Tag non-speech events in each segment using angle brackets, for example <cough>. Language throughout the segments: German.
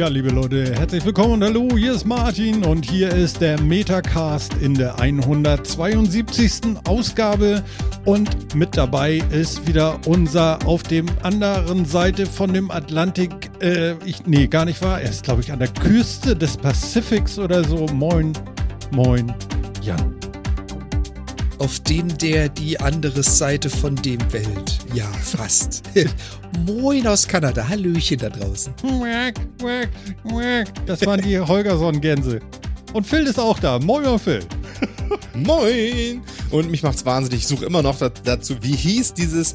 Ja, liebe Leute. Herzlich willkommen und hallo, hier ist Martin und hier ist der Metacast in der 172. Ausgabe. Und mit dabei ist wieder unser auf dem anderen Seite von dem Atlantik, äh, ich, nee, gar nicht wahr. Er ist, glaube ich, an der Küste des Pazifiks oder so. Moin, moin, Jan auf dem der die andere Seite von dem Welt. Ja, fast. <laughs> Moin aus Kanada. Hallöchen da draußen. Das waren die Holgersson-Gänse. Und Phil ist auch da. Moin, Phil. <laughs> Moin. Und mich macht's wahnsinnig. Ich suche immer noch dazu, wie hieß dieses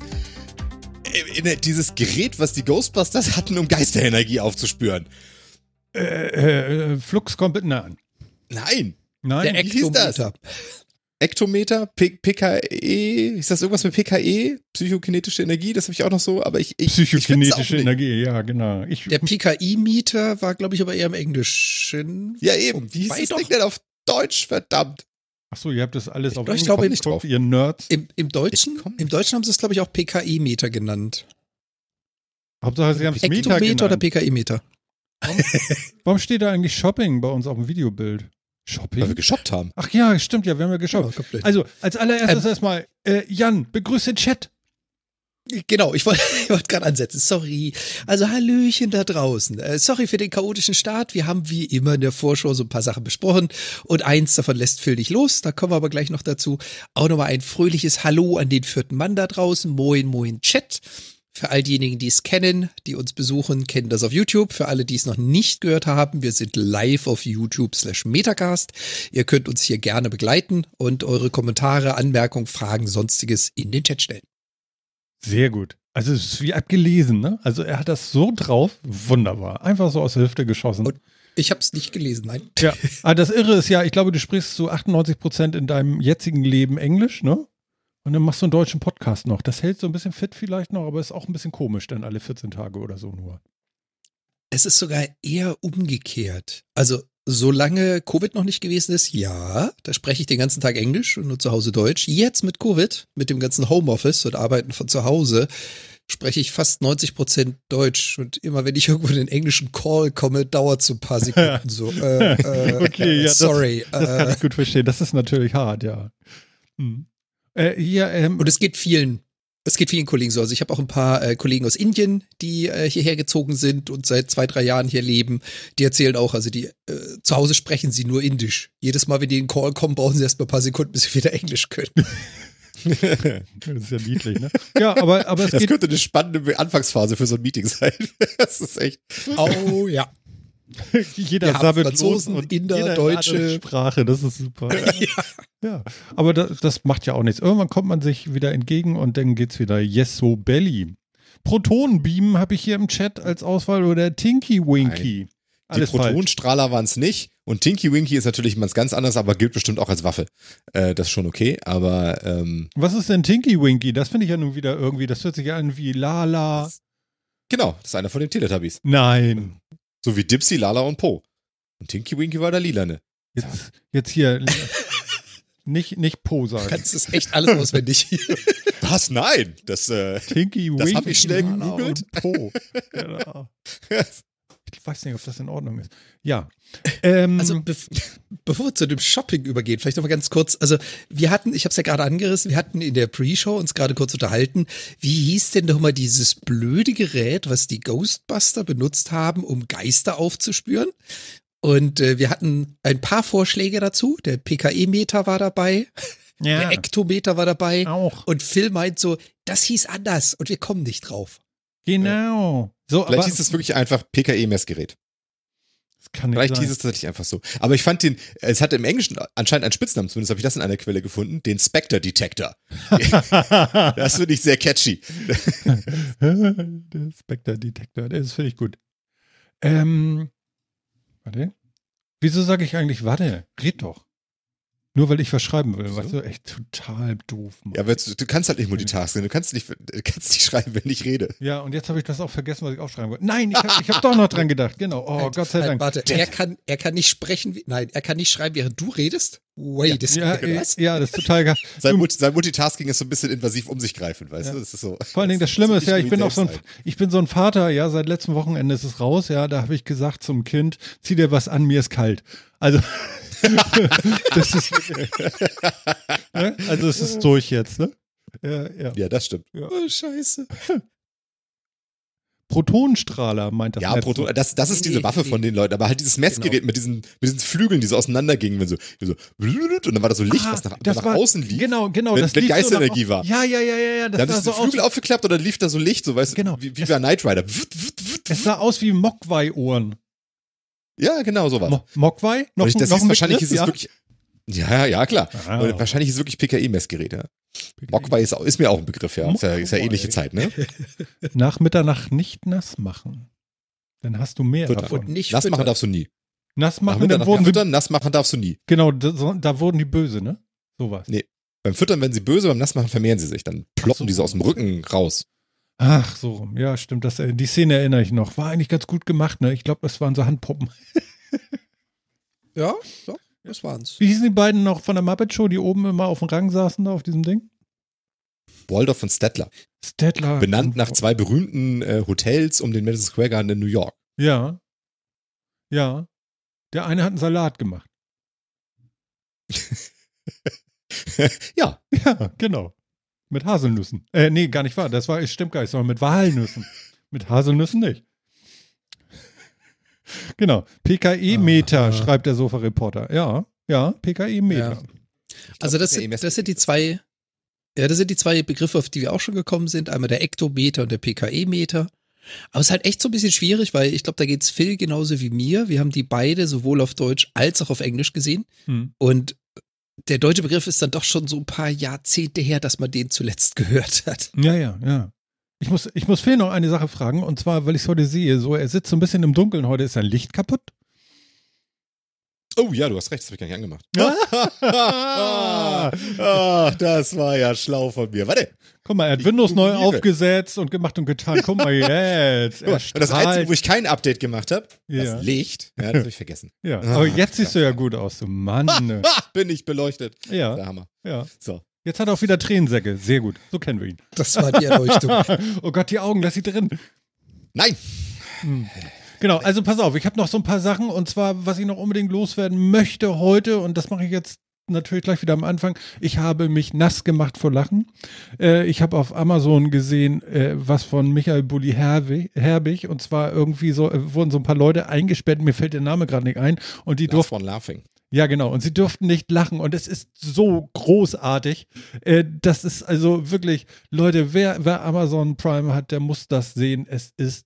äh, dieses Gerät, was die Ghostbusters hatten, um Geisterenergie aufzuspüren. Äh, äh, Flux kommt mit an. Nein. Nein, der wie hieß das? Ektometer, P PKE, ist das irgendwas mit PKE? Psychokinetische Energie, das habe ich auch noch so, aber ich. ich Psychokinetische ich Energie, ja, genau. Ich, Der PKI-Meter war, glaube ich, aber eher im Englischen. Ja, eben. Wie hieß das Ding denn auf Deutsch, verdammt? Achso, ihr habt das alles ich auf Englisch. Ich glaube nicht drauf. Ihr Nerds. Im, im Deutschen, Im Deutschen haben sie es, glaube ich, auch PKI-Meter genannt. Hauptsache, sie haben es Meter genannt. oder PKI-Meter? Warum, warum steht da eigentlich Shopping bei uns auf dem Videobild? Shopping? Weil wir geshoppt haben. Ach ja, stimmt ja, wir haben ja geshoppt. Ja, also, als allererstes ähm, erstmal, äh, Jan, begrüße den Chat. Genau, ich wollte <laughs> wollt gerade ansetzen. Sorry. Also Hallöchen da draußen. Äh, sorry für den chaotischen Start. Wir haben wie immer in der Vorschau so ein paar Sachen besprochen und eins davon lässt Phil nicht los. Da kommen wir aber gleich noch dazu. Auch nochmal ein fröhliches Hallo an den vierten Mann da draußen. Moin, moin, Chat. Für all diejenigen, die es kennen, die uns besuchen, kennen das auf YouTube. Für alle, die es noch nicht gehört haben, wir sind live auf YouTube slash Metacast. Ihr könnt uns hier gerne begleiten und eure Kommentare, Anmerkungen, Fragen, sonstiges in den Chat stellen. Sehr gut. Also es ist wie abgelesen, ne? Also er hat das so drauf, wunderbar. Einfach so aus der Hüfte geschossen. Und ich habe es nicht gelesen, nein. Ja, aber das Irre ist ja, ich glaube, du sprichst zu 98 Prozent in deinem jetzigen Leben Englisch, ne? Und dann machst du einen deutschen Podcast noch. Das hält so ein bisschen fit vielleicht noch, aber ist auch ein bisschen komisch, dann alle 14 Tage oder so nur. Es ist sogar eher umgekehrt. Also, solange Covid noch nicht gewesen ist, ja, da spreche ich den ganzen Tag Englisch und nur zu Hause Deutsch. Jetzt mit Covid, mit dem ganzen Homeoffice und Arbeiten von zu Hause, spreche ich fast 90 Prozent Deutsch. Und immer wenn ich irgendwo in den englischen Call komme, dauert es so ein paar Sekunden so. <laughs> Äh, äh, okay, ja, sorry. Das, das kann ich gut verstehen. Das ist natürlich hart, ja. Hm. Äh, hier, ähm, und es geht vielen, es geht vielen Kollegen so. Also ich habe auch ein paar äh, Kollegen aus Indien, die äh, hierher gezogen sind und seit zwei, drei Jahren hier leben. Die erzählen auch, also die äh, zu Hause sprechen sie nur Indisch. Jedes Mal, wenn die in den Call kommen, brauchen sie erst mal ein paar Sekunden, bis sie wieder Englisch können. <laughs> das ist ja niedlich, ne? Ja, aber, aber es das geht könnte eine spannende Anfangsphase für so ein Meeting sein. <laughs> das ist echt. Oh ja. <laughs> jeder Wir sabbelt Franzosen, und Inder, jeder Deutsche Sprache, das ist super. <laughs> ja. ja. Aber das, das, macht ja auch nichts. Irgendwann kommt man sich wieder entgegen und dann geht's wieder Yes so Belly. Protonenbeam habe ich hier im Chat als Auswahl oder Tinky Winky. Nein. Die Protonenstrahler waren es nicht. Und Tinky Winky ist natürlich was ganz anderes, aber gilt bestimmt auch als Waffe. Äh, das ist schon okay, aber. Ähm, Was ist denn Tinky Winky? Das finde ich ja nun wieder irgendwie, das hört sich ja an wie Lala. Genau, das ist einer von den Teletubbies. Nein. So wie Dipsy, Lala und Po. Und Tinky Winky war der Lilane. Jetzt, jetzt hier. <laughs> nicht, nicht Po sagen. Du kannst es echt alles auswendig. <laughs> Was? Nein. Das, äh, Tinky Winky. Das habe ich schnell gegoogelt. Po. <laughs> Genau. Ich weiß nicht, ob das in Ordnung ist. Ja. Ähm, also be <laughs> bevor wir zu dem Shopping übergehen, vielleicht noch mal ganz kurz. Also wir hatten, ich habe es ja gerade angerissen, wir hatten in der Pre-Show uns gerade kurz unterhalten. Wie hieß denn doch mal dieses blöde Gerät, was die Ghostbuster benutzt haben, um Geister aufzuspüren? Und äh, wir hatten ein paar Vorschläge dazu. Der PKE-Meter war dabei. Ja. Der Ektometer war dabei. Auch. Und Phil meint so, das hieß anders und wir kommen nicht drauf. Genau. So, Vielleicht aber, hieß es wirklich einfach PKE-Messgerät. Vielleicht hieß es tatsächlich einfach so. Aber ich fand den, es hatte im Englischen anscheinend einen Spitznamen, zumindest habe ich das in einer Quelle gefunden, den Spectre Detector. <laughs> das finde ich sehr catchy. der Spectre Detector, das finde ich gut. Ähm, warte. Wieso sage ich eigentlich warte? Red doch. Nur weil ich was schreiben will, so? weißt du, echt total doof. Mann. Ja, aber du, du, kannst halt nicht multitasken, du kannst nicht, kannst nicht schreiben, wenn ich rede. Ja, und jetzt habe ich das auch vergessen, was ich aufschreiben wollte. Nein, ich habe hab doch noch dran gedacht, genau. Oh, halt, Gott sei halt, Dank. Warte, er kann, er kann nicht sprechen, nein, er kann nicht schreiben, während du redest? Wait, das ja, ja, ja, das ist total geil. <laughs> Sein, Multi, sein, Multitasking ist so ein bisschen invasiv um sich greifend, weißt ja. du? Das ist so. Vor allen Dingen das <laughs> Schlimme ist ja, ich bin auch so ein, ich bin so ein Vater, ja, seit letztem Wochenende ist es raus, ja, da habe ich gesagt zum Kind, zieh dir was an, mir ist kalt. Also, <laughs> das ist, <laughs> ne? also es ist durch jetzt, ne? Ja, ja. ja das stimmt. Ja. Oh, scheiße. <laughs> Protonenstrahler meint das. Ja, Proton, das, das ist diese Waffe von den Leuten, aber halt dieses Messgerät genau. mit, diesen, mit diesen Flügeln, die so auseinandergingen, wenn so, so und dann war da so Licht, ah, was nach, nach war, außen lief. Genau, genau. Wenn, das wenn Geisterenergie so war. Ja, ja, ja, ja, ja. Das dann ist so Flügel aus. aufgeklappt und dann lief da so Licht, so weißt du, genau. wie, wie bei Knight Rider. Es sah aus wie Mogwai-Ohren. Ja, genau, sowas. Mo Mogwai? Noch, ich, das noch ist, wahrscheinlich ist es ja? wirklich. Ja, ja, klar. Ah. Wahrscheinlich ist es wirklich PKI-Messgerät, ja. PKI. Mogwai ist, ist, mir auch ein Begriff, ja. Ist ja, ist ja ähnliche Zeit, ne? <laughs> Nach Mitternacht nicht nass machen. Dann hast du mehr Fütter. davon. Nicht nass machen darfst du nie. Nass machen, dann wurden füttern, nass machen darfst du nie. Genau, da, da wurden die böse, ne? Sowas. Nee. Beim Füttern werden sie böse, beim Nassmachen vermehren sie sich. Dann ploppen so. die so aus dem Rücken raus. Ach, so rum. Ja, stimmt. Das, äh, die Szene erinnere ich noch. War eigentlich ganz gut gemacht, ne? Ich glaube, das waren so Handpuppen. <laughs> ja, ja, das waren's. Wie hießen die beiden noch von der Muppet Show, die oben immer auf dem Rang saßen da auf diesem Ding? Waldorf und Stettler. Stettler. Benannt nach zwei berühmten äh, Hotels um den Madison Square Garden in New York. Ja. Ja. Der eine hat einen Salat gemacht. <laughs> ja. Ja, genau. Mit Haselnüssen. Äh, nee, gar nicht wahr. Das war, stimmt gar nicht, sondern mit Walnüssen. mit Haselnüssen nicht. genau. PKE-Meter, schreibt der Sofa-Reporter. Ja, ja, PKE-Meter. Ja. Also das, sind, das sind die zwei, ja, das sind die zwei Begriffe, auf die wir auch schon gekommen sind. Einmal der Ektometer und der PKE-Meter. Aber es ist halt echt so ein bisschen schwierig, weil ich glaube, da geht's Phil genauso wie mir. Wir haben die beide sowohl auf Deutsch als auch auf Englisch gesehen. Hm. Und der deutsche Begriff ist dann doch schon so ein paar Jahrzehnte her, dass man den zuletzt <laughs> gehört hat. Ja, ja, ja. Ich muss, ich muss Phil noch eine Sache fragen, und zwar, weil ich es heute sehe, so, er sitzt so ein bisschen im Dunkeln heute, ist sein Licht kaputt? Oh ja, du hast recht, das habe ich gar nicht angemacht. Ach, <laughs> das war ja schlau von mir. Warte. Guck mal, er hat ich Windows neu aufgesetzt und gemacht und getan. Guck mal jetzt. das Einzige, wo ich kein Update gemacht habe, ja. das Licht, ja, das habe ich vergessen. <laughs> Ja, ah, aber jetzt siehst du ja gut aus, du Mann. Ne. <laughs> Bin ich beleuchtet. Ja. Der Hammer. Ja. So. Jetzt hat er auch wieder Tränensäcke. Sehr gut. So kennen wir ihn. Das war die Erleuchtung. oh Gott, die Augen, lass sie drin. Nein. Hm. Genau, also pass auf, ich habe noch so ein paar Sachen und zwar, was ich noch unbedingt loswerden möchte heute und das mache ich jetzt natürlich gleich wieder am Anfang. Ich habe mich nass gemacht vor Lachen. Äh, ich habe auf Amazon gesehen, äh, was von Michael Bulli Herbig, Herbig und zwar irgendwie so äh, wurden so ein paar Leute eingesperrt. Mir fällt der Name gerade nicht ein und die durften von Laughing. Ja, genau. Und sie durften nicht lachen. Und es ist so großartig. Äh, das ist also wirklich, Leute, wer, wer Amazon Prime hat, der muss das sehen. Es ist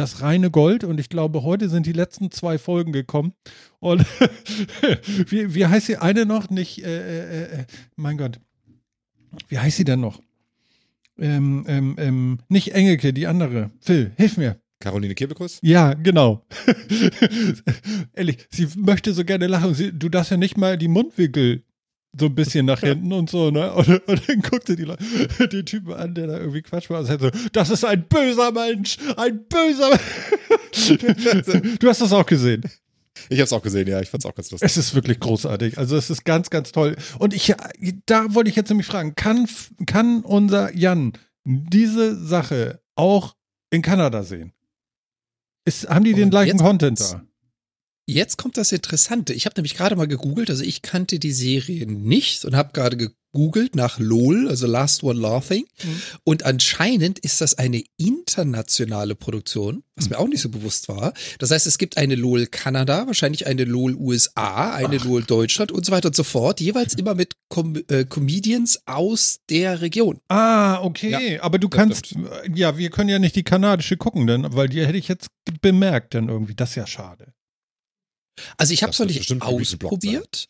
das reine Gold. Und ich glaube, heute sind die letzten zwei Folgen gekommen. Und <laughs> wie, wie heißt die eine noch? Nicht, äh, äh, äh, mein Gott. Wie heißt sie denn noch? Ähm, ähm, ähm, nicht Engelke, die andere. Phil, hilf mir. Caroline Kebekus? Ja, genau. <laughs> Ehrlich, sie möchte so gerne lachen. Sie, du darfst ja nicht mal die Mundwinkel so ein bisschen nach hinten und so, ne? Und, und dann guckte die Leute, den Typen an, der da irgendwie Quatsch war. So, das ist ein böser Mensch, ein böser Mensch. du hast das auch gesehen. Ich hab's auch gesehen, ja, ich fand's auch ganz lustig. Es ist wirklich großartig. Also es ist ganz, ganz toll. Und ich, da wollte ich jetzt nämlich fragen, kann, kann unser Jan diese Sache auch in Kanada sehen? Ist, haben die den gleichen Content da? Jetzt kommt das Interessante. Ich habe nämlich gerade mal gegoogelt, also ich kannte die Serie nicht und habe gerade gegoogelt nach LOL, also Last One Laughing. Mhm. Und anscheinend ist das eine internationale Produktion, was mhm. mir auch nicht so bewusst war. Das heißt, es gibt eine LOL Kanada, wahrscheinlich eine LOL USA, eine Ach. LOL Deutschland und so weiter und so fort, jeweils immer mit Com äh, Comedians aus der Region. Ah, okay. Ja, Aber du kannst, ja, wir können ja nicht die kanadische gucken, denn, weil die hätte ich jetzt bemerkt dann irgendwie. Das ist ja schade. Also ich habe es noch nicht ausprobiert.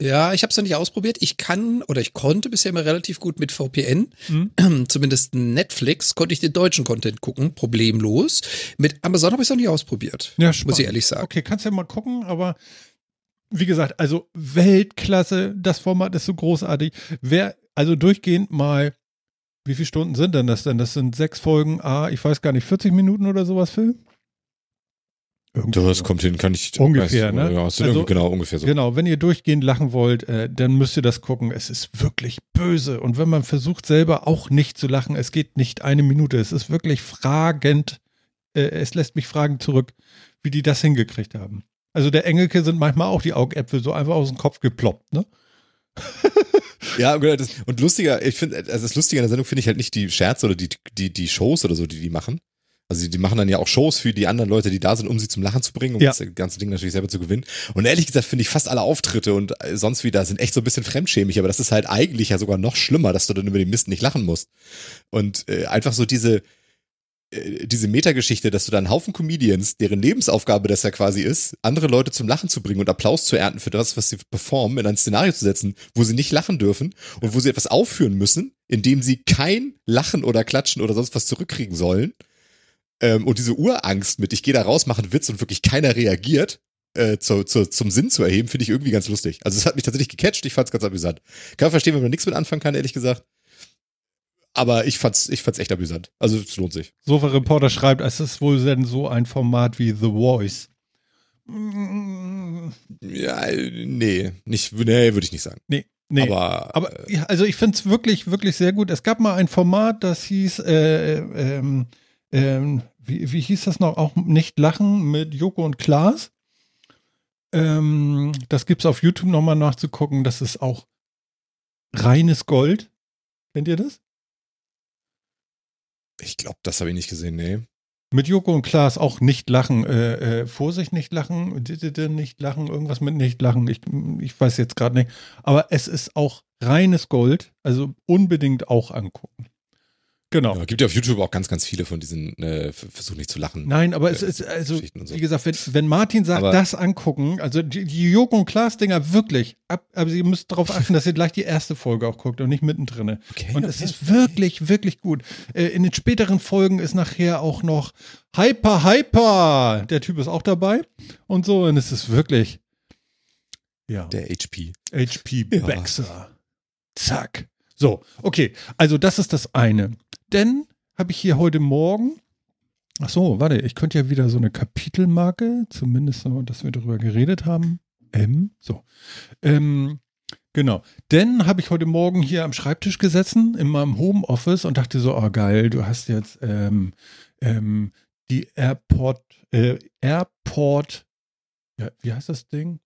Ja, ich habe es noch nicht ausprobiert. Ich kann oder ich konnte bisher immer relativ gut mit VPN, mhm. <clears throat> zumindest Netflix, konnte ich den deutschen Content gucken, problemlos. Mit Amazon habe ich es noch nicht ausprobiert. Ja, spannend. muss ich ehrlich sagen. Okay, kannst ja mal gucken, aber wie gesagt, also Weltklasse, das Format ist so großartig. Wer also durchgehend mal, wie viele Stunden sind denn das denn? Das sind sechs Folgen, ah, ich weiß gar nicht, 40 Minuten oder sowas, Film? Irgendwie das kommt hin, kann ich. Ungefähr, weiß, ne? Ja, also, genau, ungefähr so. Genau, wenn ihr durchgehend lachen wollt, äh, dann müsst ihr das gucken. Es ist wirklich böse. Und wenn man versucht, selber auch nicht zu lachen, es geht nicht eine Minute. Es ist wirklich fragend. Äh, es lässt mich fragen zurück, wie die das hingekriegt haben. Also der Engelke sind manchmal auch die Augäpfel so einfach aus dem Kopf geploppt, ne? <laughs> ja, genau, und lustiger, ich finde, also das Lustige an der Sendung finde ich halt nicht die Scherze oder die, die, die Shows oder so, die die machen, also die machen dann ja auch Shows für die anderen Leute, die da sind, um sie zum Lachen zu bringen, um ja. das ganze Ding natürlich selber zu gewinnen. Und ehrlich gesagt finde ich fast alle Auftritte und äh, sonst wieder sind echt so ein bisschen fremdschämig, aber das ist halt eigentlich ja sogar noch schlimmer, dass du dann über den Mist nicht lachen musst. Und äh, einfach so diese, äh, diese Metageschichte, dass du da einen Haufen Comedians, deren Lebensaufgabe das ja quasi ist, andere Leute zum Lachen zu bringen und Applaus zu ernten für das, was sie performen, in ein Szenario zu setzen, wo sie nicht lachen dürfen und wo sie etwas aufführen müssen, indem sie kein Lachen oder Klatschen oder sonst was zurückkriegen sollen ähm, und diese Urangst mit, ich gehe da raus, mache einen Witz und wirklich keiner reagiert, äh, zu, zu, zum Sinn zu erheben, finde ich irgendwie ganz lustig. Also es hat mich tatsächlich gecatcht, ich fand es ganz amüsant. Kann verstehen, wenn man nichts mit anfangen kann, ehrlich gesagt. Aber ich fand's, ich fand's echt amüsant. Also es lohnt sich. Sofa Reporter schreibt, es ist wohl denn so ein Format wie The Voice. Ja, nee, nicht, nee, würde ich nicht sagen. Nee, Nee, aber, aber äh, also ich finde es wirklich, wirklich sehr gut. Es gab mal ein Format, das hieß äh, ähm, ähm, wie, wie hieß das noch? Auch nicht lachen mit Joko und Klaas. Ähm, das gibt es auf YouTube nochmal nachzugucken. Das ist auch reines Gold. Kennt ihr das? Ich glaube, das habe ich nicht gesehen, nee. Mit Joko und Klaas auch nicht lachen. Äh, äh, Vorsicht, nicht lachen. Nicht lachen. Irgendwas mit nicht lachen. Ich, ich weiß jetzt gerade nicht. Aber es ist auch reines Gold. Also unbedingt auch angucken. Genau. Ja, gibt ja auf YouTube auch ganz, ganz viele von diesen äh, Versuch nicht zu lachen. Nein, aber äh, es ist, also, so. wie gesagt, wenn, wenn Martin sagt, aber das angucken, also die, die Joko und Klaas Dinger wirklich, ab, aber ihr müsst darauf achten, dass ihr gleich die erste Folge auch guckt und nicht mittendrin. Okay, und okay, es ist wirklich, wirklich gut. Äh, in den späteren Folgen ist nachher auch noch Hyper, Hyper. Der Typ ist auch dabei und so und es ist wirklich, ja. Der HP. HP ja. Baxter. Zack. So, okay. Also das ist das eine. Denn habe ich hier heute Morgen, ach so, warte, ich könnte ja wieder so eine Kapitelmarke, zumindest so, dass wir darüber geredet haben. M, so. Ähm, genau. Denn habe ich heute Morgen hier am Schreibtisch gesessen in meinem Homeoffice und dachte so, oh geil, du hast jetzt ähm, ähm, die Airport, äh, Airport, ja, wie heißt das Ding?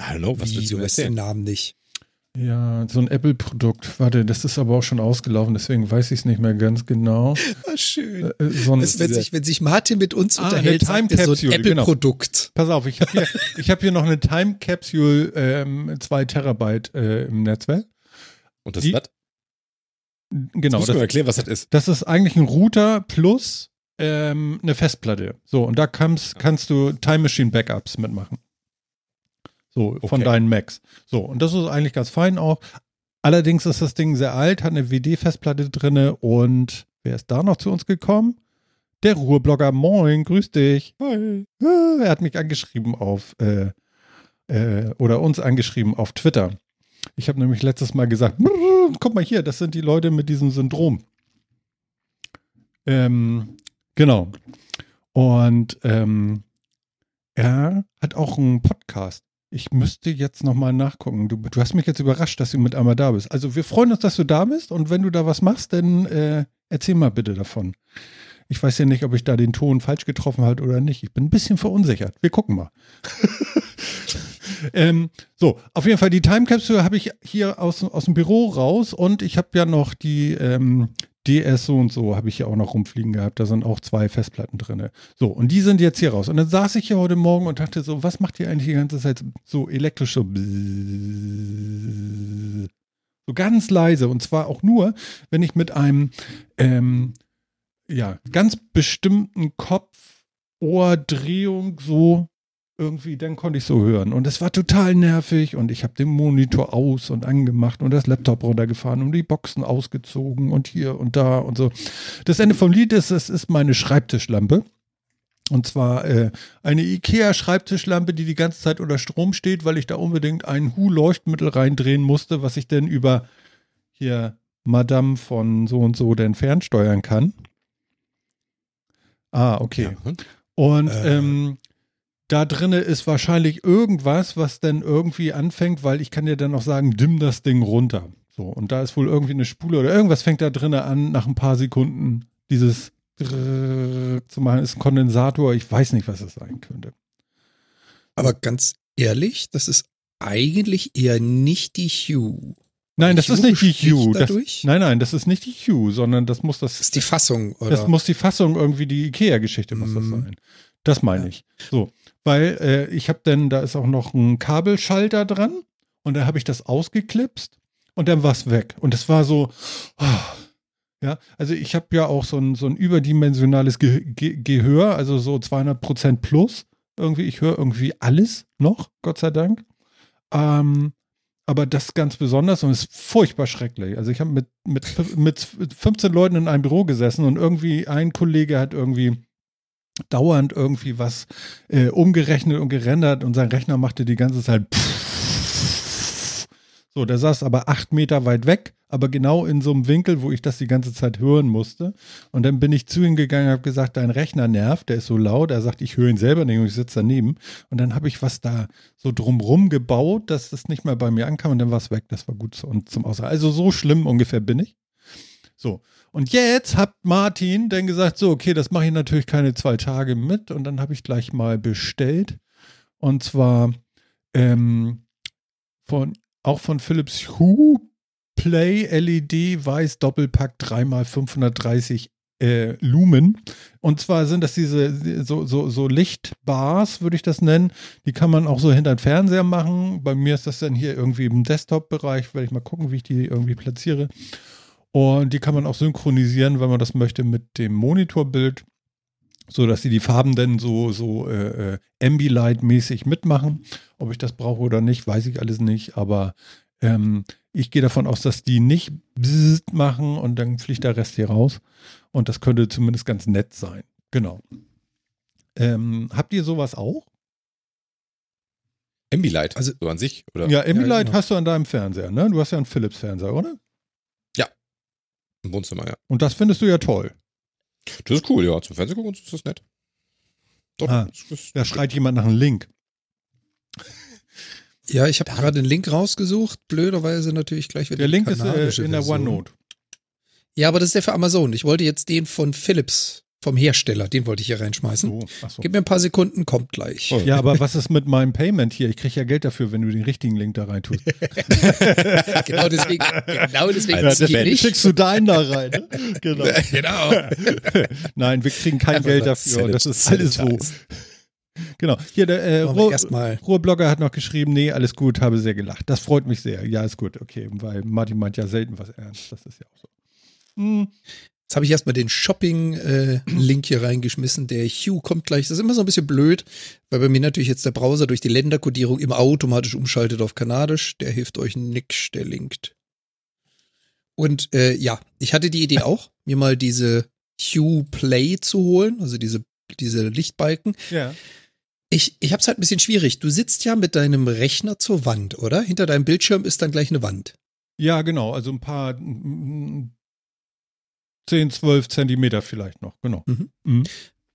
Hallo, was willst du erzählen? den Namen nicht. Ja, so ein Apple-Produkt. Warte, das ist aber auch schon ausgelaufen, deswegen weiß ich es nicht mehr ganz genau. <laughs> Ah, schön. Äh, so ein, das, wenn, sich, wenn sich Martin mit uns ah, unterhält, Time Capsule, so ein Apple-Produkt. Genau. Pass auf, ich habe hier, hab hier noch eine Time Capsule, ähm, zwei Terabyte äh, im Netzwerk. Und das was? Genau. Das musst du erklären, was das ist. Das ist eigentlich ein Router plus ähm, eine Festplatte. So, und da kannst, kannst du Time Machine Backups mitmachen. So, okay. von deinen Macs. So, und das ist eigentlich ganz fein auch. Allerdings ist das Ding sehr alt, hat eine WD-Festplatte drinne und wer ist da noch zu uns gekommen? Der Ruhrblogger, moin, grüß dich. Hi. Er hat mich angeschrieben auf, äh, äh, oder uns angeschrieben auf Twitter. Ich habe nämlich letztes Mal gesagt, guck mal hier, das sind die Leute mit diesem Syndrom. Ähm, genau. Und ähm, er hat auch einen Podcast. Ich müsste jetzt nochmal nachgucken. Du, du, hast mich jetzt überrascht, dass du mit einmal da bist. Also wir freuen uns, dass du da bist und wenn du da was machst, dann äh, erzähl mal bitte davon. Ich weiß ja nicht, ob ich da den Ton falsch getroffen habe oder nicht. Ich bin ein bisschen verunsichert. Wir gucken mal. <laughs> ähm, so, auf jeden Fall die Time Capsule habe ich hier aus, aus dem Büro raus und ich habe ja noch die, ähm, DS so und so habe ich hier auch noch rumfliegen gehabt. Da sind auch zwei Festplatten drin. So, und die sind jetzt hier raus. Und dann saß ich hier heute Morgen und dachte so, was macht ihr eigentlich die ganze Zeit so elektrisch so, so ganz leise. Und zwar auch nur, wenn ich mit einem ähm, ja, ganz bestimmten Kopf-Ohr-Drehung so irgendwie, dann konnte ich so hören. Und es war total nervig und ich habe den Monitor aus und angemacht und das Laptop runtergefahren und die Boxen ausgezogen und hier und da und so. Das Ende vom Lied ist, es ist meine Schreibtischlampe. Und zwar äh, eine IKEA-Schreibtischlampe, die die ganze Zeit unter Strom steht, weil ich da unbedingt ein Hu-Leuchtmittel reindrehen musste, was ich denn über hier Madame von so und so denn fernsteuern kann. Ah, okay. Ja. Und äh. ähm, da drinne ist wahrscheinlich irgendwas, was dann irgendwie anfängt, weil ich kann dir dann auch sagen, dimm das Ding runter. So, und da ist wohl irgendwie eine Spule oder irgendwas fängt da drinne an, nach ein paar Sekunden dieses zu machen, ist ein Kondensator. Ich weiß nicht, was das sein könnte. Aber ganz ehrlich, das ist eigentlich eher nicht die Hue. Nein, das ist nicht die Hue. Das, nein, nein, das ist nicht die Hue, sondern das muss das. Das ist die Fassung, oder? Das muss die Fassung irgendwie die IKEA-Geschichte muss das mhm. sein. Das meine ja. ich. So, weil äh, ich habe dann, da ist auch noch ein Kabelschalter dran und da habe ich das ausgeklipst und dann war es weg. Und es war so, oh, ja, also ich habe ja auch so ein, so ein überdimensionales Ge Ge Gehör, also so 200 Prozent plus. Irgendwie, ich höre irgendwie alles noch, Gott sei Dank. Ähm, aber das ganz besonders und ist furchtbar schrecklich. Also ich habe mit, mit, mit 15 Leuten in einem Büro gesessen und irgendwie ein Kollege hat irgendwie dauernd irgendwie was äh, umgerechnet und gerendert und sein Rechner machte die ganze Zeit pff. <laughs> so, der saß aber acht Meter weit weg aber genau in so einem Winkel, wo ich das die ganze Zeit hören musste. Und dann bin ich zu ihm gegangen und habe gesagt, dein Rechner nervt, der ist so laut. Er sagt, ich höre ihn selber nicht und ich sitze daneben. Und dann habe ich was da so drumrum gebaut, dass das nicht mehr bei mir ankam und dann war es weg. Das war gut und zum Aussagen. Also so schlimm ungefähr bin ich. So. Und jetzt hat Martin dann gesagt, so, okay, das mache ich natürlich keine zwei Tage mit. Und dann habe ich gleich mal bestellt. Und zwar ähm, von, auch von Philips Hue Play LED Weiß Doppelpack 3x530 äh, Lumen. Und zwar sind das diese so, so, so Lichtbars, würde ich das nennen. Die kann man auch so hinter den Fernseher machen. Bei mir ist das dann hier irgendwie im Desktop-Bereich. Werde ich mal gucken, wie ich die irgendwie platziere. Und die kann man auch synchronisieren, wenn man das möchte, mit dem Monitorbild, so dass sie die Farben dann so, so äh, äh, Ambilight-mäßig mitmachen. Ob ich das brauche oder nicht, weiß ich alles nicht. Aber ähm, ich gehe davon aus, dass die nicht machen und dann fliegt der Rest hier raus. Und das könnte zumindest ganz nett sein. Genau. Ähm, habt ihr sowas auch? Ambilight, also so an sich, oder? Ja, Ambilight ja, genau. hast du an deinem Fernseher, ne? Du hast ja einen Philips-Fernseher, oder? Im Wohnzimmer, ja. Und das findest du ja toll. Das ist cool, ja. Zum Fernsehen gucken ist das nett. Doch, ah, da schreit jemand nach einem Link. <laughs> Ja, ich habe gerade den Link rausgesucht. Blöderweise natürlich gleich wieder. Der Link ist äh, in der OneNote. Ja, aber das ist der für Amazon. Ich wollte jetzt den von Philips, vom Hersteller, den wollte ich hier reinschmeißen. So, so. Gib mir ein paar Sekunden, kommt gleich. Oh. Ja, aber was ist mit meinem Payment hier? Ich kriege ja Geld dafür, wenn du den richtigen Link da rein tust. <laughs> genau deswegen, genau deswegen ziehe ich. schickst du deinen da rein. Ne? Genau. <laughs> genau. <laughs> Nein, wir kriegen kein Geld dafür. Das ist alles so. Genau. Hier, der äh, Ruhrblogger hat noch geschrieben, nee, alles gut, habe sehr gelacht. Das freut mich sehr. Ja, ist gut, okay, weil Martin meint ja selten was ernst. Das ist ja auch so. Hm. Jetzt habe ich erstmal den Shopping-Link äh, hier reingeschmissen. Der Hue kommt gleich. Das ist immer so ein bisschen blöd, weil bei mir natürlich jetzt der Browser durch die Länderkodierung immer automatisch umschaltet auf Kanadisch. Der hilft euch nix, der linkt. Und äh, ja, ich hatte die Idee <laughs> auch, mir mal diese Hue Play zu holen, also diese, diese Lichtbalken. Ja. Ich, ich habe es halt ein bisschen schwierig. Du sitzt ja mit deinem Rechner zur Wand, oder? Hinter deinem Bildschirm ist dann gleich eine Wand. Ja, genau. Also ein paar 10, 12 Zentimeter vielleicht noch, genau. Mhm. Mhm.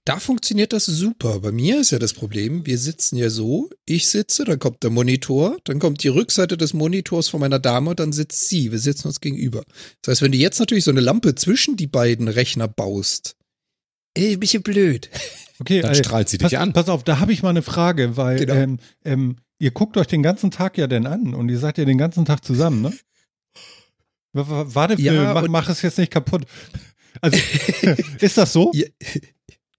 Da funktioniert das super. Bei mir ist ja das Problem, wir sitzen ja so, ich sitze, dann kommt der Monitor, dann kommt die Rückseite des Monitors von meiner Dame und dann sitzt sie. Wir sitzen uns gegenüber. Das heißt, wenn du jetzt natürlich so eine Lampe zwischen die beiden Rechner baust, ey, ein bisschen blöd. Okay, dann strahlt sie pass, dich an. Pass auf, da habe ich mal eine Frage, weil genau. ähm, ähm, ihr guckt euch den ganzen Tag ja denn an und ihr seid ja den ganzen Tag zusammen, ne? Warte, ja, mach, mach es jetzt nicht kaputt. Also, <laughs> ist das so? <laughs>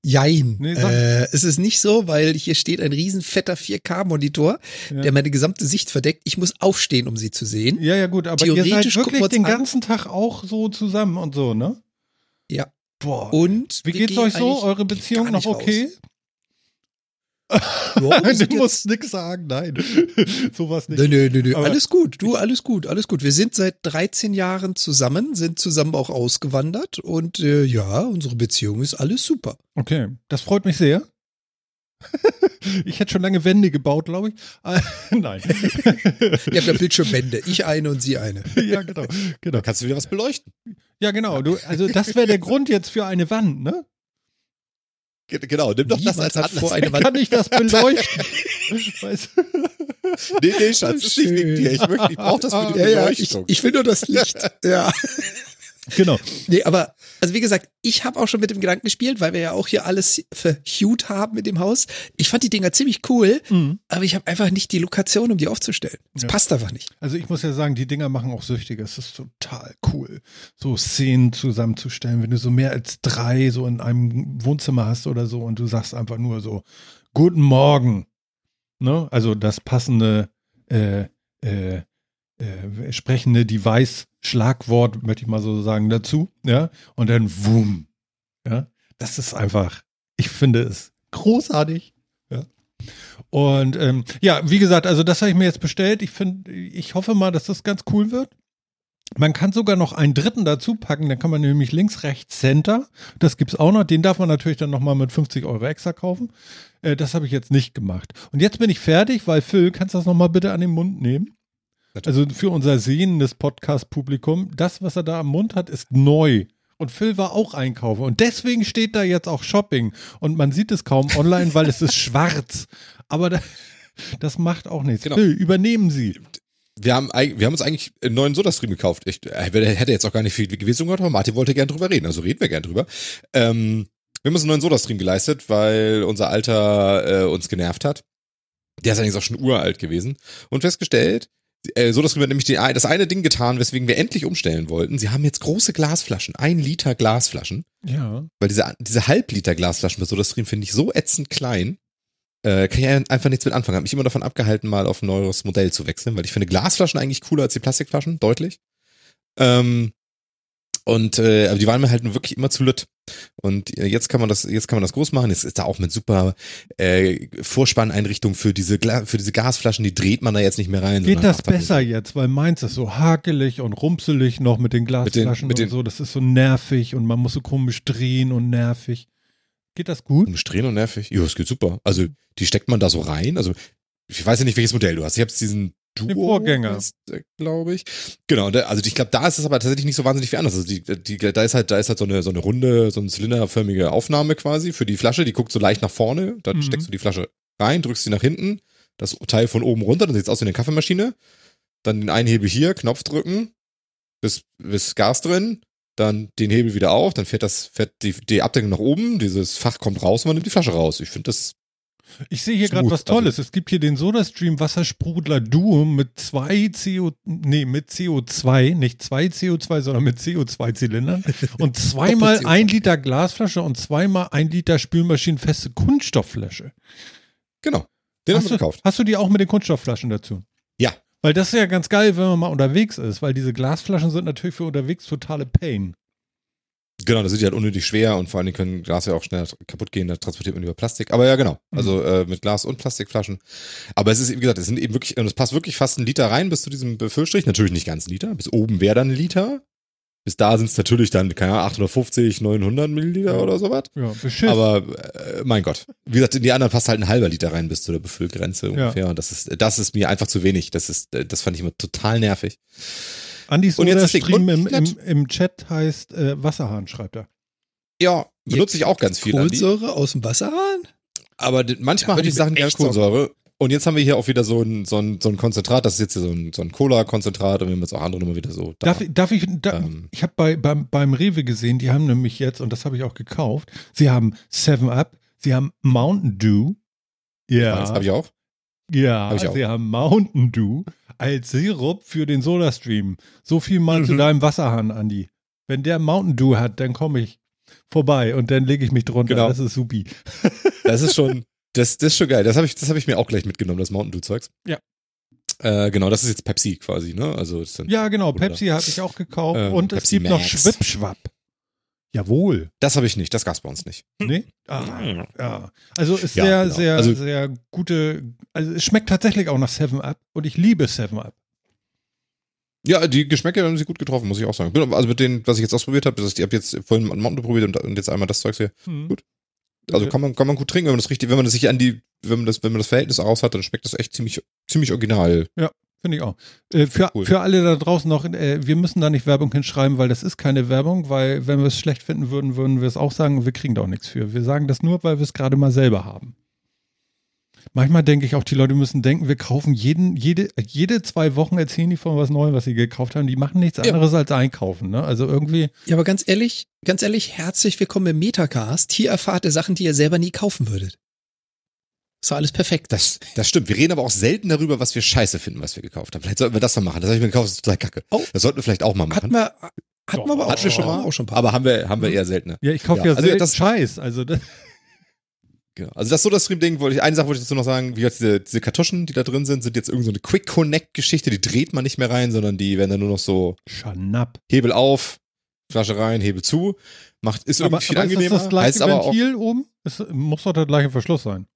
Ja, jein. Nee, äh, es ist nicht so, weil hier steht ein riesen fetter 4K-Monitor, ja. der meine gesamte Sicht verdeckt. Ich muss aufstehen, um sie zu sehen. Ja, ja, gut, aber ihr seid wirklich den ganzen an. Tag auch so zusammen und so, ne? Ja. Boah. Und wie geht's euch so? Eure Beziehung noch okay? <laughs> Ja, du musst nix sagen, nein. <laughs> Sowas nicht. Nö, nö, nö, nö. alles gut, du, alles gut, alles gut. Wir sind seit 13 Jahren zusammen, sind zusammen auch ausgewandert und äh, ja, unsere Beziehung ist alles super. Okay, das freut mich sehr. <laughs> ich hätte schon lange Wände gebaut, glaube ich. Äh, nein. Ihr habt ja Bildschirmwände. Ich eine und sie eine. ja, genau. genau. Kannst du wieder was beleuchten. Ja, genau. Du, also das wäre der Grund jetzt für eine Wand, ne? Genau, nimm doch Niemand das als Atlas. Vor eine Wand. Kann ich das <laughs> beleuchten? Nee, nee, Schatz, das ist nicht wegen dir. Ich, ich brauche das für die ja, Beleuchtung. Ja, ich, ich will nur das Licht. ja. <laughs> Genau. Nee, aber, also wie gesagt, ich habe auch schon mit dem Gedanken gespielt, weil wir ja auch hier alles verhued haben mit dem Haus. Ich fand die Dinger ziemlich cool, mhm. aber ich habe einfach nicht die Lokation, um die aufzustellen. Das ja. passt einfach nicht. Also ich muss ja sagen, die Dinger machen auch süchtig. Es ist total cool, so Szenen zusammenzustellen, wenn du so mehr als drei so in einem Wohnzimmer hast oder so und du sagst einfach nur so, guten Morgen. Ne? Also das passende äh, äh, äh, sprechende Device-Schlagwort, möchte ich mal so sagen, dazu, ja, und dann wum, ja, das ist einfach, ich finde es großartig, ja. Und ähm, ja, wie gesagt, also das habe ich mir jetzt bestellt. Ich finde, ich hoffe mal, dass das ganz cool wird. Man kann sogar noch einen dritten dazu packen, dann kann man nämlich links, rechts, Center. Das gibt's auch noch. Den darf man natürlich dann nochmal mit 50 Euro extra kaufen. Äh, das habe ich jetzt nicht gemacht. Und jetzt bin ich fertig, weil Phil, kannst du das nochmal bitte an den Mund nehmen? Also für unser sehendes Podcast-Publikum, das, was er da am Mund hat, ist neu. Und Phil war auch einkaufen. Und deswegen steht da jetzt auch Shopping. Und man sieht es kaum online, weil es ist <laughs> schwarz. Aber da, das macht auch nichts. Genau. Phil, übernehmen Sie. Wir haben, wir haben uns eigentlich einen neuen Soda-Stream gekauft. Ich äh, hätte jetzt auch gar nicht viel gewesen gehört, aber Martin wollte gern drüber reden. Also reden wir gern drüber. Ähm, wir haben uns einen neuen Soda-Stream geleistet, weil unser Alter äh, uns genervt hat. Der ist allerdings auch schon uralt gewesen. Und festgestellt, äh, so dass wir nämlich die, das eine Ding getan, weswegen wir endlich umstellen wollten. Sie haben jetzt große Glasflaschen, ein Liter Glasflaschen. Ja. Weil diese, diese Halbliter Glasflaschen für SodaStream finde ich so ätzend klein. Äh, kann ich einfach nichts mit anfangen. Habe mich immer davon abgehalten, mal auf ein neues Modell zu wechseln, weil ich finde Glasflaschen eigentlich cooler als die Plastikflaschen, deutlich. Ähm, und äh, aber die waren mir halt wirklich immer zu lütt. Und äh, jetzt kann man das, jetzt kann man das groß machen. Jetzt ist da auch mit super äh, Vorspanneinrichtung für diese Gla für diese Gasflaschen, die dreht man da jetzt nicht mehr rein. Geht das besser jetzt, weil meins ist so hakelig und rumselig noch mit den Glasflaschen mit den, mit den, und so. Das ist so nervig und man muss so komisch drehen und nervig. Geht das gut? Komisch drehen und nervig. Ja, es geht super. Also die steckt man da so rein. Also ich weiß ja nicht, welches Modell du hast. Ich habe diesen Duo, den Vorgänger, glaube ich. Genau, also ich glaube, da ist es aber tatsächlich nicht so wahnsinnig viel anders. Also die, die, da ist halt, da ist halt so eine, so eine runde, so eine zylinderförmige Aufnahme quasi für die Flasche. Die guckt so leicht nach vorne. Da mhm. steckst du die Flasche rein, drückst sie nach hinten, das Teil von oben runter, dann sieht es aus wie eine Kaffeemaschine. Dann den einen Hebel hier, Knopf drücken, bis, bis Gas drin, dann den Hebel wieder auf, dann fährt das, fährt die, die Abdeckung nach oben, dieses Fach kommt raus und man nimmt die Flasche raus. Ich finde das ich sehe hier gerade was Tolles. es gibt hier den SodaStream Wassersprudler Duo mit zwei CO, nee, mit CO2, nicht zwei CO2, sondern mit CO2-Zylindern <laughs> und zweimal ein Liter Glasflasche und zweimal ein Liter spülmaschinenfeste Kunststoffflasche. Genau. Den hast, hast du gekauft. Hast du die auch mit den Kunststoffflaschen dazu? Ja. Weil das ist ja ganz geil, wenn man mal unterwegs ist, weil diese Glasflaschen sind natürlich für unterwegs totale Pain. Genau, da sind die halt unnötig schwer und vor allen Dingen können Glas ja auch schnell kaputt gehen, da transportiert man über Plastik. Aber ja, genau. Mhm. Also äh, mit Glas und Plastikflaschen. Aber es ist, wie gesagt, es sind eben wirklich, und es passt wirklich fast ein Liter rein bis zu diesem Befüllstrich. Natürlich nicht ganz ein Liter. Bis oben wäre dann ein Liter. Bis da sind es natürlich dann, keine Ahnung, 850, 900 Milliliter oder sowas. Ja, beschissen. Aber äh, mein Gott. Wie gesagt, in die anderen passt halt ein halber Liter rein bis zu der Befüllgrenze ungefähr. Ja. Und das ist, das ist mir einfach zu wenig. Das ist, das fand ich immer total nervig. Andi Soda-Stream im, im, im Chat heißt äh, Wasserhahn, schreibt er. Ja, benutze ich auch ganz viel. Kohlensäure aus dem Wasserhahn? Aber manchmal ja, haben die Sachen ja Kohlensäure. Und jetzt haben wir hier auch wieder so ein, so ein, so ein Konzentrat, das ist jetzt hier so ein, so ein Cola-Konzentrat und wir haben jetzt auch andere Nummer wieder so. Da. Darf, darf ich, da, ähm, ich habe bei, beim, beim Rewe gesehen, die haben nämlich jetzt, und das habe ich auch gekauft, sie haben 7-Up, sie haben Mountain Dew. Ja. Das habe ich auch. Ja, hab ich auch. sie haben Mountain Dew als Sirup für den Soda-Stream. So viel mal mhm. zu deinem Wasserhahn, Andi. Wenn der Mountain Dew hat, dann komme ich vorbei und dann lege ich mich drunter. Genau. Das ist supi. <laughs> Das ist schon, <laughs> das, das ist schon geil. Das habe ich, das ich mir auch gleich mitgenommen, das Mountain Dew Zeugs. Ja. Äh, genau, das ist jetzt Pepsi quasi, ne? Also ja, genau, Pepsi habe ich auch gekauft ähm, und Pepsi es gibt Max. noch Schwipschwapp. Jawohl. Das habe ich nicht, das gab's bei uns nicht. Nee? Ah, ja. Also ist ja, sehr, genau. sehr, also, sehr gute, also es schmeckt tatsächlich auch nach 7-Up und ich liebe 7-Up. Ja, die Geschmäcker haben sie gut getroffen, muss ich auch sagen. Also mit denen, was ich jetzt ausprobiert habe, ich habe jetzt vorhin Mountain probiert und, jetzt einmal das Zeugs hier. Mhm. Gut. Also kann man, kann man gut trinken, wenn man das richtig, wenn man das sich an die, wenn man das, wenn man das Verhältnis aus hat, dann schmeckt das echt ziemlich, ziemlich original. Ja, finde ich auch. Äh, für, cool. für alle da draußen noch, äh, wir müssen da nicht Werbung hinschreiben, weil das ist keine Werbung, weil wenn wir es schlecht finden würden, würden wir es auch sagen, wir kriegen da auch nichts für. Wir sagen das nur, weil wir es gerade mal selber haben. Manchmal denke ich auch, die Leute müssen denken, wir kaufen jeden, jede, jede zwei Wochen erzählen die von was Neuem, was sie gekauft haben. Die machen nichts anderes ja. als einkaufen. Ne? Also irgendwie. Ja, aber ganz ehrlich, ganz ehrlich, herzlich willkommen im Metacast. Hier erfahrt ihr Sachen, die ihr selber nie kaufen würdet. Ist alles perfekt. Das, das stimmt. Wir reden aber auch selten darüber, was wir scheiße finden, was wir gekauft haben. Vielleicht sollten wir das mal machen. Das habe ich mir gekauft, das ist total kacke. Oh. Das sollten wir vielleicht auch mal machen. Hatten wir, hatten wir aber auch, schon, schon mal. auch schon ein paar. Aber haben wir, haben wir eher seltener. Ja, ich kaufe ja, ja also das Scheiß. Also das <laughs> Genau. Also das so das Stream-Ding, wollte ich, eine Sache wollte ich dazu noch sagen, wie gesagt, diese, diese Kartuschen, die da drin sind, sind jetzt irgendwie so eine Quick-Connect-Geschichte, die dreht man nicht mehr rein, sondern die werden dann nur noch so Schnapp. Hebel auf, Flasche rein, Hebel zu. Macht, ist irgendwie aber, viel aber angenehmer. Ist das gleiche heißt Ventil aber auch, oben? Es muss doch der gleiche Verschluss sein.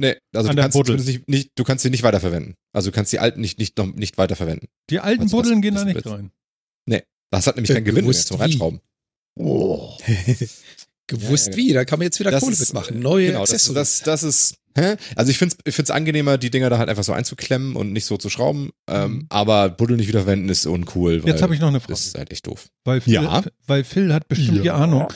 Nee, also du kannst, nicht, nicht, du kannst sie nicht weiterverwenden. Also du kannst die alten nicht, nicht, noch, nicht weiterverwenden. Die alten also Buddeln gehen da nicht rein. Nee, das hat nämlich keinen Gewinn mehr zum Reinschrauben. Oh. <laughs> <laughs> gewusst ja, ja, genau. wie. Da kann man jetzt wieder das Kohle ist, mitmachen. Neue genau, Accessories. Das, das, das ist, hä? also ich finde es ich find's angenehmer, die Dinger da halt einfach so einzuklemmen und nicht so zu schrauben. Ähm, mhm. Aber Buddel nicht wieder verwenden ist uncool. Jetzt habe ich noch eine Frage. Das ist halt echt doof. Weil Phil, ja. weil Phil hat bestimmt die Ahnung.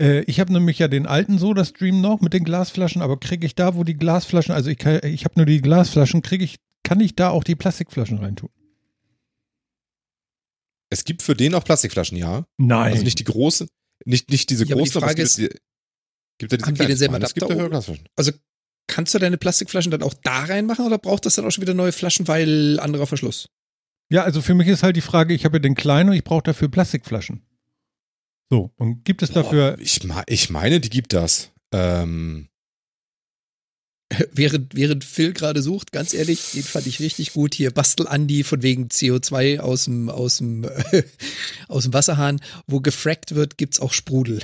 Äh, ich habe nämlich ja den alten Soda-Stream noch mit den Glasflaschen, aber kriege ich da, wo die Glasflaschen, also ich, ich habe nur die Glasflaschen, kriege ich, kann ich da auch die Plastikflaschen reintun? Es gibt für den auch Plastikflaschen, ja. Nein. Also nicht die großen. Nicht, nicht diese ja, großen, aber, die Frage aber es gibt, gibt ja diese haben die denselben Adapter? Es gibt ja also kannst du deine Plastikflaschen dann auch da reinmachen oder braucht das dann auch schon wieder neue Flaschen, weil anderer Verschluss? Ja, also für mich ist halt die Frage, ich habe ja den kleinen und ich brauche dafür Plastikflaschen. So, und gibt es dafür. Boah, ich, ich meine, die gibt das. Ähm, <laughs> während, während Phil gerade sucht, ganz ehrlich, den fand ich richtig gut. Hier Bastel Andi von wegen CO2 aus dem, aus dem, äh, <laughs> aus dem Wasserhahn. Wo gefrackt wird, gibt's auch Sprudel.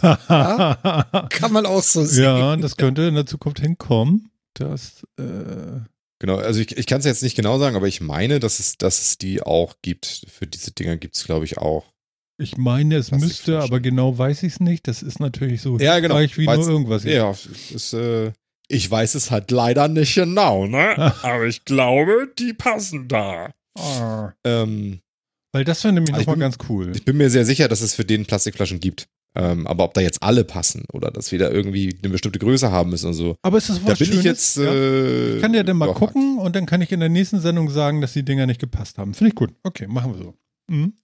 ja, <laughs> kann man auch so sehen. Ja, das könnte in der Zukunft hinkommen. Das, äh Genau, also ich, ich kann es jetzt nicht genau sagen, aber ich meine, dass es, dass es die auch gibt. Für diese Dinger gibt es, glaube ich, auch. Ich meine, es müsste, aber genau weiß ich es nicht. Das ist natürlich so ja, genau. wie Weil's, nur irgendwas. Ja, ist, äh, ich weiß es halt leider nicht genau, ne? <laughs> Aber ich glaube, die passen da. Ah. Ähm, Weil das wäre nämlich also nochmal ganz cool. Ich bin mir sehr sicher, dass es für den Plastikflaschen gibt. Ähm, aber ob da jetzt alle passen oder dass wir da irgendwie eine bestimmte Größe haben müssen und so. Aber ist das was da bin Schönes? ich jetzt. Äh, ich kann ja dann mal gucken und dann kann ich in der nächsten Sendung sagen, dass die Dinger nicht gepasst haben. Finde ich gut. Okay, machen wir so. Mhm.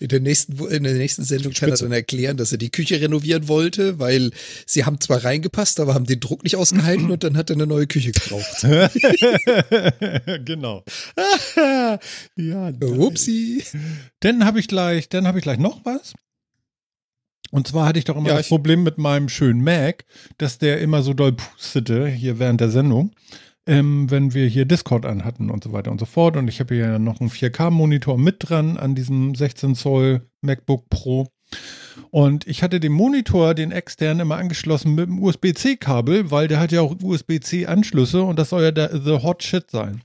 In der nächsten, in der nächsten Sendung kann er dann erklären, dass er die Küche renovieren wollte, weil sie haben zwar reingepasst, aber haben den Druck nicht ausgehalten und dann hat er eine neue Küche gebraucht. <laughs> genau. <laughs> ja, upsi. Dann habe ich gleich, dann habe ich gleich noch was. Und zwar hatte ich doch immer ja, das Problem mit meinem schönen Mac, dass der immer so doll pustete hier während der Sendung ähm, wenn wir hier Discord anhatten und so weiter und so fort. Und ich habe hier noch einen 4K-Monitor mit dran an diesem 16 Zoll MacBook Pro. Und ich hatte den Monitor, den externen, immer angeschlossen mit dem USB-C-Kabel, weil der hat ja auch USB-C-Anschlüsse und das soll ja der The Hot Shit sein.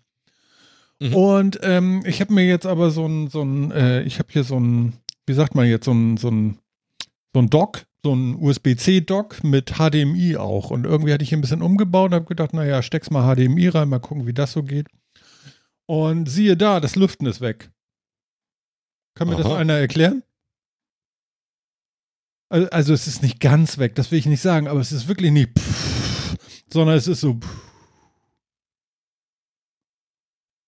Mhm. Und ähm, ich habe mir jetzt aber so ein, so ein äh, ich habe hier so ein, wie sagt man jetzt, so ein, so ein, so ein Dock so ein USB-C-Dock mit HDMI auch. Und irgendwie hatte ich ein bisschen umgebaut und habe gedacht, naja, steck's mal HDMI rein, mal gucken, wie das so geht. Und siehe da, das Lüften ist weg. Kann mir Aha. das einer erklären? Also, also, es ist nicht ganz weg, das will ich nicht sagen, aber es ist wirklich nicht pff, sondern es ist so pff.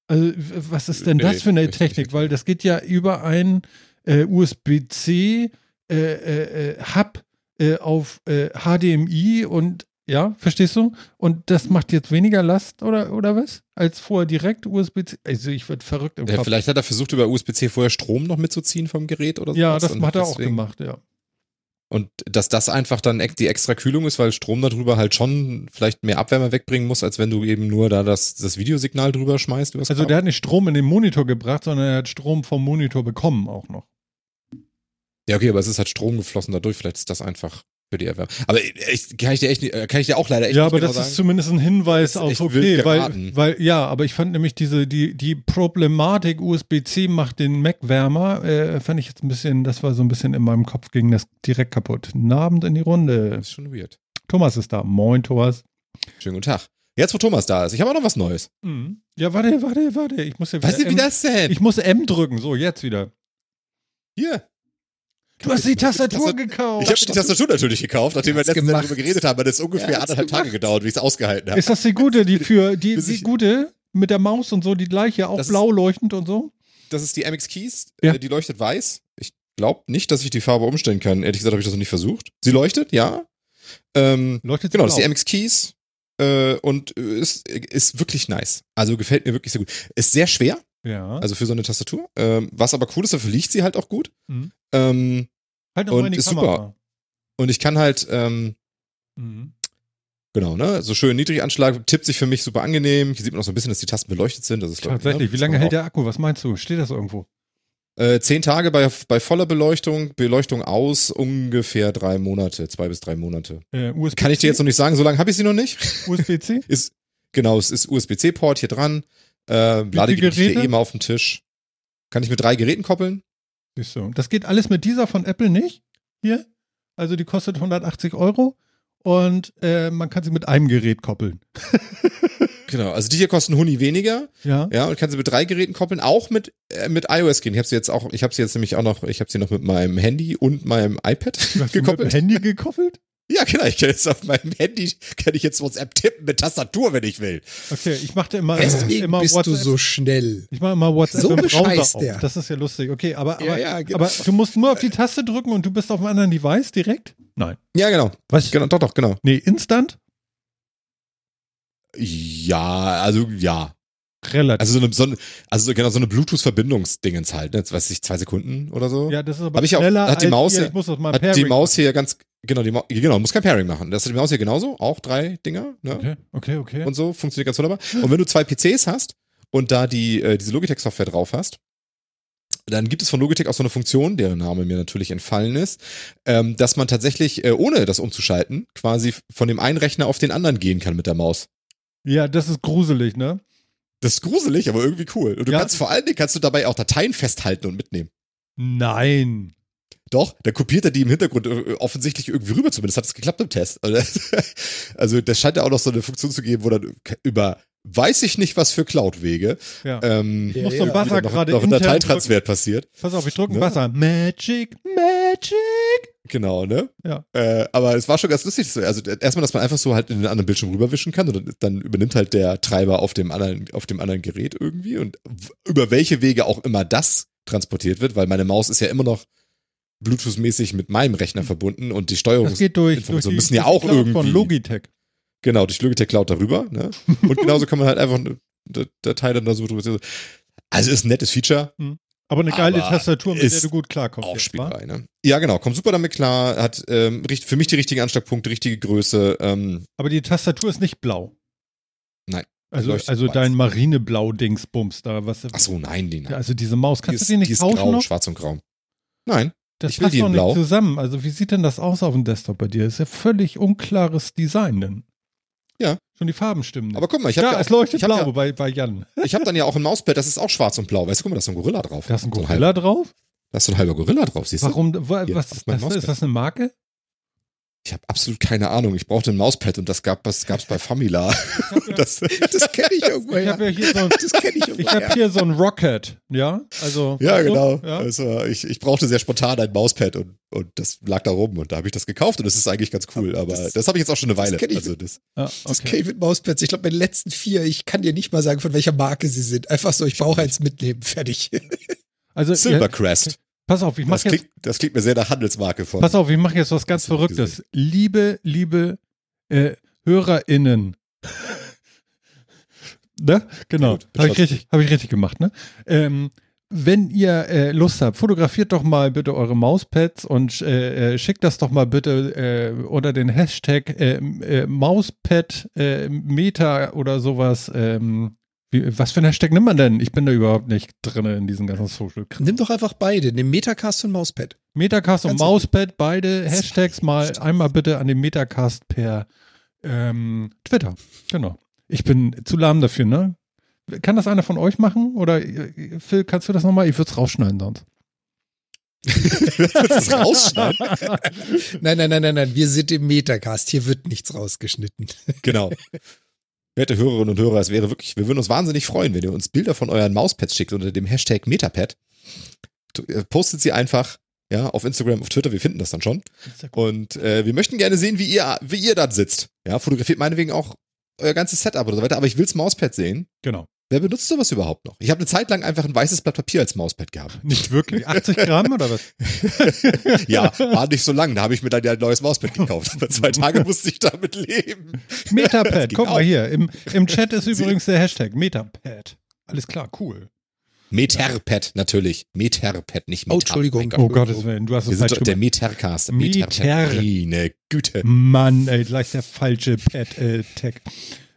Also, was ist denn nee, das für eine Technik? Weil das geht ja über ein äh, USB-C äh, äh, äh, Hub äh, auf HDMI äh, und ja, verstehst du? Und das macht jetzt weniger Last oder, oder was? Als vorher direkt USB-C. Also ich werde verrückt im ja, Kopf. Vielleicht hat er versucht, über USB-C vorher Strom noch mitzuziehen vom Gerät oder so. Ja, das hat er auch gemacht, ja. Und dass das einfach dann die extra Kühlung ist, weil Strom darüber halt schon vielleicht mehr Abwärme wegbringen muss, als wenn du eben nur da das, das Videosignal drüber schmeißt. Also der hat nicht Strom in den Monitor gebracht, sondern er hat Strom vom Monitor bekommen auch noch. Ja, okay, aber es ist halt Strom geflossen dadurch, vielleicht ist das einfach für die Erwärmung. Aber ich, kann ich dir echt äh, kann ich dir auch leider echt Ja, aber genau das sagen. ist zumindest ein Hinweis auf okay, weil, weil, ja, aber ich fand nämlich diese, die, die Problematik USB-C macht den Mac wärmer, äh, fand ich jetzt ein bisschen, das war so ein bisschen in meinem Kopf ging das direkt kaputt. Einen Abend in die Runde. Das ist schon weird. Thomas ist da. Moin, Thomas. Schönen guten Tag. Jetzt, wo Thomas da ist, ich habe auch noch was Neues. Mhm. Ja, warte, warte, warte. Ich muss ja Was ist wie das denn? Ich muss M drücken. So, jetzt wieder. Hier. Du hast die Tastatur gekauft. Ich habe die Tastatur natürlich gekauft, nachdem wir letztens darüber geredet haben. Das ist ungefähr anderthalb gemacht. Tage gedauert, wie ich es ausgehalten habe. Ist das die gute, die für die, die gute mit der Maus und so, die gleiche, auch das blau leuchtend und so? Das ist die MX Keys. Ja. Äh, die leuchtet weiß. Ich glaube nicht, dass ich die Farbe umstellen kann. Ehrlich gesagt habe ich das noch nicht versucht. Sie leuchtet, ja. Ähm, leuchtet genau, das ist die MX Keys. Äh, und ist, ist wirklich nice. Also gefällt mir wirklich sehr gut. Ist sehr schwer. Ja. Also für so eine Tastatur. Ähm, was aber cool ist, dafür liegt sie halt auch gut. Mhm. Ähm, halt und ist Kamera. super. Und ich kann halt, ähm, mhm. genau, ne, so schön Niedriganschlag, tippt sich für mich super angenehm. Hier sieht man auch so ein bisschen, dass die Tasten beleuchtet sind. Das ist, Tatsächlich, ne, wie lange hält der Akku? Was meinst du? Steht das irgendwo? Äh, zehn Tage bei, bei voller Beleuchtung, Beleuchtung aus, ungefähr drei Monate, zwei bis drei Monate. Äh, Kann ich dir jetzt noch nicht sagen, so lange habe ich sie noch nicht. USB-C? <laughs> ist, genau, es ist USB-C-Port hier dran. Äh, Ladegerät steht eh mal auf dem Tisch. Kann ich mit drei Geräten koppeln? Siehst du. Das geht alles mit dieser von Apple nicht. Hier. Also die kostet 180 Euro und äh, man kann sie mit einem Gerät koppeln. <laughs> genau, also die hier kosten Huni weniger. Ja. Ja, und kann sie mit drei Geräten koppeln, auch mit, äh, mit iOS gehen. Ich habe sie jetzt auch, ich habe sie jetzt nämlich auch noch, ich habe sie noch mit meinem Handy und meinem iPad du hast gekoppelt. Mit dem Handy gekoppelt? Ja, genau. Ich kann jetzt auf meinem Handy kann ich jetzt WhatsApp tippen mit Tastatur, wenn ich will. Okay, ich machte immer, Deswegen immer bist WhatsApp. du so schnell. Ich mache immer WhatsApp so im Browser auf. Der. Das ist ja lustig. Okay, aber, ja, aber, ja, genau. aber du musst nur auf die Taste drücken und du bist auf einem anderen Device direkt? Nein. Ja, genau. Was? Genau, doch, doch, genau. Nee, Instant? Ja, also ja. Relativ. Also so eine, so eine also genau so eine Bluetooth-Verbindungsdingens halt, ne? weiß ich, zwei Sekunden oder so. Ja, das ist aber Hab ich auch, hat die Maus hier, ich muss das mal hat die Maus hier ganz, genau, die, genau, muss kein Pairing machen. Das hat die Maus hier genauso, auch drei Dinger, ne? Okay, okay, okay. Und so, funktioniert ganz wunderbar. Und wenn du zwei PCs hast und da die, äh, diese Logitech-Software drauf hast, dann gibt es von Logitech auch so eine Funktion, deren Name mir natürlich entfallen ist, ähm, dass man tatsächlich, äh, ohne das umzuschalten, quasi von dem einen Rechner auf den anderen gehen kann mit der Maus. Ja, das ist gruselig, ne? Das ist gruselig, aber irgendwie cool. Und du ja. kannst vor allen Dingen kannst du dabei auch Dateien festhalten und mitnehmen. Nein. Doch, dann kopiert er die im Hintergrund äh, offensichtlich irgendwie rüber, zumindest hat es geklappt im Test. <laughs> Also das scheint ja auch noch so eine Funktion zu geben, wo dann über weiß ich nicht, was für Cloud-Wege. Ja. Ähm, ich muss so ein Buzzer noch, gerade noch ein Dateitransfer passiert. Pass auf, ich drücke einen ne? Buzzer. Magic, Magic. Genau, ne? Ja. Äh, aber es war schon ganz lustig. Also erstmal, dass man einfach so halt in den anderen Bildschirm rüberwischen kann und dann übernimmt halt der Treiber auf dem anderen, auf dem anderen Gerät irgendwie und über welche Wege auch immer das transportiert wird, weil meine Maus ist ja immer noch Bluetooth-mäßig mit meinem Rechner verbunden und die Steuerung das geht durch, durch die, müssen ja auch irgendwie von Logitech. Genau, durch Logitech Cloud darüber. Ne? Und <laughs> genauso kann man halt einfach eine Datei dann da so drüber. Also ist ein nettes Feature. Hm. Aber eine geile aber Tastatur, mit der du gut klarkommst. Auch spielbar, ne? Ja, genau, kommt super damit klar, hat ähm, für mich die richtigen Anschlagpunkte, richtige Größe. Ähm, aber die Tastatur ist nicht blau. Nein. Also, also dein Marineblau-Dingsbums da, was. Ach so, nein, die nein. Also diese Maus, kannst die ist, du die nicht die ist tauschen grau, noch? schwarz und grau. Nein. Das ich will passt die in doch blau. nicht zusammen. Also wie sieht denn das aus auf dem Desktop bei dir? Das ist ja völlig unklares Design denn. Ja. Schon die Farben stimmen. Nicht. Aber guck mal, ich habe ja, ja es leuchtet blau ja, bei, bei Jan. Ich habe dann ja auch ein Mauspad, das ist auch schwarz und blau. Weißt du, guck mal, da ist ein Gorilla drauf. Da ist ein So Gorilla halber, drauf? Da ist so ein halber Gorilla drauf, siehst du? Warum, wa, Hier, was ist das? Mauspad. Ist das eine Marke? Ich habe absolut keine Ahnung. Ich brauchte ein Mauspad und das gab es bei Famila. das Das kenne ich irgendwo. Ich habe ja hier so Das kenne habe hier so ein Rocket, ja? Also ja, du? genau. Ja? Also ich, ich brauchte sehr spontan ein Mauspad und, und das lag da rum und da habe ich das gekauft und das ist eigentlich ganz cool. Aber das, Das- habe ich jetzt auch schon eine das Weile. kenn ich. Also das, Ja, Das okay. Cave Mauspads. Ich glaube, meine letzten vier, ich kann dir nicht mal sagen, von welcher Marke sie sind. Einfach so, ich brauche eins mitnehmen. Fertig. Also Silvercrest. Pass auf, ich Das mache jetzt klingt, das klingt mir sehr nach Handelsmarke von. Pass auf, ich mache jetzt was ganz Verrücktes. Liebe, liebe äh, HörerInnen. ne? Genau. Habe ich, richtig- hab ich richtig gemacht, ne? Ähm, wenn ihr äh, Lust habt, fotografiert doch mal bitte eure Mauspads und äh, äh, schickt das doch mal bitte äh, unter den Hashtag äh, äh, Mauspad äh, Meta oder sowas. Ähm, wie, was für ein Hashtag nimmt man denn? Ich bin da überhaupt nicht drin in diesen ganzen social -Kram. Nimm doch einfach beide. Nimm Metacast und Mauspad. Metacast und Mauspad, beide Hashtags mal einmal bitte an den Metacast per ähm, Twitter. Genau. Ich bin zu lahm dafür, ne? Kann das einer von euch machen? Oder äh, Phil, kannst du das nochmal? Ich würde es rausschneiden sonst. das rausschneiden? nein, nein, nein, nein, nein. Wir sind im Metacast. Hier wird nichts rausgeschnitten. Genau. Werte Hörerinnen und Hörer, es wäre wirklich, wir würden uns wahnsinnig freuen, wenn ihr uns Bilder von euren Mauspads schickt unter dem Hashtag Metapad. Äh, postet sie einfach, ja, auf Instagram, auf Twitter, wir finden das dann schon. Und äh, wir möchten gerne sehen, wie ihr, wie ihr da sitzt. Ja, fotografiert meinetwegen auch euer ganzes Setup oder so weiter, aber ich will's Mauspad sehen. Genau. Wer benutzt sowas überhaupt noch? Ich habe eine Zeit lang einfach ein weißes Blatt Papier als Mauspad gehabt. <laughs> Nicht wirklich? 80 Gramm oder was? <laughs> ja, war nicht so lang. Da habe ich mir dann ja ein neues Mauspad gekauft. Aber zwei Tage musste ich damit leben. <laughs> Metapad, guck auch. mal hier. Im, Im Chat ist übrigens der Hashtag Metapad. Alles klar, cool. Meterpad natürlich. Meterpad, nicht Meter. Oh, Entschuldigung. Oh Gottes Willen, du hast es falsch Der Metercast. Meter. Meine Güte. Mann, ey, gleich der falsche Pad-Tag. Äh,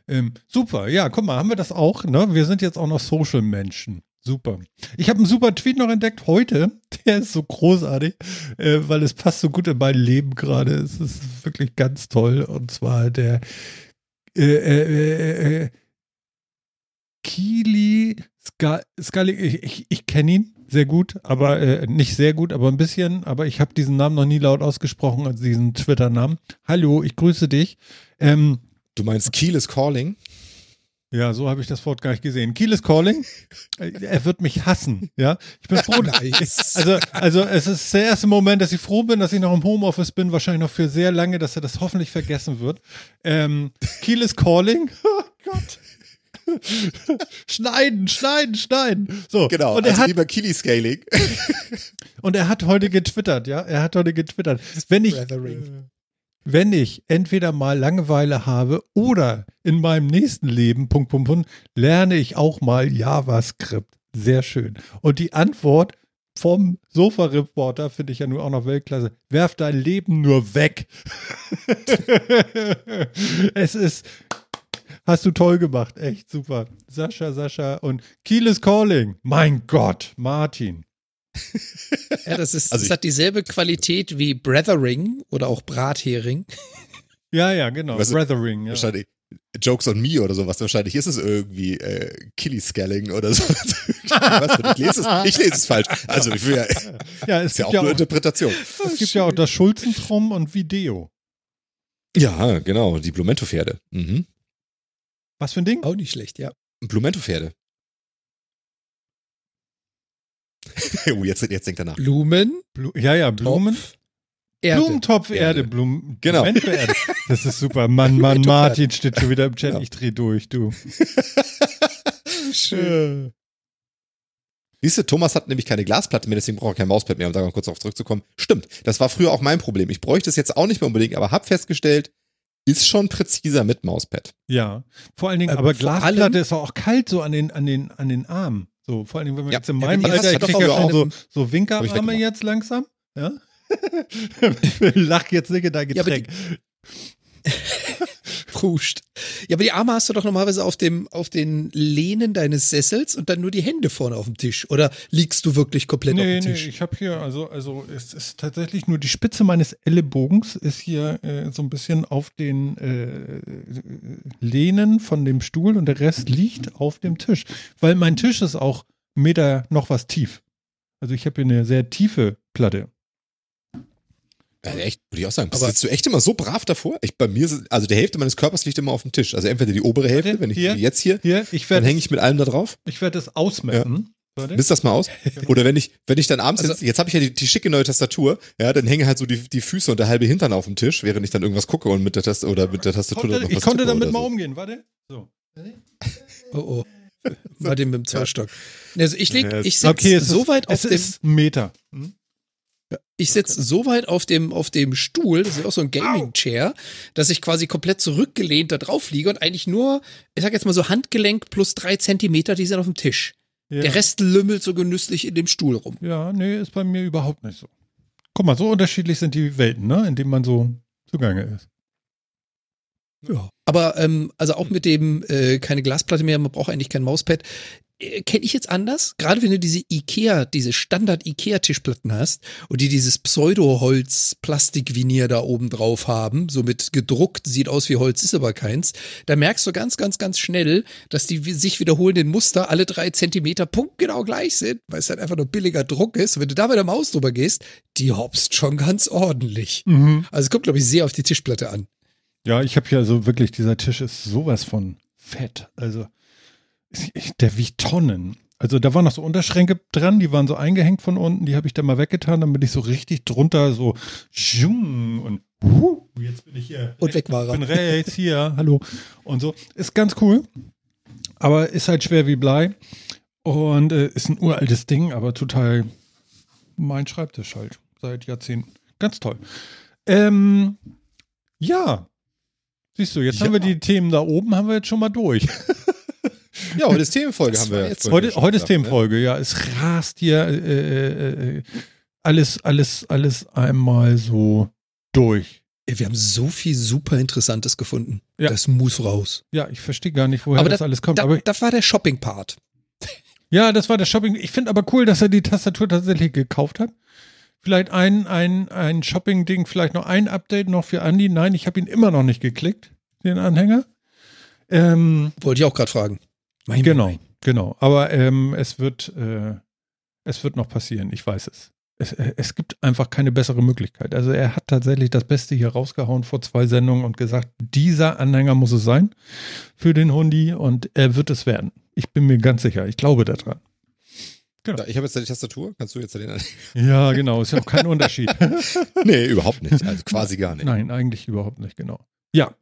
ähm, super, ja, guck mal, haben wir das auch, ne? Wir sind jetzt auch noch Social-Menschen. Super. Ich habe einen super Tweet noch entdeckt heute. <laughs> Der ist so großartig, äh, weil es passt so gut in mein Leben gerade. Es ist wirklich ganz toll. Und zwar der äh, äh, äh, äh Kili Scully. Ich, ich, ich kenne ihn sehr gut, aber äh, nicht sehr gut, aber ein bisschen. Aber ich habe diesen Namen noch nie laut ausgesprochen, also diesen Twitter-Namen. Hallo, ich grüße dich. Ähm, Du meinst Kiel is calling? Ja, so habe ich das Wort gar nicht gesehen. Kiel is calling. Er wird mich hassen. Ja, ich bin froh. nice. Also, also es ist der erste Moment, dass ich froh bin, dass ich noch im Homeoffice bin. Wahrscheinlich noch für sehr lange, dass er das hoffentlich vergessen wird. Ähm, Kiel is calling. <laughs> Oh Gott. schneiden, schneiden, schneiden. So. Genau, und er also hat, lieber Kili Scaling. <laughs> und er hat heute getwittert, ja. Er hat heute getwittert. Wenn ich, wenn ich entweder mal Langeweile habe oder in meinem nächsten Leben, Punkt, Punkt, Punkt, lerne ich auch mal JavaScript. Sehr schön. Und die Antwort vom Sofa-Reporter finde ich ja nur auch noch Weltklasse. Werf dein Leben nur weg. <laughs> es ist, hast du toll gemacht. Echt super. Sascha, Sascha und Kiel is calling. Mein Gott, Martin. <laughs> ja, das, ist, also das hat dieselbe Qualität wie Brethering oder auch Brathering. <laughs> Ja, ja, genau. Weißt Brethering, ja. Wahrscheinlich Jokes on Me oder sowas. Wahrscheinlich ist es irgendwie äh, Killy-Scaling oder <laughs> so. ich, lese es, ich lese es falsch. Also ich will ja, ja es ist ja auch ja nur auch, Interpretation. Es gibt ja auch das Schulzentrum und Video. Ja, genau. Die Blumento-Pferde. Mhm. Was für ein Ding? Auch nicht schlecht, ja. Blumento-Pferde. <laughs> oh, jetzt, jetzt denkt er nach. Blumen? Blu ja, ja, Blumen. Topf, Erde. Blumentopf, Erde, Erde Blumen. Genau. Erde. <laughs> Das ist super. Mann, Mann, Martin steht schon wieder im Chat. Ja. Ich dreh durch, du. <laughs> Schön. Siehst du, Thomas hat nämlich keine Glasplatte mehr, deswegen braucht er kein Mauspad mehr, um da mal kurz auf zurückzukommen. Stimmt, das war früher auch mein Problem. Ich bräuchte es jetzt auch nicht mehr unbedingt, aber hab festgestellt, ist schon präziser mit Mauspad. Ja, vor allen Dingen, äh, aber Glasplatte ist auch kalt so an den, an den, an den Armen. So, vor allem, wenn man ja, jetzt in meinem ja, Alter, ich kriege ja schon so, so Winkerarme jetzt langsam. Ja? <laughs> Lach jetzt nicht in dein Getränk. Ja, Pruscht. Ja, aber die Arme hast du doch normalerweise auf dem, auf den Lehnen deines Sessels und dann nur die Hände vorne auf dem Tisch. Oder liegst du wirklich komplett nee, auf dem Tisch? Nee, ich habe hier, also, also es ist tatsächlich nur die Spitze meines Ellenbogens ist hier äh, so ein bisschen auf den äh, Lehnen von dem Stuhl und der Rest liegt auf dem Tisch. Weil mein Tisch ist auch Meter noch was tief. Also ich habe hier eine sehr tiefe Platte. Ja, echt, würde ich auch sagen. Aber sitzt du echt immer so brav davor? Ich, bei mir, also die Hälfte meines Körpers liegt immer auf dem Tisch. Also entweder die obere Hälfte, wenn ich hier, jetzt hier, hier ich dann hänge ich mit allem da drauf. Ich werde es ausmessen. Ja. Misst das mal aus? <laughs> Oder wenn ich, wenn ich dann abends, also, jetzt, jetzt habe ich ja die, die, schicke neue Tastatur, ja, dann hängen halt so die, die Füße und der halbe Hintern auf dem Tisch, während ich dann irgendwas gucke und mit der Tastatur oder mit der Tastatur konnte, noch was Ich konnte damit mal so. umgehen, warte. So. Oh oh. Warte mit dem <laughs> Zweistock. Also ich leg, ich sitze okay, so weit auf dem Meter. Hm? Ich sitze so weit auf dem, auf dem Stuhl, das ist auch so ein Gaming-Chair, dass ich quasi komplett zurückgelehnt da drauf liege und eigentlich nur, ich sag jetzt mal so Handgelenk plus drei Zentimeter, die sind auf dem Tisch. Ja. Der Rest lümmelt so genüsslich in dem Stuhl rum. Ja, nee, ist bei mir überhaupt nicht so. Guck mal, so unterschiedlich sind die Welten, ne, in denen man so zugange ist. Ja. Aber ähm, also auch mit dem äh, keine Glasplatte mehr, man braucht eigentlich kein Mauspad kenne ich jetzt anders. Gerade wenn du diese Ikea, diese Standard-Ikea-Tischplatten hast und die dieses Pseudo-Holz-Plastik-Vinier da oben drauf haben, so mit gedruckt, sieht aus wie Holz, ist aber keins, da merkst du ganz, ganz, ganz schnell, dass die sich wiederholenden Muster alle drei Zentimeter punktgenau gleich sind, weil es halt einfach nur billiger Druck ist. Und wenn du da mit der Maus drüber gehst, die hopst schon ganz ordentlich. Mhm. Also es kommt, glaube ich, sehr auf die Tischplatte an. Ja, ich habe hier so wirklich, dieser Tisch ist sowas von fett. Also der wiegt Tonnen. Also da waren noch so Unterschränke dran, die waren so eingehängt von unten, die habe ich dann mal weggetan, damit ich so richtig drunter so und uh, jetzt bin ich hier. Und weg war er. Bin rechts hier, hallo. Und so. Ist ganz cool. Aber ist halt schwer wie Blei. Und äh, ist ein uraltes Ding, aber total mein Schreibtisch halt. Seit Jahrzehnten. Ganz toll. Ähm, ja. Siehst du, jetzt ja. haben wir die Themen da oben, haben wir jetzt schon mal durch. <laughs> Ja, heute ist Themenfolge, haben wir jetzt. Heute, heute ist Themenfolge, ne? ja. Es rast hier äh, äh, äh, alles, alles, alles einmal so durch. Wir haben so viel super Interessantes gefunden. Ja. Das muss raus. Ja, ich verstehe gar nicht, woher aber das, das alles kommt. Da, aber das war der Shopping-Part. <laughs> Ja, das war der Shopping. Ich finde aber cool, dass er die Tastatur tatsächlich gekauft hat. Vielleicht ein, ein, ein Shopping-Ding, vielleicht noch ein Update noch für Andy. Nein, ich habe ihn immer noch nicht geklickt, den Anhänger. Ähm, Wollte ich auch gerade fragen. Mein genau, mein. genau. Aber ähm, es wird, äh, es wird noch passieren. Ich weiß es. es. Äh, es. gibt einfach keine bessere Möglichkeit. Also er hat tatsächlich das Beste hier rausgehauen vor zwei Sendungen und gesagt, dieser Anhänger muss es sein für den Hundi und er wird es werden. Ich bin mir ganz sicher. Ich glaube daran. Genau. Ich habe jetzt die Tastatur. Kannst du jetzt den? Ja, genau. Ist ja auch kein Unterschied. <laughs> nee, überhaupt nicht. Also quasi gar nicht. Nein, eigentlich überhaupt nicht. Genau. Ja.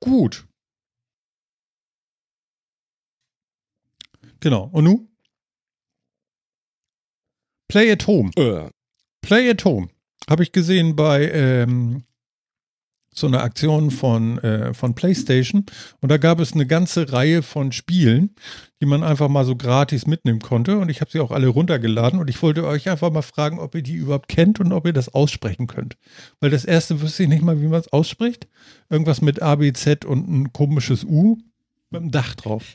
Gut. Genau. Und nu? Play at Home. Äh. Play at Home. Habe ich gesehen bei ähm, so einer Aktion von, äh, von PlayStation. Und da gab es eine ganze Reihe von Spielen, die man einfach mal so gratis mitnehmen konnte. Und ich habe sie auch alle runtergeladen. Und ich wollte euch einfach mal fragen, ob ihr die überhaupt kennt und ob ihr das aussprechen könnt. Weil das erste wüsste ich nicht mal, wie man es ausspricht. Irgendwas mit A, B, Z und ein komisches U mit einem Dach drauf.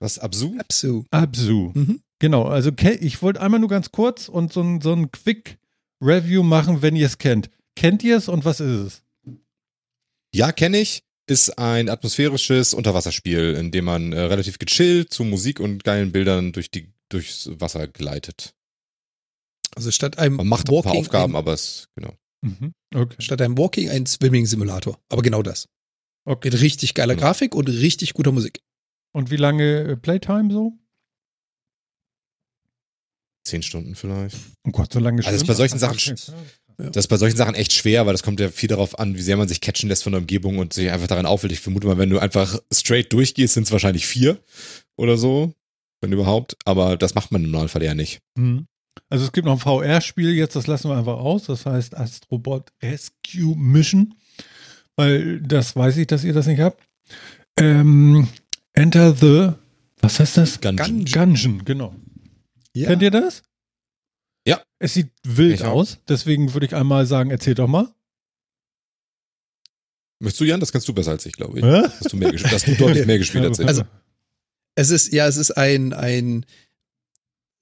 Was, Absu? Absu. Absu. Mhm. Genau, also ich wollte einmal nur ganz kurz und so ein, so ein Quick Review machen, wenn ihr es kennt. Kennt ihr es und was ist es? Ja, kenne ich. Ist ein atmosphärisches Unterwasserspiel, in dem man äh, relativ gechillt zu Musik und geilen Bildern durch die, durchs Wasser gleitet. Also statt einem Man macht Walking ein paar Aufgaben, ein, aber es, genau. Mhm. Okay. Statt einem Walking ein Swimming-Simulator. Aber genau das. Okay. Mit richtig geiler genau. Grafik und richtig guter Musik. Und wie lange äh, Playtime so? Zehn Stunden vielleicht. Oh Gott, so lange Also das ist bei solchen Sachen, das ist bei solchen Sachen echt schwer, weil das kommt ja viel darauf an, wie sehr man sich catchen lässt von der Umgebung und sich einfach daran aufwählt. Ich vermute mal, wenn du einfach straight durchgehst, sind es wahrscheinlich vier oder so, wenn überhaupt. Aber das macht man im Normalfall ja nicht. Mhm. Also es gibt noch ein VR-Spiel jetzt, das lassen wir einfach aus. Das heißt Astrobot Rescue Mission. Weil das weiß ich, dass ihr das nicht habt. Ähm, Enter the, was heißt das? Gungeon. Gungeon, genau. Ja. Kennt ihr das? Ja. Es sieht wild ich aus, deswegen würde ich einmal sagen, erzähl doch mal. Möchtest du, Jan? Das kannst du besser als ich, glaube ich. Hä? Hast du, mehr gespielt, hast du deutlich mehr gespielt als ich. Also, es ist, ja, es ist ein, ein,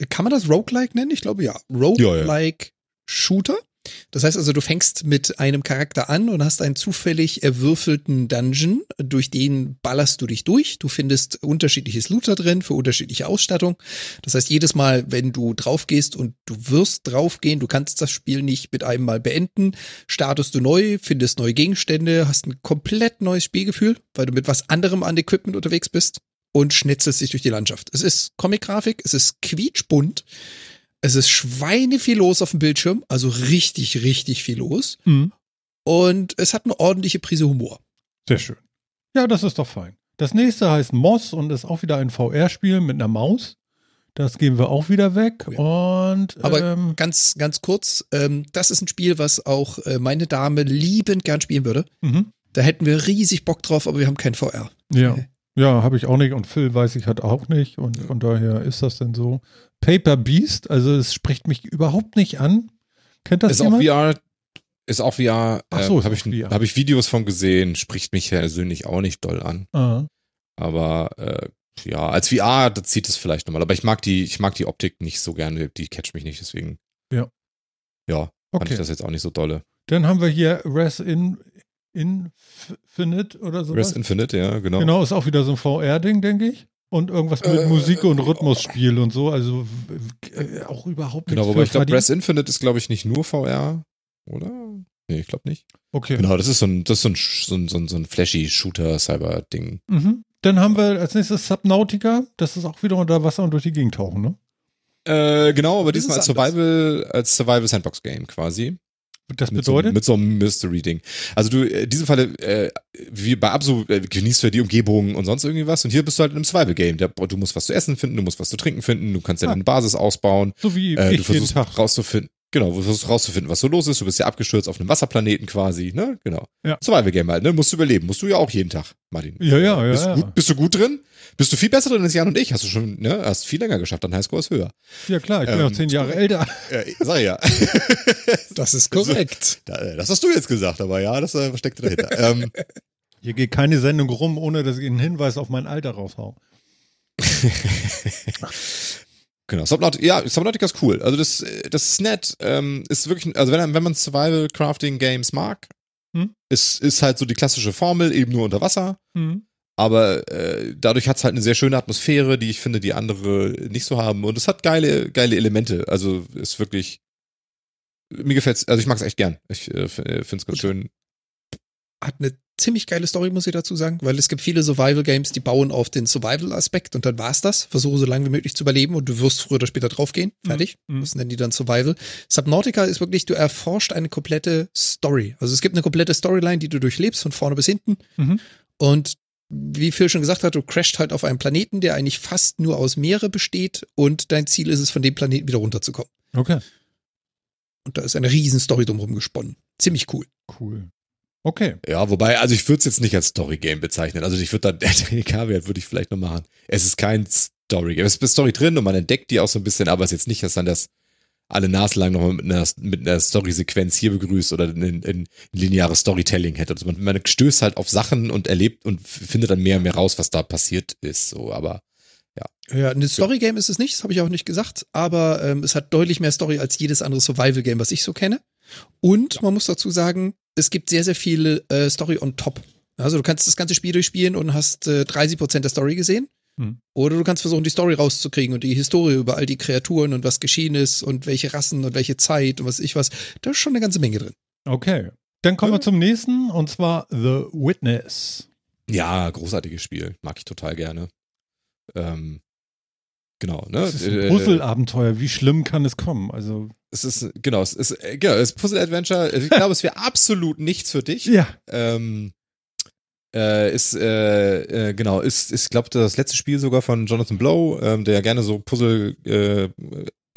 kann man das Roguelike nennen? Ich glaube, ja. Roguelike ja, ja. Shooter. Das heißt also, du fängst mit einem Charakter an und hast einen zufällig erwürfelten Dungeon, durch den ballerst du dich durch. Du findest unterschiedliches Loot da drin für unterschiedliche Ausstattung. Das heißt, jedes Mal, wenn du draufgehst und du wirst draufgehen, du kannst das Spiel nicht mit einem Mal beenden, startest du neu, findest neue Gegenstände, hast ein komplett neues Spielgefühl, weil du mit was anderem an Equipment unterwegs bist und schnetzelst dich durch die Landschaft. Es ist Comic-Grafik, es ist quietschbunt. Es ist Schweine viel los auf dem Bildschirm, also richtig, richtig viel los. Mhm. Und es hat eine ordentliche Prise Humor. Sehr schön. Ja, das ist doch fein. Das nächste heißt Moss und ist auch wieder ein VR-Spiel mit einer Maus. Das geben wir auch wieder weg. Ja. Und, Aber ähm, ganz, ganz kurz, ähm, das ist ein Spiel, was auch äh, meine Dame liebend gern spielen würde. Mhm. Da hätten wir riesig Bock drauf, aber wir haben kein VR. Ja. Ja, habe ich auch nicht und Phil weiß ich hat auch nicht und von daher ist das denn so. Paper Beast, also es spricht mich überhaupt nicht an. Kennt das ist jemand? Auch VR, ist auch VR. Ach so, äh, habe ich, hab ich Videos von gesehen, spricht mich persönlich auch nicht doll an. Aha. Aber äh, ja, als VR, da zieht es vielleicht nochmal. Aber ich mag die, ich mag die Optik nicht so gerne, die catcht mich nicht, deswegen. Ja. Ja, fand ich das jetzt auch nicht so dolle. Dann haben wir hier Res in, Infinite oder so. Res Infinite, ja, genau. Genau, ist auch wieder so ein VR-Ding, denke ich. Und irgendwas mit äh, Musik und Rhythmusspiel und so. Also äh, auch überhaupt nicht. Genau, wobei ich glaube, Res Infinite ist, glaube ich, nicht nur VR, oder? Nee, ich glaube nicht. Okay. Genau, das ist so ein, das ist so ein, so ein, so ein, so ein flashy Shooter-Cyber-Ding. Mhm. Dann haben wir als nächstes Subnautica. Das ist auch wieder unter Wasser und durch die Gegend tauchen, ne? Äh, genau, aber diesmal als Survival, als Survival Sandbox Game quasi. Das bedeutet? Mit so, mit so einem Mystery-Ding. Also du, in diesem Falle, äh, wie bei Absu, äh, genießt du ja die Umgebung und sonst irgendwie was. Und hier bist du halt in einem Survival-Game. Du musst was zu essen finden, du musst was zu trinken finden, du kannst ja ah. eine Basis ausbauen. So wie äh, ich du versuchst jeden Tag. rauszufinden. Genau, du versuchst rauszufinden, was so los ist. Du bist ja abgestürzt auf einem Wasserplaneten quasi, ne? Genau. Ja. Survival Game halt, ne? Musst du überleben. Musst du ja auch jeden Tag, Martin. Ja, ja, ja. Bist, ja. Gut, bist du gut drin? Bist du viel besser drin als Jan und ich? Hast du schon, ne? Hast viel länger geschafft, dein Highscore ist höher. Ja, klar, ich bin ähm, auch zehn Jahre älter. <laughs> Äh, sag ja. <laughs> das ist korrekt. <laughs> Das, das, hast du jetzt gesagt, aber ja, das äh, steckte dahinter. ähm, Hier geht keine Sendung rum, ohne dass ich einen Hinweis auf mein Alter raushau. Genau, Subnautica, ja, Subnautica ist cool. Also das, das ist nett. Ähm, ist wirklich, also wenn, wenn man Survival Crafting Games mag, hm? ist, ist halt so die klassische Formel, eben nur unter Wasser. Hm. Aber äh, dadurch hat es halt eine sehr schöne Atmosphäre, die ich finde, die andere nicht so haben. Und es hat geile, geile Elemente. Also ist wirklich. Mir gefällt's, also ich mag es echt gern. Ich äh, finde es ganz schön. Hat eine ziemlich geile Story, muss ich dazu sagen, weil es gibt viele Survival-Games, die bauen auf den Survival-Aspekt und dann war's das. Versuche so lange wie möglich zu überleben und du wirst früher oder später draufgehen. Mhm. Fertig. Mhm. Das nennen die dann Survival. Subnautica ist wirklich, du erforscht eine komplette Story. Also es gibt eine komplette Storyline, die du durchlebst, von vorne bis hinten. Mhm. Und wie Phil schon gesagt hat, du crasht halt auf einem Planeten, der eigentlich fast nur aus Meere besteht und dein Ziel ist es, von dem Planeten wieder runterzukommen. Okay. Und da ist eine riesen Story drumherum gesponnen. Ziemlich cool. Cool. Okay. Ja, wobei, also ich würde es jetzt nicht als Story-Game bezeichnen. Also ich würde da, <laughs> der K-Wert würde ich vielleicht noch machen. Es ist kein Story-Game. Es ist eine Story drin und man entdeckt die auch so ein bisschen, aber es ist jetzt nicht, dass dann das alle Nase lang nochmal mit einer, mit einer Story-Sequenz hier begrüßt oder ein, ein lineares Storytelling hätte. Also man, man stößt halt auf Sachen und erlebt und findet dann mehr und mehr raus, was da passiert ist. So, aber ja. Ja, ein Story-Game ist es nicht, das habe ich auch nicht gesagt, aber ähm, es hat deutlich mehr Story als jedes andere Survival-Game, was ich so kenne. Und ja. man muss dazu sagen, es gibt sehr, sehr viel äh, Story on top. Also du kannst das ganze Spiel durchspielen und hast äh, 30 Prozent der Story gesehen. Hm. Oder du kannst versuchen, die Story rauszukriegen und die Historie über all die Kreaturen und was geschehen ist und welche Rassen und welche Zeit und was ich was. Da ist schon eine ganze Menge drin. Okay. Dann kommen ja. wir zum nächsten und zwar The Witness. Ja, großartiges Spiel. Mag ich total gerne. Ähm, genau, ne? Das ist ein äh, Puzzle-Abenteuer. Wie schlimm kann es kommen? Also. Es ist, genau, es ist, äh, genau, es ist Puzzle-Adventure. Ich glaube, es wäre <laughs> absolut nichts für dich. Ja. Ähm, äh, ist, äh, äh, genau, ist, ist, glaube das letzte Spiel sogar von Jonathan Blow, ähm, der gerne so Puzzle, äh,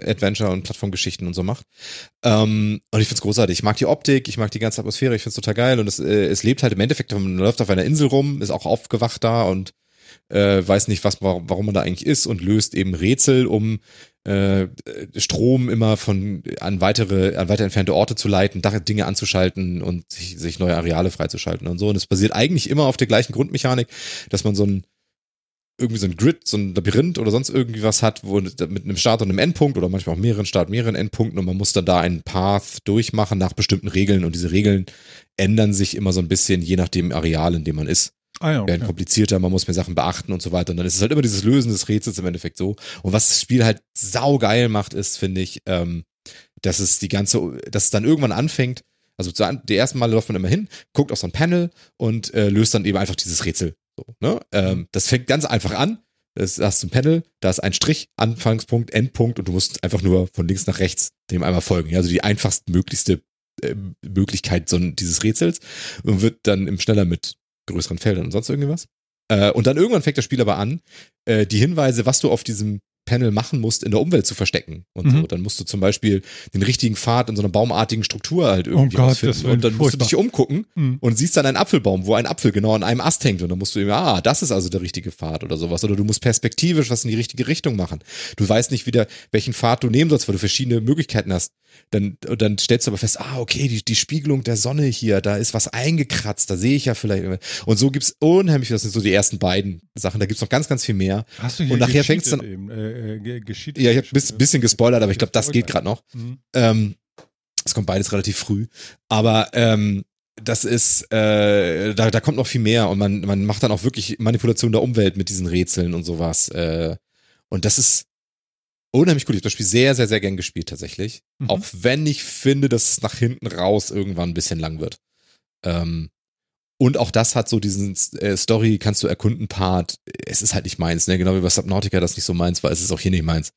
Adventure und Plattformgeschichten und so macht. Ähm, und ich find's großartig. Ich mag die Optik, ich mag die ganze Atmosphäre, ich find's total geil. Und es, äh, es lebt halt im Endeffekt, man läuft auf einer Insel rum, ist auch aufgewacht da und äh, weiß nicht, was, warum man da eigentlich ist und löst eben Rätsel, um äh, Strom immer von an weitere, an weiter entfernte Orte zu leiten, Dinge anzuschalten und sich, sich neue Areale freizuschalten und so. Und es basiert eigentlich immer auf der gleichen Grundmechanik, dass man so ein irgendwie so ein Grid, so ein Labyrinth oder sonst irgendwie was hat, wo mit einem Start und einem Endpunkt oder manchmal auch mehreren Start, mehreren Endpunkten und man muss dann da einen Path durchmachen nach bestimmten Regeln und diese Regeln ändern sich immer so ein bisschen je nach dem Areal, in dem man ist. Ah ja, okay. werden komplizierter, man muss mehr Sachen beachten und so weiter. Und dann ist es halt immer dieses Lösen des Rätsels im Endeffekt so. Und was das Spiel halt saugeil macht, ist, finde ich, ähm, dass es die ganze, dass es dann irgendwann anfängt, also zu, die ersten Male läuft man immer hin, guckt auf so ein Panel und äh, löst dann eben einfach dieses Rätsel. So, ne? ähm, mhm. das fängt ganz einfach an. Das hast du ein Panel, da ist ein Strich, Anfangspunkt, Endpunkt und du musst einfach nur von links nach rechts dem einmal folgen. Also die einfachstmöglichste äh, Möglichkeit so dieses Rätsels und wird dann im schneller mit größeren Feldern und sonst irgendwas. Äh, und dann irgendwann fängt das Spiel aber an, äh, die Hinweise, was du auf diesem Panel machen musst, in der Umwelt zu verstecken und mhm. so. Dann musst du zum Beispiel den richtigen Pfad in so einer baumartigen Struktur halt irgendwie oh Gott, finden. und dann musst du dich umgucken mhm. und siehst dann einen Apfelbaum, wo ein Apfel genau an einem Ast hängt und dann musst du immer, ah, das ist also der richtige Pfad oder sowas. Oder du musst perspektivisch was in die richtige Richtung machen. Du weißt nicht wieder, welchen Pfad du nehmen sollst, weil du verschiedene Möglichkeiten hast. Dann, dann stellst du aber fest, ah, okay, die, die Spiegelung der Sonne hier, da ist was eingekratzt, da sehe ich ja vielleicht. Und so gibt's unheimlich, das sind so die ersten beiden Sachen, da gibt's noch ganz, ganz viel mehr. Hast du hier und nachher fängt's dann. Eben, äh, äh, ja, ich habe ein bisschen gespoilert, aber ich glaube, das geht gerade noch. Mhm. Ähm, es kommt beides relativ früh. Aber ähm, das ist, äh, da, da kommt noch viel mehr und man, man macht dann auch wirklich Manipulation der Umwelt mit diesen Rätseln und sowas. Äh, und das ist unheimlich cool. Ich habe das Spiel sehr, sehr, sehr gern gespielt tatsächlich. Mhm. Auch wenn ich finde, dass es nach hinten raus irgendwann ein bisschen lang wird. Ähm, und auch das hat so diesen äh, Story, kannst du erkunden Part. Es ist halt nicht meins, ne? Genau wie bei Subnautica das nicht so meins war, es ist auch hier nicht meins.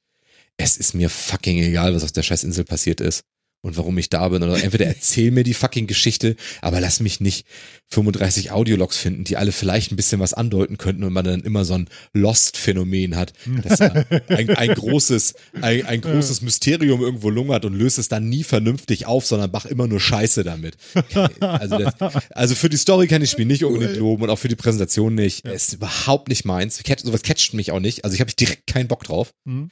Es ist mir fucking egal, was auf der Scheißinsel passiert ist und warum ich da bin. Oder entweder erzähl mir die fucking Geschichte, aber lass mich nicht 35 Audiologs finden, die alle vielleicht ein bisschen was andeuten könnten und man dann immer so ein Lost-Phänomen hat, dass ein, ein großes, ein, ein großes Mysterium irgendwo lungert und löst es dann nie vernünftig auf, sondern mach immer nur Scheiße damit. Also, das, also für die Story kann ich Spiel nicht unbedingt loben und auch für die Präsentation nicht. Ja. Ist überhaupt nicht meins. Sowas catcht mich auch nicht. Also ich habe direkt keinen Bock drauf. Mhm.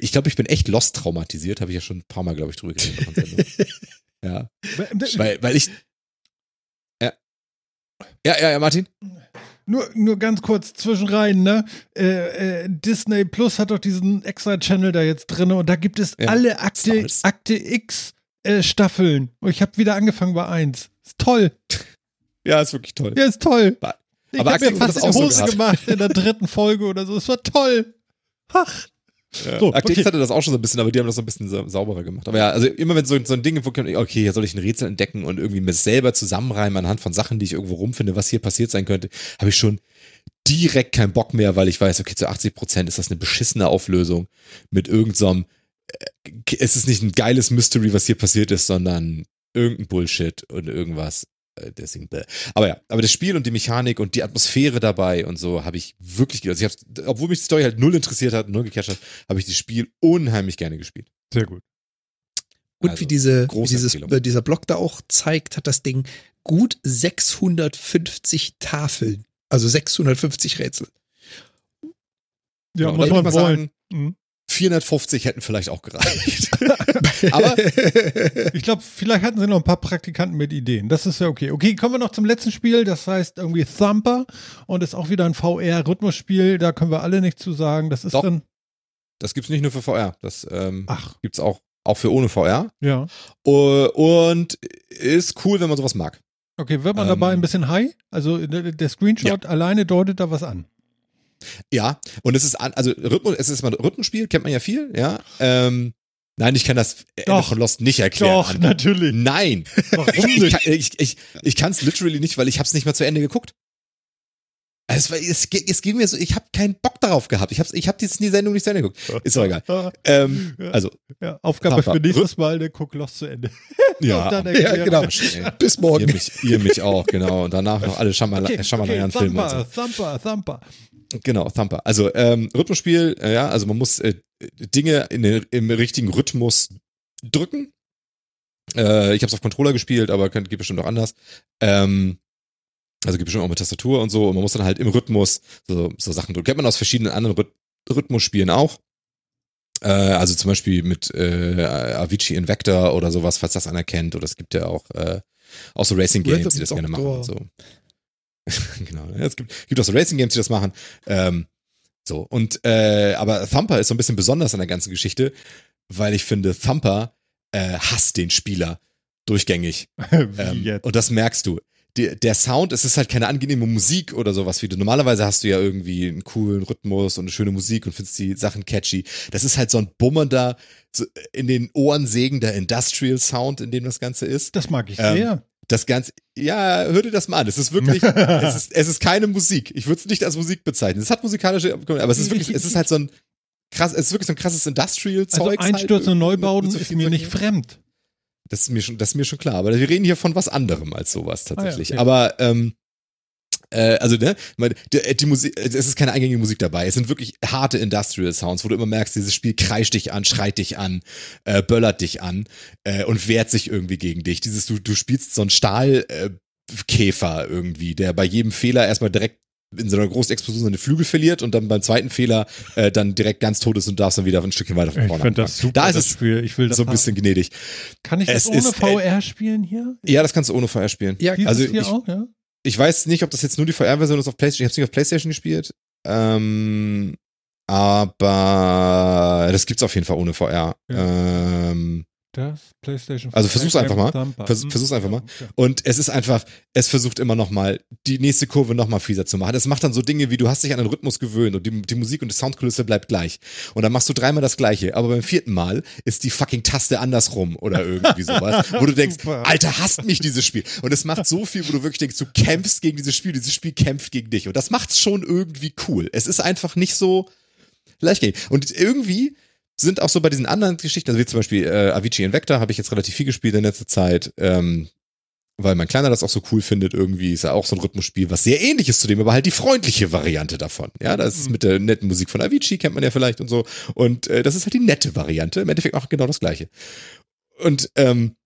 Ich glaube, ich bin echt Lost traumatisiert, habe ich ja schon ein paar Mal, glaube ich, drüber geredet. <laughs> ja. Weil, weil ich. Ja. Ja, ja, ja, Martin. Nur, nur ganz kurz zwischenrein, ne? Äh, äh, Disney Plus hat doch diesen Extra-Channel da jetzt drin und da gibt es ja. alle Akte, Akte X äh, Staffeln. Und ich habe wieder angefangen bei 1. Ist toll. Ja, ist wirklich toll. Ja, ist toll. Ich aber habe mir fast die Hose so gemacht in der dritten Folge oder so. Es war toll. Ach. Ja. So, Actix okay. hatte das auch schon so ein bisschen, aber die haben das so ein bisschen sauberer gemacht. Aber ja, also immer wenn so, so ein Ding, wo okay, hier soll ich ein Rätsel entdecken und irgendwie mir selber zusammenreimen anhand von Sachen, die ich irgendwo rumfinde, was hier passiert sein könnte, habe ich schon direkt keinen Bock mehr, weil ich weiß, okay, zu 80 Prozent ist das eine beschissene Auflösung mit irgendeinem, so äh, es ist nicht ein geiles Mystery, was hier passiert ist, sondern irgendein Bullshit und irgendwas. Äh, deswegen, bäh. aber ja, aber das Spiel und die Mechanik und die Atmosphäre dabei und so habe ich wirklich, also ich hab's, obwohl mich die Story halt null interessiert hat, null gecatcht hat, habe ich das Spiel unheimlich gerne gespielt. Sehr gut. Und also, wie, diese, wie dieses, äh, dieser Blog da auch zeigt, hat das Ding gut 650 Tafeln. Also 650 Rätsel. Ja, genau, muss man mal wollen. Sagen, mhm. 450 hätten vielleicht auch gereicht. <laughs> Aber ich glaube, vielleicht hatten sie noch ein paar Praktikanten mit Ideen. Das ist ja okay. Okay, kommen wir noch zum letzten Spiel. Das heißt irgendwie Thumper und ist auch wieder ein VR-Rhythmusspiel. Da können wir alle nichts zu sagen. Das ist Doch. dann. Das gibt's nicht nur für VR. Das ähm, Ach. gibt's auch, auch für ohne VR. Ja. Und ist cool, wenn man sowas mag. Okay, wird man ähm, dabei ein bisschen high? Also der Screenshot ja. alleine deutet da was an. Ja, und es ist also Rhythmus, es ist mal Rhythmusspiel, kennt man ja viel, ja. Ähm, nein, ich kann das Ende doch, von Lost nicht erklären. Doch, André. natürlich. Nein. Warum nicht? Ich, ich, ich, kann es literally nicht, weil ich habe es nicht mal zu Ende geguckt. Es, war, es, es ging mir so, ich habe keinen Bock darauf gehabt. Ich habe ich hab die Sendung nicht zu Ende geguckt. Ist doch egal. <laughs> Ähm, also, ja, Aufgabe für nächstes Mal, der guck Lost zu Ende. <laughs> Ja, ja genau. <laughs> Bis morgen. Ihr mich, ihr mich auch, genau. Und danach noch alle Schamalaya-Filme. Okay, okay, Thumper, so. Thumper, Thumper. Genau, Thumper. Also ähm, Rhythmusspiel, äh, ja, also man muss äh, Dinge in im richtigen Rhythmus drücken. Äh, ich habe es auf Controller gespielt, aber könnt, geht bestimmt auch anders. Ähm, also gibt bestimmt auch mit Tastatur und so. Und man muss dann halt im Rhythmus so, so Sachen drücken. Kennt man aus verschiedenen anderen Rhyth Rhythmusspielen auch. Äh, also zum Beispiel mit äh, Avicii Invector oder sowas, falls das einer kennt. Oder es gibt ja auch, äh, auch so Racing Games, die das gerne machen. Und so. <laughs> genau. Es gibt, gibt auch so Racing Games, die das machen. Ähm, so. Und, äh, aber Thumper ist so ein bisschen besonders an der ganzen Geschichte, weil ich finde, Thumper äh, hasst den Spieler durchgängig. <laughs> ähm? Und das merkst du. Der, der Sound, es ist halt keine angenehme Musik oder sowas wie du. Normalerweise hast du ja irgendwie einen coolen Rhythmus und eine schöne Musik und findest die Sachen catchy. Das ist halt so ein bummernder, so in den Ohren sägender Industrial Sound, in dem das Ganze ist. Das mag ich ähm, sehr das Ganze, ja, hör dir das mal an. Es ist wirklich, <laughs> es, ist, es ist keine Musik. Ich würde es nicht als Musik bezeichnen. Es hat musikalische, aber es ist wirklich, es ist halt so ein krass, es ist wirklich so ein krasses Industrial-Zeug. Also Einstürze halt, und Neubauten so ist mir nicht fremd. Das ist mir schon, das ist mir schon klar. Aber wir reden hier von was anderem als sowas tatsächlich. Ah, ja, okay. Aber ähm, Äh, also, ne, die, die Musik, es ist keine eingängige Musik dabei. Es sind wirklich harte Industrial Sounds, wo du immer merkst, dieses Spiel kreischt dich an, schreit dich an, äh, böllert dich an äh, und wehrt sich irgendwie gegen dich. Dieses, du, du spielst so einen Stahlkäfer äh, irgendwie, der bei jedem Fehler erstmal direkt in so einer großen Explosion seine Flügel verliert und dann beim zweiten Fehler äh, dann direkt ganz tot ist und darfst dann wieder ein Stückchen weiter von vorne Ich finde das super. Da ist es Spiel. Ich will so ein bisschen gnädig. Kann ich das es ohne ist, VR spielen hier? Ja, das kannst du ohne VR spielen. Ja, also hier ich, auch, ja? Ich weiß nicht, ob das jetzt nur die VR-Version ist auf PlayStation. Ich habe es nicht auf PlayStation gespielt. Ähm, aber das gibt's auf jeden Fall ohne VR. Ja. Ähm, das PlayStation. Also versuch's einfach mal. Vers, versuch's einfach mal. Und es ist einfach, es versucht immer noch mal die nächste Kurve noch mal fieser zu machen. Es macht dann so Dinge wie du hast dich an den Rhythmus gewöhnt und die, die Musik und die Soundkulisse bleibt gleich. Und dann machst du dreimal das gleiche, aber beim vierten Mal ist die fucking Taste andersrum oder irgendwie sowas, wo du denkst, Alter, hasst mich dieses Spiel. Und es macht so viel, wo du wirklich denkst, du kämpfst gegen dieses Spiel, dieses Spiel kämpft gegen dich. Und das macht's schon irgendwie cool. Es ist einfach nicht so leichtgängig. Und irgendwie sind auch so bei diesen anderen Geschichten, also wie zum Beispiel äh, Avicii Invector habe ich jetzt relativ viel gespielt in letzter Zeit, ähm, weil mein Kleiner das auch so cool findet irgendwie, ist ja auch so ein Rhythmusspiel, was sehr ähnlich ist zu dem, aber halt die freundliche Variante davon. Ja, das ist mhm. mit der netten Musik von Avicii, kennt man ja vielleicht und so. Und äh, das ist halt die nette Variante, im Endeffekt auch genau das gleiche. Und ähm,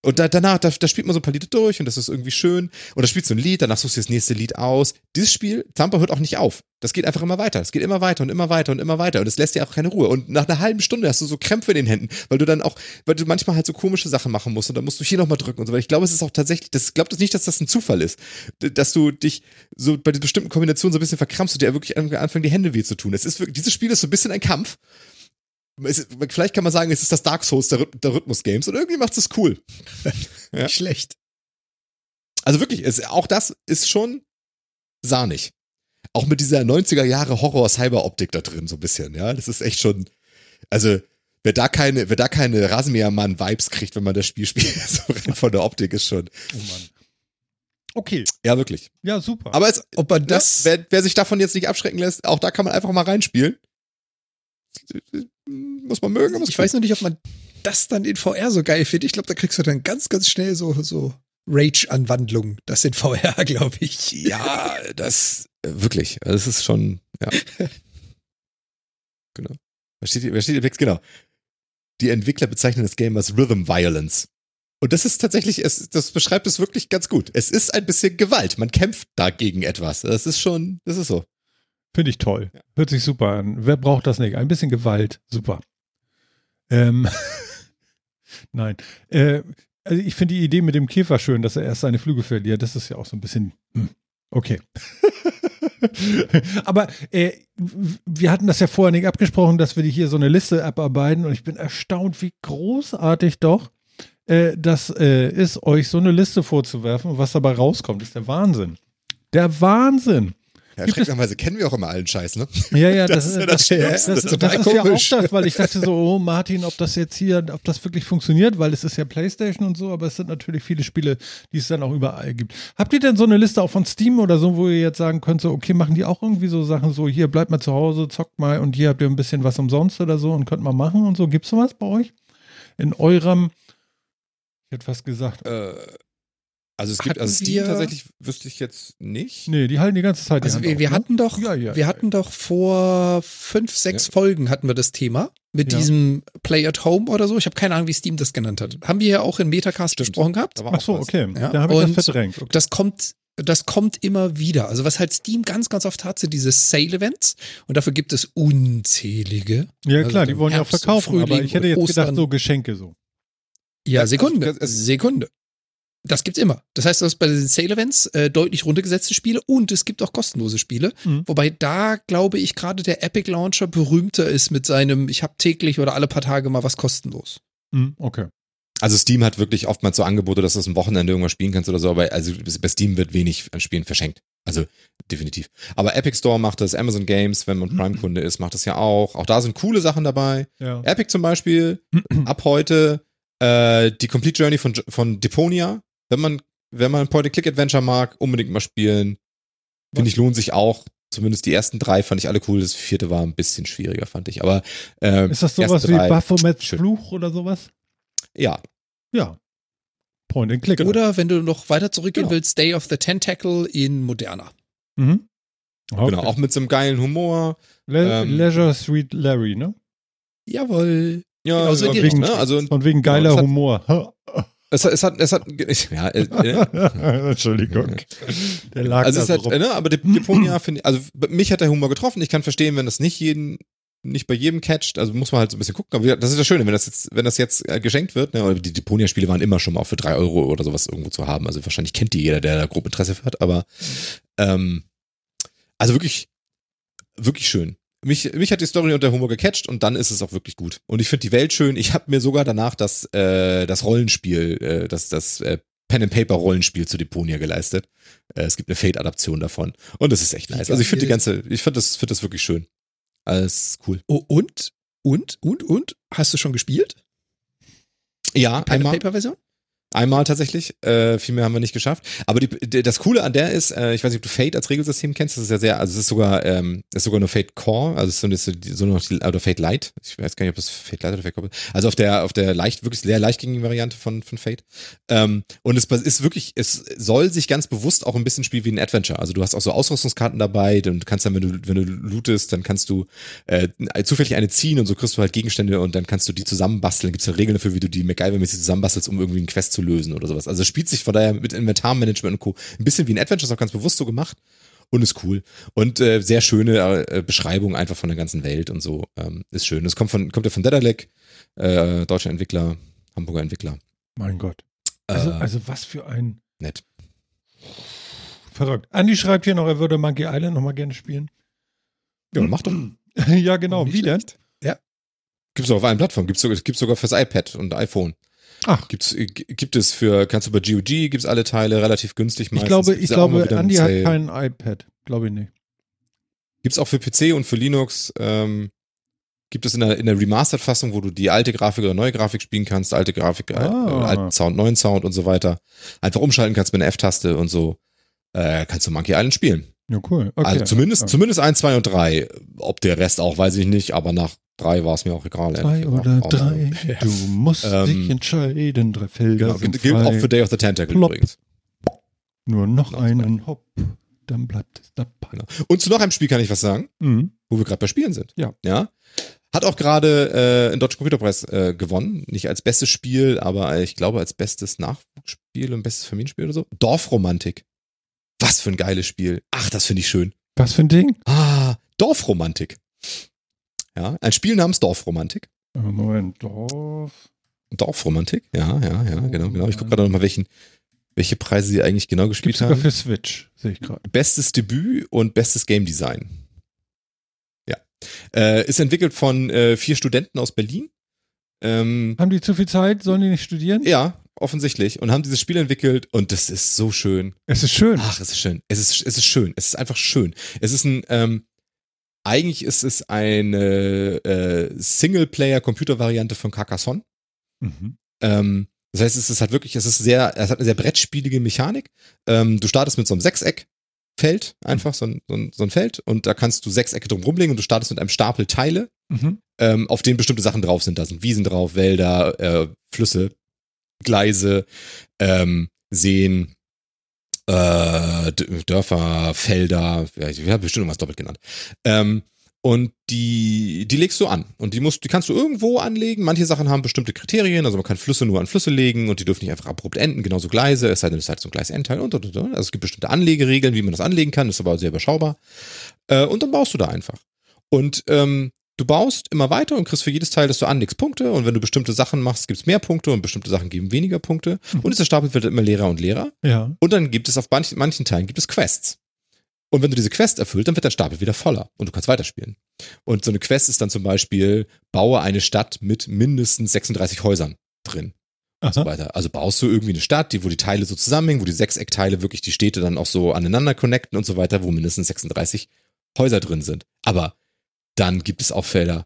und da, danach, da, da spielt man so ein paar Lieder durch und das ist irgendwie schön. Und da spielst du ein Lied, danach suchst du das nächste Lied aus. Dieses Spiel, Tampa hört auch nicht auf. Das geht einfach immer weiter. Es geht immer weiter und immer weiter und immer weiter. Und es lässt dir auch keine Ruhe. Und nach einer halben Stunde hast du so Krämpfe in den Händen, weil du dann auch, weil du manchmal halt so komische Sachen machen musst und dann musst du hier nochmal drücken und so. Weil ich glaube, es ist auch tatsächlich, das glaubt es nicht, dass das ein Zufall ist. Dass du dich so bei bestimmten Kombinationen so ein bisschen verkrampfst und dir wirklich anfangen, die Hände weh zu tun. Es ist wirklich, dieses Spiel ist so ein bisschen ein Kampf es, vielleicht kann man sagen, es ist das Dark Souls der, der Rhythmus-Games und irgendwie macht es cool. <laughs> ja. Nicht schlecht. Also wirklich, es, auch das ist schon sahnig. Auch mit dieser 90er Jahre Horror-Cyber-Optik da drin, so ein bisschen, ja. Das ist echt schon, also, wer da keine, wer da keine Rasenmähermann-Vibes kriegt, wenn man das Spiel spielt, <laughs> so rein von der Optik ist schon. Oh Mann. Okay. Ja, wirklich. Ja, super. Aber es, ob man das, ja, wer, wer sich davon jetzt nicht abschrecken lässt, auch da kann man einfach mal reinspielen muss man mögen. ich weiß noch nicht, ob man das dann in VR so geil findet. Ich glaube, da kriegst du dann ganz, ganz schnell so, so Rage-Anwandlungen. Das in VR, <laughs> glaube ich. Ja, das äh, wirklich. Das ist schon, ja. <laughs> genau. Was steht hier? Was steht hier? Genau. Die Entwickler bezeichnen das Game als Rhythm Violence. Und das ist tatsächlich, es, das beschreibt es wirklich ganz gut. Es ist ein bisschen Gewalt. Man kämpft dagegen etwas. Das ist schon, das ist so. Finde ich toll. Ja. Hört sich super an. Wer braucht das nicht? Ein bisschen Gewalt. Super. Ähm, <laughs> Nein. Äh, also ich finde die Idee mit dem Käfer schön, dass er erst seine Flügel verliert. Das ist ja auch so ein bisschen. Hm, okay. <laughs> Aber äh, wir hatten das ja vorher nicht abgesprochen, dass wir hier so eine Liste abarbeiten und ich bin erstaunt, wie großartig doch äh, das äh, ist, euch so eine Liste vorzuwerfen. Was dabei rauskommt, ist der Wahnsinn. Der Wahnsinn. Ja, erschreckenderweise kennen wir auch immer allen Scheiß, ne? Ja, ja, das, das ist ja das, das, das, das, das ist ja auch das, weil ich dachte so, oh Martin, ob das jetzt hier, ob das wirklich funktioniert, weil es ist ja Playstation und so, aber es sind natürlich viele Spiele, die es dann auch überall gibt. Habt ihr denn so eine Liste auch von Steam oder so, wo ihr jetzt sagen könnt, so, okay, machen die auch irgendwie so Sachen, so, hier bleibt mal zu Hause, zockt mal und hier habt ihr ein bisschen was umsonst oder so und könnt mal machen und so. Gibt's sowas bei euch? In eurem, ich hätte fast gesagt, äh, also es gibt, also Steam wir, tatsächlich wüsste ich jetzt nicht. Nee, die halten die ganze Zeit. Also wir, wir, hatten doch, ja, ja, wir ja. hatten doch vor fünf, sechs Folgen hatten wir das Thema mit diesem Play at Home oder so. Ich habe keine Ahnung, wie Steam das genannt hat. Haben wir ja auch in Metacast Stimmt. besprochen gehabt. Ach so, okay. Ja. Da habe ich Und das verdrängt. Okay. Das kommt das kommt immer wieder. Also was halt Steam ganz, ganz oft hat, sind diese Sale-Events und dafür gibt es unzählige. Ja klar, also die wollen ja auch verkaufen, aber ich hätte jetzt Ostern. gedacht, so Geschenke so. Ja, Sekunde, Sekunde. Das gibt's immer. Das heißt, du hast bei den Sale-Events äh, deutlich runtergesetzte Spiele und es gibt auch kostenlose Spiele. Mhm. Wobei da, glaube ich, gerade der Epic Launcher berühmter ist mit seinem, ich habe täglich oder alle paar Tage mal was kostenlos. Mhm, okay. Also Steam hat wirklich oftmals so Angebote, dass du es am Wochenende irgendwas spielen kannst oder so, aber also bei Steam wird wenig an Spielen verschenkt. Also definitiv. Aber Epic Store macht das, Amazon Games, wenn man Prime-Kunde ist, macht das ja auch. Auch da sind coole Sachen dabei. Ja. Epic zum Beispiel, <clears throat> ab heute äh, die Complete Journey von, von Deponia wenn man, wenn man Point-and-Click-Adventure mag, unbedingt mal spielen. Finde ich, lohnt sich auch. Zumindest die ersten drei fand ich alle cool. Das vierte war ein bisschen schwieriger, fand ich. Aber äh, ist das sowas wie Baphomets Fluch oder sowas? Ja. Ja. Point and Click. Oder wenn du noch weiter zurückgehen genau. willst, Day of the Tentacle in moderner. Mhm. Okay. Genau, auch mit so einem geilen Humor. Le ähm, Leisure Sweet Larry, ne? Jawohl. Ja, genau, so wegen, ne? also, und wegen geiler ja, Humor. <laughs> Es, es hat, es hat, ja, äh, <laughs> äh, Entschuldigung. Der lag also es hat, ne, aber Deponia <clears throat> finde ich, also mich hat der Humor getroffen. Ich kann verstehen, wenn das nicht jeden, nicht bei jedem catcht, also muss man halt so ein bisschen gucken. Aber das ist das Schöne, wenn das jetzt, wenn das jetzt äh, geschenkt wird, ne, die Deponia-Spiele waren immer schon mal auch für drei Euro oder sowas irgendwo zu haben. Also wahrscheinlich kennt die jeder, der da grob Interesse hat, aber ähm, also wirklich, wirklich schön mich, mich hat die Story und der Humor gecatcht und dann ist es auch wirklich gut. Und ich finde die Welt schön. Ich habe mir sogar danach das, äh, das Rollenspiel, äh, das, das äh, Pen and Paper Rollenspiel zu Deponia geleistet. Äh, es gibt eine Fate-Adaption davon. Und das ist echt nice. Also ich finde die ganze, ich finde das, finde das wirklich schön. Alles cool. Oh, und, und, und, und? Hast du schon gespielt? Ja, Pen einmal. Paper-Version? Einmal tatsächlich, äh, viel mehr haben wir nicht geschafft. Aber die, das Coole an der ist, äh, ich weiß nicht, ob du Fate als Regelsystem kennst, das ist ja sehr, also es ist sogar, ähm, ist sogar nur Fate Core, also es ist so, so noch die, oder Fate Light. Ich weiß gar nicht, ob das Fate Light oder Fate Core ist. Also auf der, auf der leicht, wirklich sehr leichtgängigen Variante von, von Fate. Ähm, und es ist wirklich, es soll sich ganz bewusst auch ein bisschen spielen wie ein Adventure. Also du hast auch so Ausrüstungskarten dabei und kannst dann, wenn du, wenn du lootest, dann kannst du äh, zufällig eine ziehen und so kriegst du halt Gegenstände und dann kannst du die zusammenbasteln. Gibt es ja Regeln dafür, wie du die MacGyver-mäßig zusammenbastelst, um irgendwie einen Quest zu lösen oder sowas. Also es spielt sich von daher mit Inventarmanagement und Co. ein bisschen wie ein Adventure, ist auch ganz bewusst so gemacht und ist cool. Und äh, sehr schöne äh, Beschreibung einfach von der ganzen Welt und so. Ähm, ist schön. Das kommt von, kommt ja von Dedalek, äh, deutscher Entwickler, Hamburger Entwickler. Mein Gott. Also, äh, also was für ein. Nett. Verrückt. Andi schreibt hier noch, er würde Monkey Island nochmal gerne spielen. Ja, mach doch. <clears throat> ja, genau. Wie denn? Ja. Gibt's auch auf allen Plattformen. Gibt's sogar, gibt's sogar fürs iPad und iPhone. Ach. Gibt's, gibt es für, kannst du bei GOG, gibt's alle Teile relativ günstig meistens. Ich glaube, ich glaube, Andy hat kein iPad. Glaube ich nicht. Gibt's auch für PC und für Linux, ähm, gibt es in der, in der Remastered-Fassung, wo du die alte Grafik oder neue Grafik spielen kannst, alte Grafik, ah. äh, alten Sound, neuen Sound und so weiter. Einfach umschalten kannst mit einer F-Taste und so, äh, kannst du Monkey Island spielen. Ja, cool. Okay. Also zumindest, ja. zumindest eins, zwei und drei. Ob der Rest auch, weiß ich nicht, aber nach drei war es mir auch egal. Zwei oder auch, drei. Auch, <laughs> du musst ähm, dich entscheiden. Drei Felder genau, sind Gilt auch für Day of the Tentacle Plop. übrigens. Nur noch genau, einen Hopp, dann bleibt es dabei. Genau. Und zu noch einem Spiel kann ich was sagen, mhm. wo wir gerade bei Spielen sind. Ja. Ja. Hat auch gerade äh, einen Deutschen Computerpreis äh, gewonnen. Nicht als bestes Spiel, aber ich glaube als bestes Nachwuchsspiel und bestes Familienspiel oder so. Dorfromantik. Was für ein geiles Spiel. Ach, das finde ich schön. Was für ein Ding? Ah, Dorfromantik. Ja, ein Spiel namens Dorfromantik. Äh, Moment, Dorf. Dorfromantik, ja, ja, ja, genau, genau. Ich gucke gerade nochmal, welchen, welche Preise sie eigentlich genau gespielt Gibt's haben. Sogar für Switch, sehe ich gerade. Bestes Debüt und bestes Game Design. Ja. Äh, ist entwickelt von äh, vier Studenten aus Berlin. Ähm, haben die zu viel Zeit? Sollen die nicht studieren? Ja, offensichtlich. Und haben dieses Spiel entwickelt und das ist so schön. Es ist schön. Ach, es ist schön. Es ist, es ist schön. Es ist einfach schön. Es ist ein, ähm, eigentlich ist es eine äh, Singleplayer-Computer-Variante von Carcassonne. Mhm. Ähm, das heißt, es ist halt wirklich, es ist sehr, es hat eine sehr brettspielige Mechanik. Ähm, du startest mit so einem Sechseckfeld, einfach so ein, so, ein, so ein Feld, und da kannst du Sechsecke drum rumlegen und du startest mit einem Stapel Teile, mhm. ähm, auf denen bestimmte Sachen drauf sind. Da sind Wiesen drauf, Wälder, äh, Flüsse, Gleise, ähm, Seen, äh, Dörfer, Felder, ja, ich habe bestimmt was doppelt genannt. Ähm, und die, die legst du an. Und die musst, die kannst du irgendwo anlegen. Manche Sachen haben bestimmte Kriterien, also man kann Flüsse nur an Flüsse legen und die dürfen nicht einfach abrupt enden, genauso Gleise, es sei denn, es ist halt so ein Gleisendteil und, und, und. Also es gibt bestimmte Anlegeregeln, wie man das anlegen kann, ist aber sehr überschaubar. Äh, und dann baust du da einfach. Und ähm, du baust immer weiter und kriegst für jedes Teil, das du anlegst, Punkte. Und wenn du bestimmte Sachen machst, gibt es mehr Punkte und bestimmte Sachen geben weniger Punkte. Mhm. Und dieser Stapel wird immer leerer und leerer. Ja. Und dann gibt es auf manchen, manchen Teilen gibt es Quests. Und wenn du diese Quest erfüllt, dann wird der Stapel wieder voller und du kannst weiterspielen. Und so eine Quest ist dann zum Beispiel, baue eine Stadt mit mindestens 36 Häusern drin. Und so weiter. Also baust du irgendwie eine Stadt, die, wo die Teile so zusammenhängen, wo die Sechseckteile wirklich die Städte dann auch so aneinander connecten und so weiter, wo mindestens 36 Häuser drin sind. Aber dann gibt es auch Felder,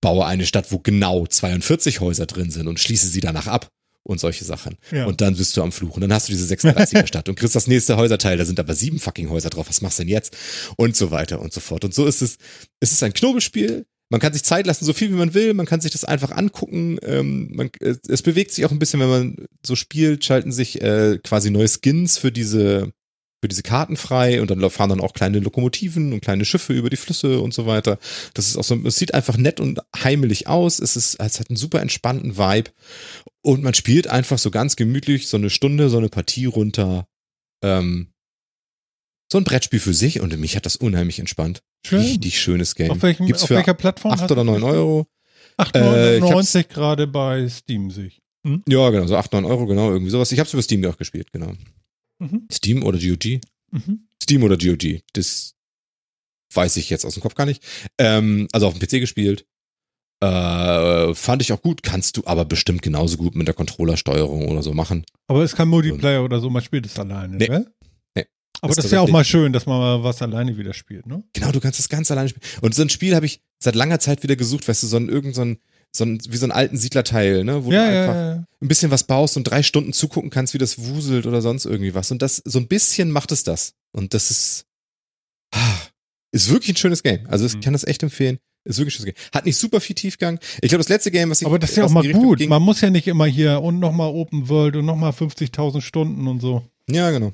baue eine Stadt, wo genau 42 Häuser drin sind und schließe sie danach ab und solche Sachen. Ja. Und dann bist du am Fluch. Und dann hast du diese 36er <laughs> Stadt und kriegst das nächste Häuserteil, da sind aber sieben fucking Häuser drauf. Was machst du denn jetzt? Und so weiter und so fort. Und so ist es, es ist ein Knobelspiel. Man kann sich Zeit lassen, so viel wie man will. Man kann sich das einfach angucken. Ähm, man, es bewegt sich auch ein bisschen, wenn man so spielt, schalten sich äh, quasi neue Skins für diese für diese Karten frei und dann fahren dann auch kleine Lokomotiven und kleine Schiffe über die Flüsse und so weiter. Das ist auch so, es sieht einfach nett und heimelig aus. Es ist, es hat einen super entspannten Vibe und man spielt einfach so ganz gemütlich so eine Stunde, so eine Partie runter. Ähm, so ein Brettspiel für sich und mich hat das unheimlich entspannt. Schön. Richtig schönes Game. Auf, welchem, Gibt's auf welcher Plattform? 8 oder 9 Euro. 8,99 äh, gerade bei Steam sich. Hm? Ja, genau, so 8, 9 Euro, genau, irgendwie sowas. Ich habe es über Steam auch gespielt, genau. Mhm. Steam oder GOG? Mhm. Steam oder GOG. Das weiß ich jetzt aus dem Kopf gar nicht. Ähm, also auf dem PC gespielt. Äh, fand ich auch gut, kannst du aber bestimmt genauso gut mit der Controllersteuerung oder so machen. Aber es ist kein Multiplayer oder so, man spielt es alleine, nee. ne? Nee. Aber das ist ja auch mal schön, dass man mal was alleine wieder spielt, ne? Genau, du kannst es ganz alleine spielen. Und so ein Spiel habe ich seit langer Zeit wieder gesucht, weißt du, so ein irgend so ein, so ein, wie so einen alten Siedlerteil, ne, wo ja, du einfach ja, ja. ein bisschen was baust und drei Stunden zugucken kannst, wie das wuselt oder sonst irgendwie was. Und das, so ein bisschen macht es das. Und das ist, ah, ist wirklich ein schönes Game. Also ich mhm. kann das echt empfehlen. Ist wirklich ein schönes Game. Hat nicht super viel Tiefgang. Ich glaube, das letzte Game, was ich. Aber das ist ja auch mal gut. Ging, Man muss ja nicht immer hier und nochmal Open World und nochmal 50.000 Stunden und so. Ja, genau.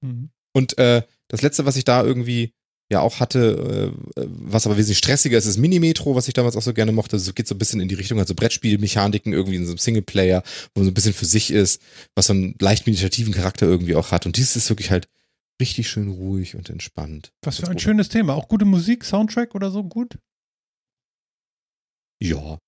Mhm. Und äh, das letzte, was ich da irgendwie ja auch hatte, äh, was aber wesentlich stressiger ist, ist Mini-Metro, was ich damals auch so gerne mochte. Es geht so ein bisschen in die Richtung, also Brettspielmechaniken irgendwie in so einem Singleplayer, wo man so ein bisschen für sich ist, was so einen leicht meditativen Charakter irgendwie auch hat. Und dieses ist wirklich halt richtig schön ruhig und entspannt. Was für ein schönes Thema. Auch gute Musik, Soundtrack oder so gut? Ja,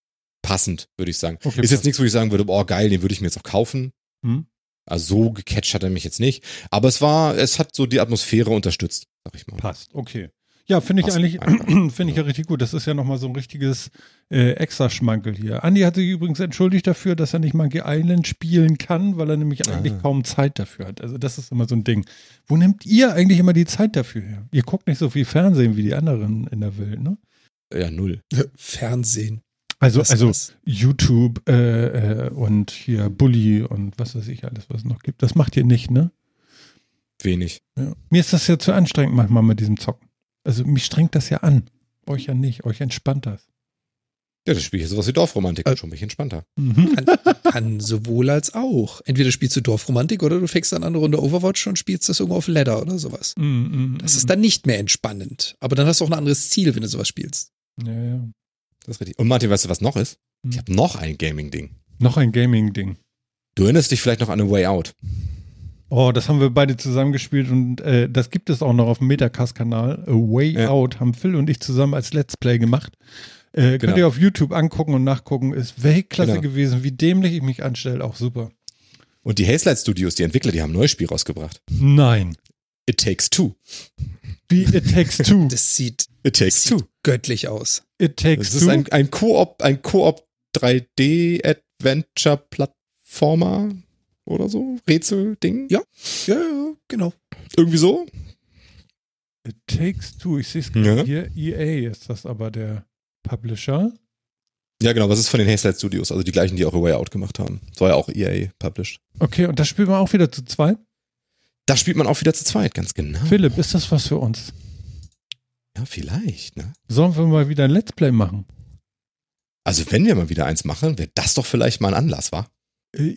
passend, würde ich sagen. Okay, ist jetzt nichts, wo ich sagen würde, oh geil, den würde ich mir jetzt auch kaufen. Hm? Also so gecatcht hat er mich jetzt nicht. Aber es war, es hat so die Atmosphäre unterstützt, sag ich mal. Passt, okay. Ja, finde ich eigentlich, <clears throat> finde ich ja richtig gut. Das ist ja nochmal so ein richtiges äh, Extraschmankel hier. Andi hat sich übrigens entschuldigt dafür, dass er nicht Monkey Island spielen kann, weil er nämlich eigentlich ah. kaum Zeit dafür hat. Also das ist immer so ein Ding. Wo nehmt ihr eigentlich immer die Zeit dafür her? Ihr guckt nicht so viel Fernsehen wie die anderen in der Welt, ne? Ja, null. Fernsehen. Also, also YouTube äh, äh, und hier Bully und was weiß ich alles, was es noch gibt. Das macht ihr nicht, ne? Wenig. Ja. Mir ist das ja zu anstrengend manchmal mit diesem Zocken. Also mich strengt das ja an. Euch ja nicht. Euch entspannt das. Ja, das Spiel ist sowas wie Dorfromantik, äh, schon ein bisschen entspannter. Mhm. Kann, kann, sowohl als auch. Entweder spielst du Dorfromantik oder du fängst dann an eine Runde Overwatch und spielst das irgendwo auf Ladder oder sowas. Mhm, das ist dann nicht mehr entspannend. Aber dann hast du auch ein anderes Ziel, wenn du sowas spielst. Ja, ja. Das ist richtig. Und Martin, weißt du, was noch ist? Hm. Ich habe noch ein Gaming-Ding. Noch ein Gaming-Ding. Du erinnerst dich vielleicht noch an A Way Out. Oh, das haben wir beide zusammengespielt und äh, das gibt es auch noch auf dem Metacast-Kanal. A Way ja. Out haben Phil und ich zusammen als Let's Play gemacht. Äh, genau. Könnt ihr auf YouTube angucken und nachgucken. Ist Weltklasse genau. gewesen. Wie dämlich ich mich anstelle, auch super. Und die Hazelight Studios, die Entwickler, die haben ein neues Spiel rausgebracht. Nein. It Takes Two. Wie It Takes Two. <laughs> Das sieht, It takes sieht two. göttlich aus. It Takes Two. Das ist ein, ein Koop, ein Koop 3D-Adventure-Plattformer oder so. Rätsel-Ding. Ja. ja, ja, genau. Irgendwie so. It Takes Two. Ich sehe es ja. hier. EA ist das aber der Publisher. Ja, genau, was ist von den Hazelight Studios, also die gleichen, die auch A Way Out gemacht haben. Das war ja auch EA published. Okay, und das spielt man auch wieder zu zweit? Da spielt man auch wieder zu zweit, ganz genau. Philipp, ist das was für uns? Ja, vielleicht, ne? Sollen wir mal wieder ein Let's Play machen? Also, wenn wir mal wieder eins machen, wäre das doch vielleicht mal ein Anlass, wa?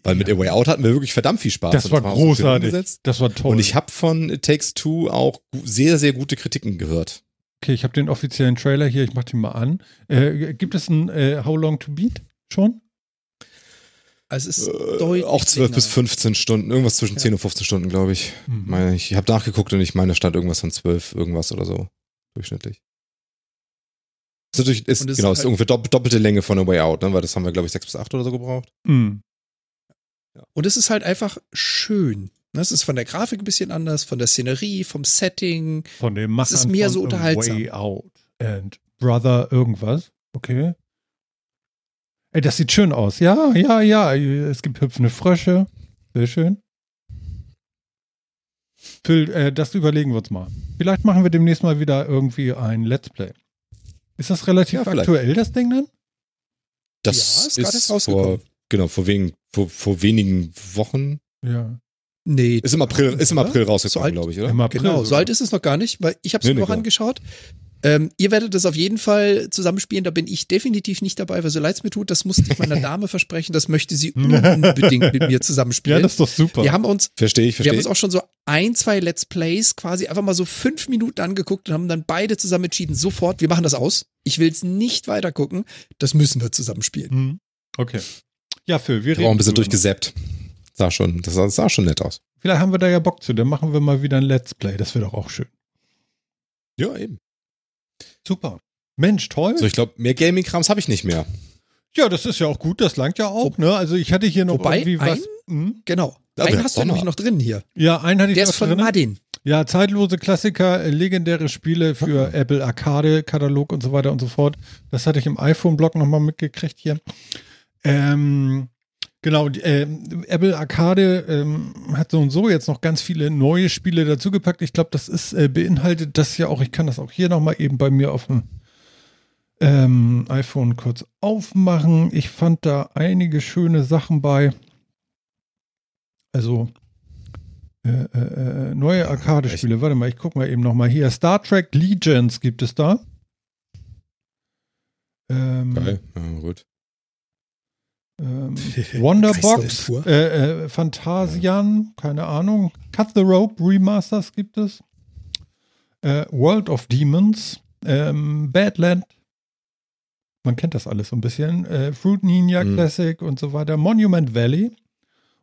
Weil mit ja. A Way Out hatten wir wirklich verdammt viel Spaß. Das war, war großartig. Das war toll. Und ich habe von It Takes Two auch sehr, sehr gute Kritiken gehört. Okay, ich habe den offiziellen Trailer hier, ich mache den mal an. Äh, gibt es ein äh, How Long to Beat schon? Also es ist äh, deutlich auch 12 länger. bis 15 Stunden, irgendwas zwischen ja. 10 und 15 Stunden, glaube ich. Mhm. Ich habe nachgeguckt und ich meine, da stand irgendwas von 12, irgendwas oder so. Durchschnittlich. Das ist natürlich, ist, genau, ist halt ist ungefähr doppelte Länge von A Way Out, ne? weil das haben wir, glaube ich, 6 bis 8 oder so gebraucht. Mhm. Und es ist halt einfach schön. Das ist von der Grafik ein bisschen anders, von der Szenerie, vom Setting. Von dem Machern Es ist mehr so unterhaltsam. Way Out and Brother irgendwas. Okay. Ey, das sieht schön aus. Ja, ja, ja. Es gibt hüpfende Frösche. Sehr schön. Phil, äh, das überlegen wir uns mal. Vielleicht machen wir demnächst mal wieder irgendwie ein Let's Play. Ist das relativ ja, aktuell, das Ding dann? Das ja, ist, ist vor, genau, vor, wegen, vor, vor wenigen Wochen. Ja. Nee. Ist im April, ist im April rausgekommen, so glaube ich, oder? Im April genau, sogar. so alt ist es noch gar nicht, weil ich habe es nee, mir noch angeschaut. Ähm, ihr werdet das auf jeden Fall zusammenspielen, da bin ich definitiv nicht dabei, weil so leid es mir tut, das musste ich meiner <laughs> Dame versprechen, das möchte sie <laughs> unbedingt mit mir zusammenspielen. Ja, das ist doch super. Wir haben uns, verstehe ich, verstehe Wir haben uns auch schon so ein, zwei Let's Plays quasi einfach mal so fünf Minuten angeguckt und haben dann beide zusammen entschieden, sofort, wir machen das aus. Ich will es nicht weiter gucken, das müssen wir zusammenspielen. Mhm. Okay. Ja, Phil, wir reden. Auch ein bisschen durchgesäppt. Sah schon, das sah schon nett aus. Vielleicht haben wir da ja Bock zu, dann machen wir mal wieder ein Let's Play, das wäre doch auch schön. Ja, eben. Super. Mensch, toll. So, ich glaube, mehr Gaming-Krams habe ich nicht mehr. Ja, das ist ja auch gut, das langt ja auch, ne? Also ich hatte hier noch Wobei, irgendwie was. Ein, hm? Genau. einen hast du nämlich noch drin hier. Ja, einen hatte ich Der ist von drin. Martin. Ja, zeitlose Klassiker, äh, legendäre Spiele für okay. <laughs> Apple Arcade, Katalog und so weiter und so fort. Das hatte ich im iPhone-Blog nochmal mitgekriegt hier. Ähm, genau, äh, Apple Arcade ähm, hat so und so jetzt noch ganz viele neue Spiele dazugepackt. Ich glaube, das ist äh, beinhaltet das ja auch. Ich kann das auch hier nochmal eben bei mir auf dem ähm, iPhone kurz aufmachen. Ich fand da einige schöne Sachen bei. Also äh, äh, äh neue Arcade-Spiele. Warte mal, ich gucke mal eben nochmal hier. Star Trek Legends gibt es da. Ähm, Geil, ja, gut. Ähm, <laughs> Wonderbox, äh, äh, Phantasian, keine Ahnung. Cut the Rope Remasters gibt es. Äh, World of Demons, ähm, Badland. Man kennt das alles so ein bisschen. Äh, Fruit Ninja mhm. Classic und so weiter. Monument Valley.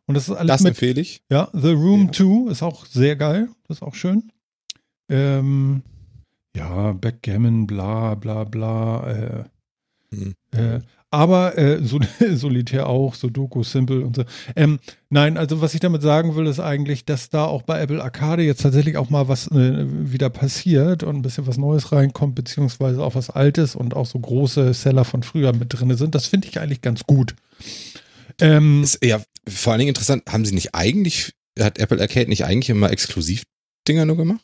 Und das ist alles das mit. empfehle ich. Ja, The Room 2 ja. ist auch sehr geil. Das ist auch schön. Ähm, ja, Backgammon, bla, bla, bla. Äh, mhm. äh, aber äh, Sol <laughs> Solitär auch, Sudoku, Simple und so. Ähm, nein, also was ich damit sagen will, ist eigentlich, dass da auch bei Apple Arcade jetzt tatsächlich auch mal was äh, wieder passiert und ein bisschen was Neues reinkommt, beziehungsweise auch was Altes und auch so große Seller von früher mit drin sind. Das finde ich eigentlich ganz gut. Ähm, ist ja vor allen Dingen interessant, haben sie nicht eigentlich, hat Apple Arcade nicht eigentlich immer Exklusiv-Dinger nur gemacht?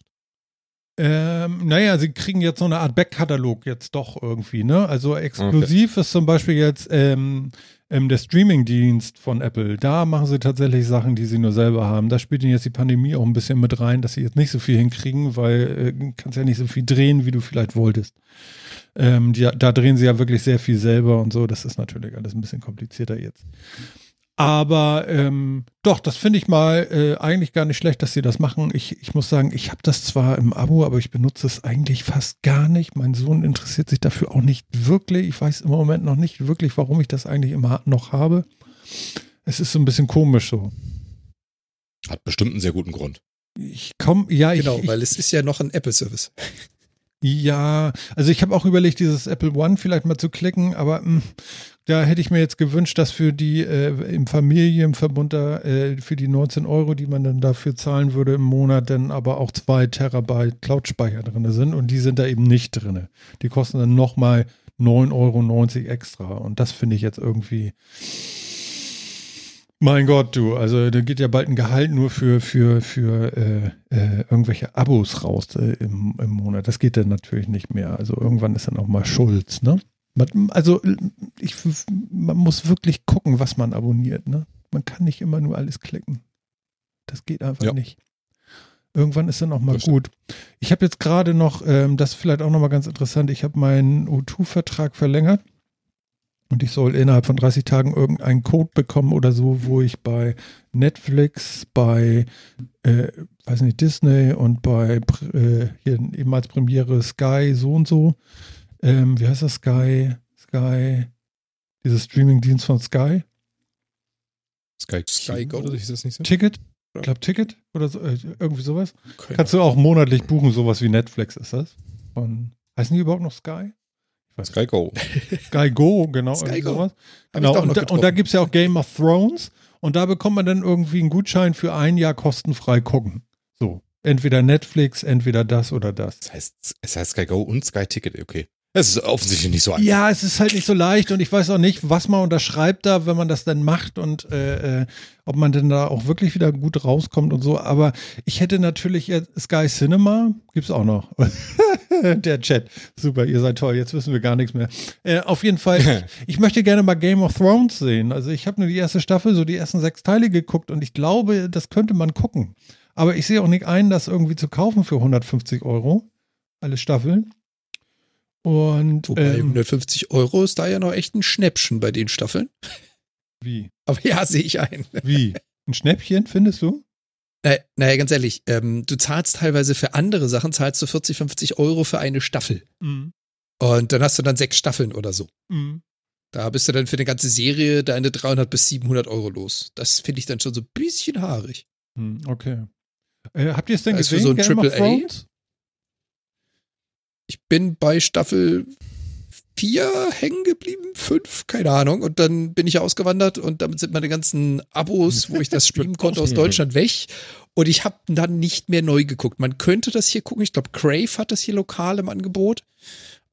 Ähm, naja, sie kriegen jetzt so eine Art Backkatalog jetzt doch irgendwie, ne? Also exklusiv okay. ist zum Beispiel jetzt ähm, ähm, der Streaming-Dienst von Apple. Da machen sie tatsächlich Sachen, die sie nur selber haben. Da spielt ihnen jetzt die Pandemie auch ein bisschen mit rein, dass sie jetzt nicht so viel hinkriegen, weil äh, kannst ja nicht so viel drehen, wie du vielleicht wolltest. Ähm, die, da drehen sie ja wirklich sehr viel selber und so. Das ist natürlich alles ein bisschen komplizierter jetzt. Aber ähm, doch, das finde ich mal äh, eigentlich gar nicht schlecht, dass sie das machen. Ich, ich muss sagen, ich habe das zwar im Abo, aber ich benutze es eigentlich fast gar nicht. Mein Sohn interessiert sich dafür auch nicht wirklich. Ich weiß im Moment noch nicht wirklich, warum ich das eigentlich immer noch habe. Es ist so ein bisschen komisch so. Hat bestimmt einen sehr guten Grund. Ich komme, ja, genau, ich, weil es ist ja noch ein Apple-Service. Ja, also ich habe auch überlegt, dieses Apple One vielleicht mal zu klicken, aber mh, hm, da hätte ich mir jetzt gewünscht, dass für die äh, im Familienverbund da, äh, für die 19 Euro, die man dann dafür zahlen würde im Monat, dann aber auch zwei Terabyte Cloud-Speicher drin sind und die sind da eben nicht drin. Die kosten dann nochmal 9,90 Euro extra und das finde ich jetzt irgendwie mein Gott, du, also da geht ja bald ein Gehalt nur für, für, für äh, äh, irgendwelche Abos raus äh, im, im Monat. Das geht dann natürlich nicht mehr. Also irgendwann ist dann auch mal Schulz, ne? Man, also ich, man muss wirklich gucken, was man abonniert, ne? Man kann nicht immer nur alles klicken. Das geht einfach ja. nicht. Irgendwann ist dann auch mal gut. Ich habe jetzt gerade noch, ähm, das ist vielleicht auch nochmal ganz interessant, ich habe meinen O2-Vertrag verlängert und ich soll innerhalb von 30 Tagen irgendeinen Code bekommen oder so, wo ich bei Netflix, bei, äh, weiß nicht, Disney und bei äh, hier ehemals Premiere Sky so und so, ähm, wie heißt das Sky, Sky, dieses Streaming-Dienst von Sky? Sky, Sky Go, oder ist das nicht so? Ticket? Ich glaube Ticket oder so, äh, irgendwie sowas. Okay. Kannst du auch monatlich buchen, sowas wie Netflix ist das. Und, heißen die überhaupt noch Sky? Sky Go. Sky Go, genau. Sky Go. Sowas. Genau. Und, da, und da gibt es ja auch Game of Thrones. Und da bekommt man dann irgendwie einen Gutschein für ein Jahr kostenfrei gucken. So. Entweder Netflix, entweder das oder das. Das heißt, es heißt Sky Go und Sky Ticket, okay. Es ist offensichtlich nicht so einfach. Ja, es ist halt nicht so leicht und ich weiß auch nicht, was man unterschreibt da, wenn man das dann macht und äh, äh, ob man denn da auch wirklich wieder gut rauskommt und so. Aber ich hätte natürlich Sky Cinema, gibt's auch noch. <laughs> Der Chat. Super, ihr seid toll, jetzt wissen wir gar nichts mehr. Äh, auf jeden Fall, <laughs> ich, ich, möchte gerne mal Game of Thrones sehen. Also ich habe nur die erste Staffel, so die ersten sechs Teile geguckt und ich glaube, das könnte man gucken. Aber ich sehe auch nicht ein, das irgendwie zu kaufen für 150 Euro. Alle Staffeln. Und Wobei ähm, 150 Euro ist da ja noch echt ein Schnäppchen bei den Staffeln. Wie? Aber ja, sehe ich ein. Wie? Ein Schnäppchen, findest du? Naja, naja ganz ehrlich, ähm, du zahlst teilweise für andere Sachen, zahlst du 40, 50 Euro für eine Staffel. Mhm. Und dann hast du dann sechs Staffeln oder so. Mhm. Da bist du dann für eine ganze Serie deine 300 bis 700 Euro los. Das finde ich dann schon so ein bisschen haarig. Hm, okay. Äh, habt ihr es denn also gesehen? Für so ein Game Triple A? Ich bin bei Staffel 4 hängen geblieben, 5, keine Ahnung. Und dann bin ich ausgewandert und damit sind meine ganzen Abos, wo ich das <laughs> streamen konnte, aus Deutschland weg. Und ich habe dann nicht mehr neu geguckt. Man könnte das hier gucken. Ich glaube, Crave hat das hier lokal im Angebot.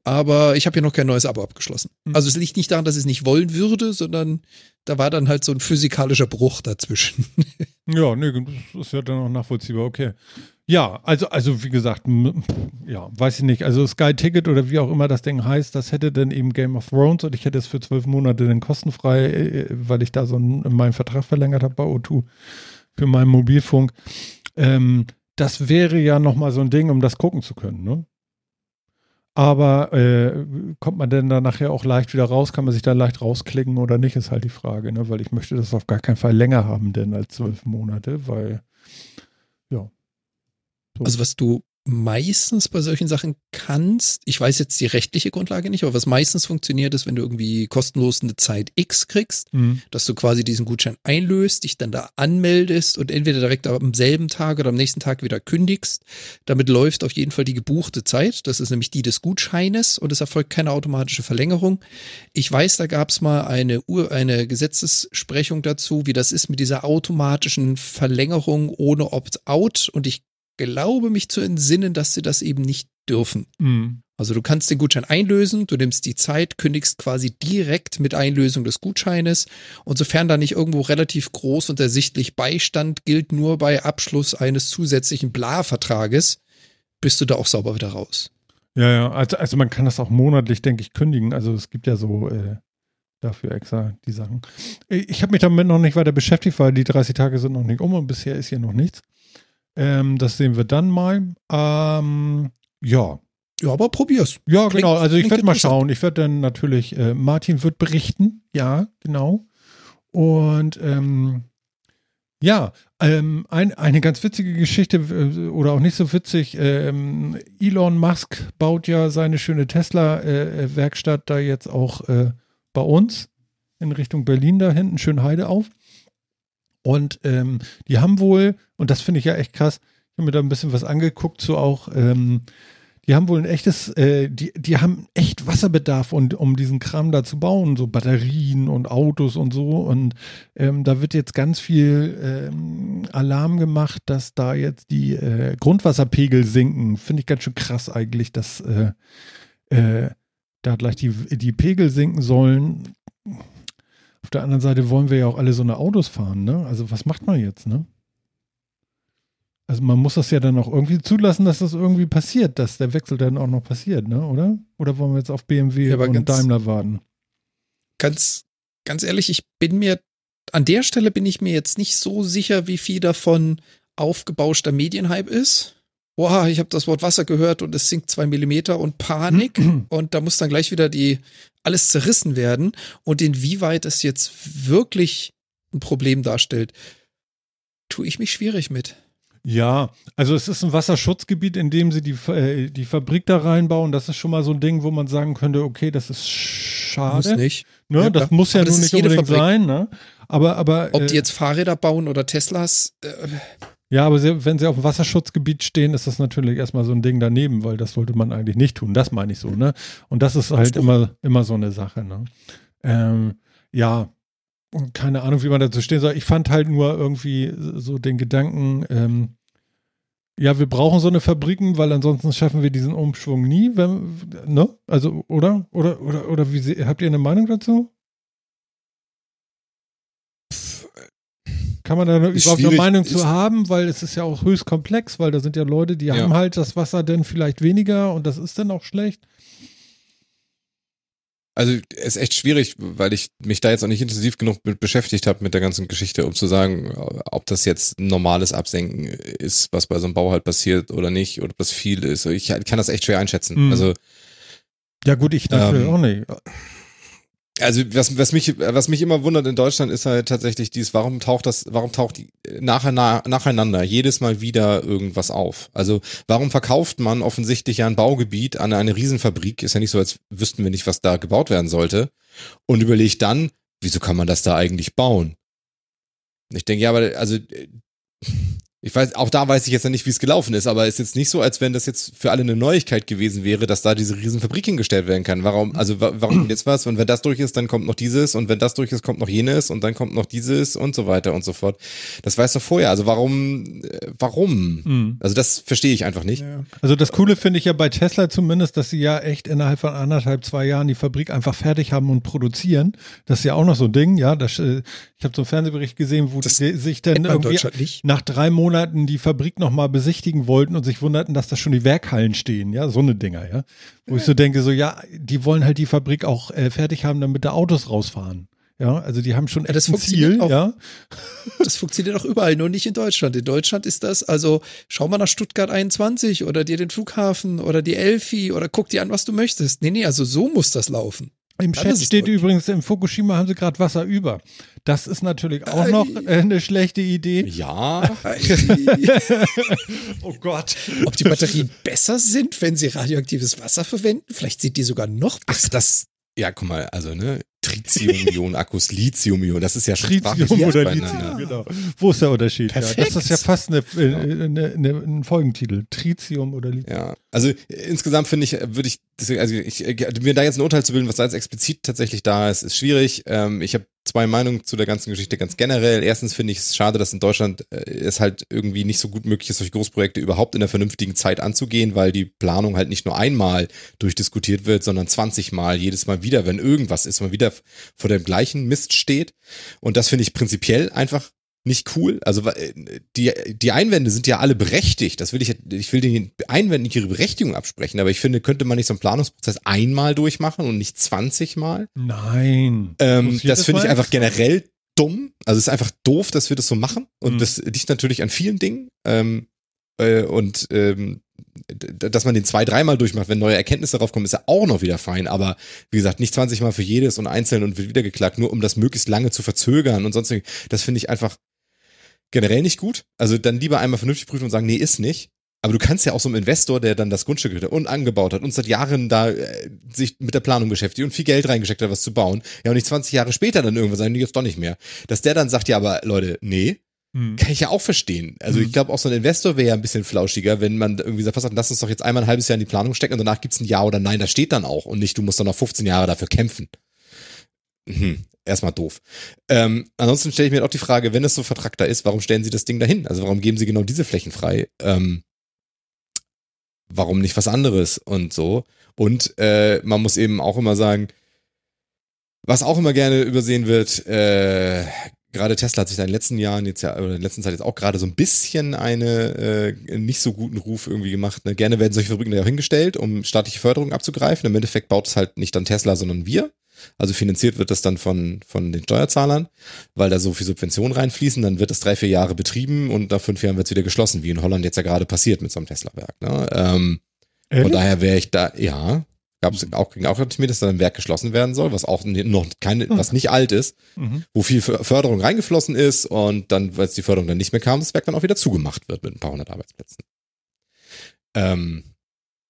Aber ich habe hier noch kein neues Abo abgeschlossen. Mhm. Also es liegt nicht daran, dass ich es nicht wollen würde, sondern da war dann halt so ein physikalischer Bruch dazwischen. <laughs> ja, nee, das ist ja dann auch nachvollziehbar, okay. Ja, also, also wie gesagt, ja, weiß ich nicht. Also Sky Ticket oder wie auch immer das Ding heißt, das hätte dann eben Game of Thrones und ich hätte es für zwölf Monate dann kostenfrei, äh, weil ich da so einen, meinen Vertrag verlängert habe bei O2 für meinen Mobilfunk. Ähm, das wäre ja nochmal so ein Ding, um das gucken zu können, ne? Aber äh, kommt man denn da nachher auch leicht wieder raus? Kann man sich da leicht rausklicken oder nicht, ist halt die Frage, ne? Weil ich möchte das auf gar keinen Fall länger haben, denn als zwölf Monate, weil. So. Also was du meistens bei solchen Sachen kannst, ich weiß jetzt die rechtliche Grundlage nicht, aber was meistens funktioniert ist, wenn du irgendwie kostenlos eine Zeit X kriegst, mhm. dass du quasi diesen Gutschein einlöst, dich dann da anmeldest und entweder direkt am selben Tag oder am nächsten Tag wieder kündigst. Damit läuft auf jeden Fall die gebuchte Zeit. Das ist nämlich die des Gutscheines und es erfolgt keine automatische Verlängerung. Ich weiß, da gab es mal eine, Ur eine Gesetzessprechung dazu, wie das ist mit dieser automatischen Verlängerung ohne Opt-out und ich glaube mich zu entsinnen, dass sie das eben nicht dürfen. Mhm. Also du kannst den Gutschein einlösen, du nimmst die Zeit, kündigst quasi direkt mit Einlösung des Gutscheines und sofern da nicht irgendwo relativ groß und ersichtlich Beistand gilt nur bei Abschluss eines zusätzlichen Bla-Vertrages, bist du da auch sauber wieder raus. Ja, ja, also, also man kann das auch monatlich, denke ich, kündigen. Also es gibt ja so äh, dafür extra die Sachen. Ich habe mich damit noch nicht weiter beschäftigt, weil die 30 Tage sind noch nicht um und bisher ist hier noch nichts. Ähm, das sehen wir dann mal. Ähm, ja. Ja, aber probier's. Ja, klingt, genau. Also ich werde mal schauen. Ich werde dann natürlich, äh, Martin wird berichten. Ja, genau. Und ähm, ja, ähm, ein, eine ganz witzige Geschichte äh, oder auch nicht so witzig. Ähm, Elon Musk baut ja seine schöne Tesla-Werkstatt äh, da jetzt auch äh, bei uns in Richtung Berlin da hinten, schön Heide auf. Und ähm, die haben wohl, und das finde ich ja echt krass, ich habe mir da ein bisschen was angeguckt, so auch, ähm, die haben wohl ein echtes, äh, die, die haben echt Wasserbedarf, und, um diesen Kram da zu bauen, so Batterien und Autos und so. Und ähm, da wird jetzt ganz viel ähm, Alarm gemacht, dass da jetzt die äh, Grundwasserpegel sinken. Finde ich ganz schön krass eigentlich, dass äh, äh, da gleich die, die Pegel sinken sollen. Auf der anderen Seite wollen wir ja auch alle so eine Autos fahren, ne? Also was macht man jetzt, ne? Also man muss das ja dann auch irgendwie zulassen, dass das irgendwie passiert, dass der Wechsel dann auch noch passiert, ne? Oder? Oder wollen wir jetzt auf BMW ja, und ganz, Daimler warten? Ganz, ganz ehrlich, ich bin mir, an der Stelle bin ich mir jetzt nicht so sicher, wie viel davon aufgebauschter Medienhype ist boah, ich habe das Wort Wasser gehört und es sinkt zwei Millimeter und Panik <clears throat> und da muss dann gleich wieder die alles zerrissen werden und inwieweit es jetzt wirklich ein Problem darstellt, tue ich mich schwierig mit. Ja, also es ist ein Wasserschutzgebiet, in dem sie die, äh, die Fabrik da reinbauen. Das ist schon mal so ein Ding, wo man sagen könnte, okay, das ist schade. Muss nicht. Ne? Ja, das muss ja nun nicht unbedingt Fabrik. sein. Ne? Aber, aber, Ob die äh, jetzt Fahrräder bauen oder Teslas, äh, ja, aber sie, wenn sie auf dem Wasserschutzgebiet stehen, ist das natürlich erstmal so ein Ding daneben, weil das sollte man eigentlich nicht tun. Das meine ich so, ne? Und das ist halt immer, immer so eine Sache, ne? Ähm, ja, keine Ahnung, wie man dazu stehen soll. Ich fand halt nur irgendwie so den Gedanken, ähm, ja, wir brauchen so eine Fabriken, weil ansonsten schaffen wir diesen Umschwung nie, wenn, ne? Also, oder? Oder, oder, oder wie habt ihr eine Meinung dazu? Kann man da überhaupt eine Meinung zu haben, weil es ist ja auch höchst komplex, weil da sind ja Leute, die ja. haben halt das Wasser denn vielleicht weniger und das ist dann auch schlecht. Also es ist echt schwierig, weil ich mich da jetzt auch nicht intensiv genug beschäftigt habe mit der ganzen Geschichte, um zu sagen, ob das jetzt ein normales Absenken ist, was bei so einem Bau halt passiert oder nicht, oder ob das viel ist. Ich kann das echt schwer einschätzen. Mhm. Also Ja gut, ich natürlich ähm, auch nicht. Also was, was mich was mich immer wundert in Deutschland ist halt tatsächlich dies, warum taucht das, warum taucht die nacheinander, nacheinander jedes Mal wieder irgendwas auf? Also warum verkauft man offensichtlich ja ein Baugebiet an eine Riesenfabrik? Ist ja nicht so, als wüssten wir nicht, was da gebaut werden sollte. Und überlegt dann, wieso kann man das da eigentlich bauen? Ich denke, ja, aber also ich weiß, auch da weiß ich jetzt ja nicht, wie es gelaufen ist, aber es ist jetzt nicht so, als wenn das jetzt für alle eine Neuigkeit gewesen wäre, dass da diese riesen Fabrik hingestellt werden kann. Warum, also warum <clears throat> jetzt was? Und wenn das durch ist, dann kommt noch dieses und wenn das durch ist, kommt noch jenes und dann kommt noch dieses und so weiter und so fort. Das weißt du vorher. Also warum, äh, warum? Mhm. Also das verstehe ich einfach nicht. Ja. Also das Coole finde ich ja bei Tesla zumindest, dass sie ja echt innerhalb von anderthalb, zwei Jahren die Fabrik einfach fertig haben und produzieren. Das ist ja auch noch so ein Ding, ja. Das, äh, ich habe so einen Fernsehbericht gesehen, wo das die sich dann irgendwie nach drei Monaten Monaten die Fabrik nochmal besichtigen wollten und sich wunderten, dass da schon die Werkhallen stehen, ja, so eine Dinger, ja. Wo ich so denke, so, ja, die wollen halt die Fabrik auch äh, fertig haben, damit da Autos rausfahren. Ja, also die haben schon ja, das ein Ziel, auch, ja. <laughs> Das funktioniert auch überall, nur nicht in Deutschland. In Deutschland ist das, also schau mal nach Stuttgart 21 oder dir den Flughafen oder die Elfi oder guck dir an, was du möchtest. Nee, nee, also so muss das laufen. Im Chat steht übrigens, in Fukushima haben sie gerade Wasser über. Das ist natürlich auch noch äh, eine schlechte Idee. Ja. <laughs> oh Gott. Ob die Batterien besser sind, wenn sie radioaktives Wasser verwenden? Vielleicht sind die sogar noch besser. Ach, das, ja, guck mal, also, ne, Tritium-Ionen-Akkus, Lithium-Ionen, das ist ja schon Tritium oder Lithium, genau. Wo ist der Unterschied? Ja, das ist ja fast eine, eine, eine, ein Folgentitel. Tritium oder Lithium. Ja, also insgesamt finde ich, würde ich, also ich, mir da jetzt ein Urteil zu bilden, was da jetzt explizit tatsächlich da ist, ist schwierig. Ähm, ich habe zwei Meinungen zu der ganzen Geschichte ganz generell. Erstens finde ich es schade, dass in Deutschland äh, es halt irgendwie nicht so gut möglich ist, solche Großprojekte überhaupt in der vernünftigen Zeit anzugehen, weil die Planung halt nicht nur einmal durchdiskutiert wird, sondern 20 Mal, jedes Mal wieder, wenn irgendwas ist, man wieder vor dem gleichen Mist steht. Und das finde ich prinzipiell einfach nicht cool. Also äh, die, die Einwände sind ja alle berechtigt. Das will ich, ich will den Einwänden nicht ihre Berechtigung absprechen, aber ich finde, könnte man nicht so einen Planungsprozess einmal durchmachen und nicht 20 Mal? Nein. Ähm, das finde ich einfach generell dumm. Also es ist einfach doof, dass wir das so machen. Und mhm. das liegt natürlich an vielen Dingen. Ähm, äh, und ähm, dass man den zwei, dreimal durchmacht, wenn neue Erkenntnisse darauf kommen, ist ja auch noch wieder fein. Aber wie gesagt, nicht 20 Mal für jedes und einzeln und wird wieder geklagt, nur um das möglichst lange zu verzögern und sonst. Das finde ich einfach generell nicht gut. Also dann lieber einmal vernünftig prüfen und sagen, nee, ist nicht. Aber du kannst ja auch so einem Investor, der dann das Grundstück und angebaut hat und seit Jahren da äh, sich mit der Planung beschäftigt und viel Geld reingesteckt hat, was zu bauen, ja und nicht 20 Jahre später dann irgendwann sagen, nee, jetzt doch nicht mehr. Dass der dann sagt, ja, aber Leute, nee, hm. Kann ich ja auch verstehen. Also hm. ich glaube, auch so ein Investor wäre ja ein bisschen flauschiger, wenn man irgendwie sagt, pass lass uns doch jetzt einmal ein halbes Jahr in die Planung stecken und danach gibt's ein Ja oder Nein, das steht dann auch und nicht, du musst dann noch 15 Jahre dafür kämpfen. Mhm. Erstmal doof. Ähm, ansonsten stelle ich mir auch die Frage, wenn es so vertrackter ist, warum stellen Sie das Ding dahin? Also warum geben Sie genau diese Flächen frei? Ähm, warum nicht was anderes und so? Und äh, man muss eben auch immer sagen, was auch immer gerne übersehen wird, äh, gerade Tesla hat sich in den letzten Jahren jetzt ja, oder in der letzten Zeit jetzt auch gerade so ein bisschen eine äh, nicht so guten Ruf irgendwie gemacht. Ne? Gerne werden solche Fabriken da auch hingestellt, um staatliche Förderung abzugreifen. Im Endeffekt baut es halt nicht dann Tesla, sondern wir. Also finanziert wird das dann von, von den Steuerzahlern, weil da so viel Subventionen reinfließen. Dann wird es drei, vier Jahre betrieben und nach fünf Jahren wird es wieder geschlossen, wie in Holland jetzt ja gerade passiert mit so einem Tesla-Werk. Ne? Ähm, von daher wäre ich da, ja, gab es auch, ging auch mir, dass da ein Werk geschlossen werden soll, was auch noch keine, was nicht alt ist, mhm. wo viel Förderung reingeflossen ist und dann, weil es die Förderung dann nicht mehr kam, das Werk dann auch wieder zugemacht wird mit ein paar hundert Arbeitsplätzen. Ähm,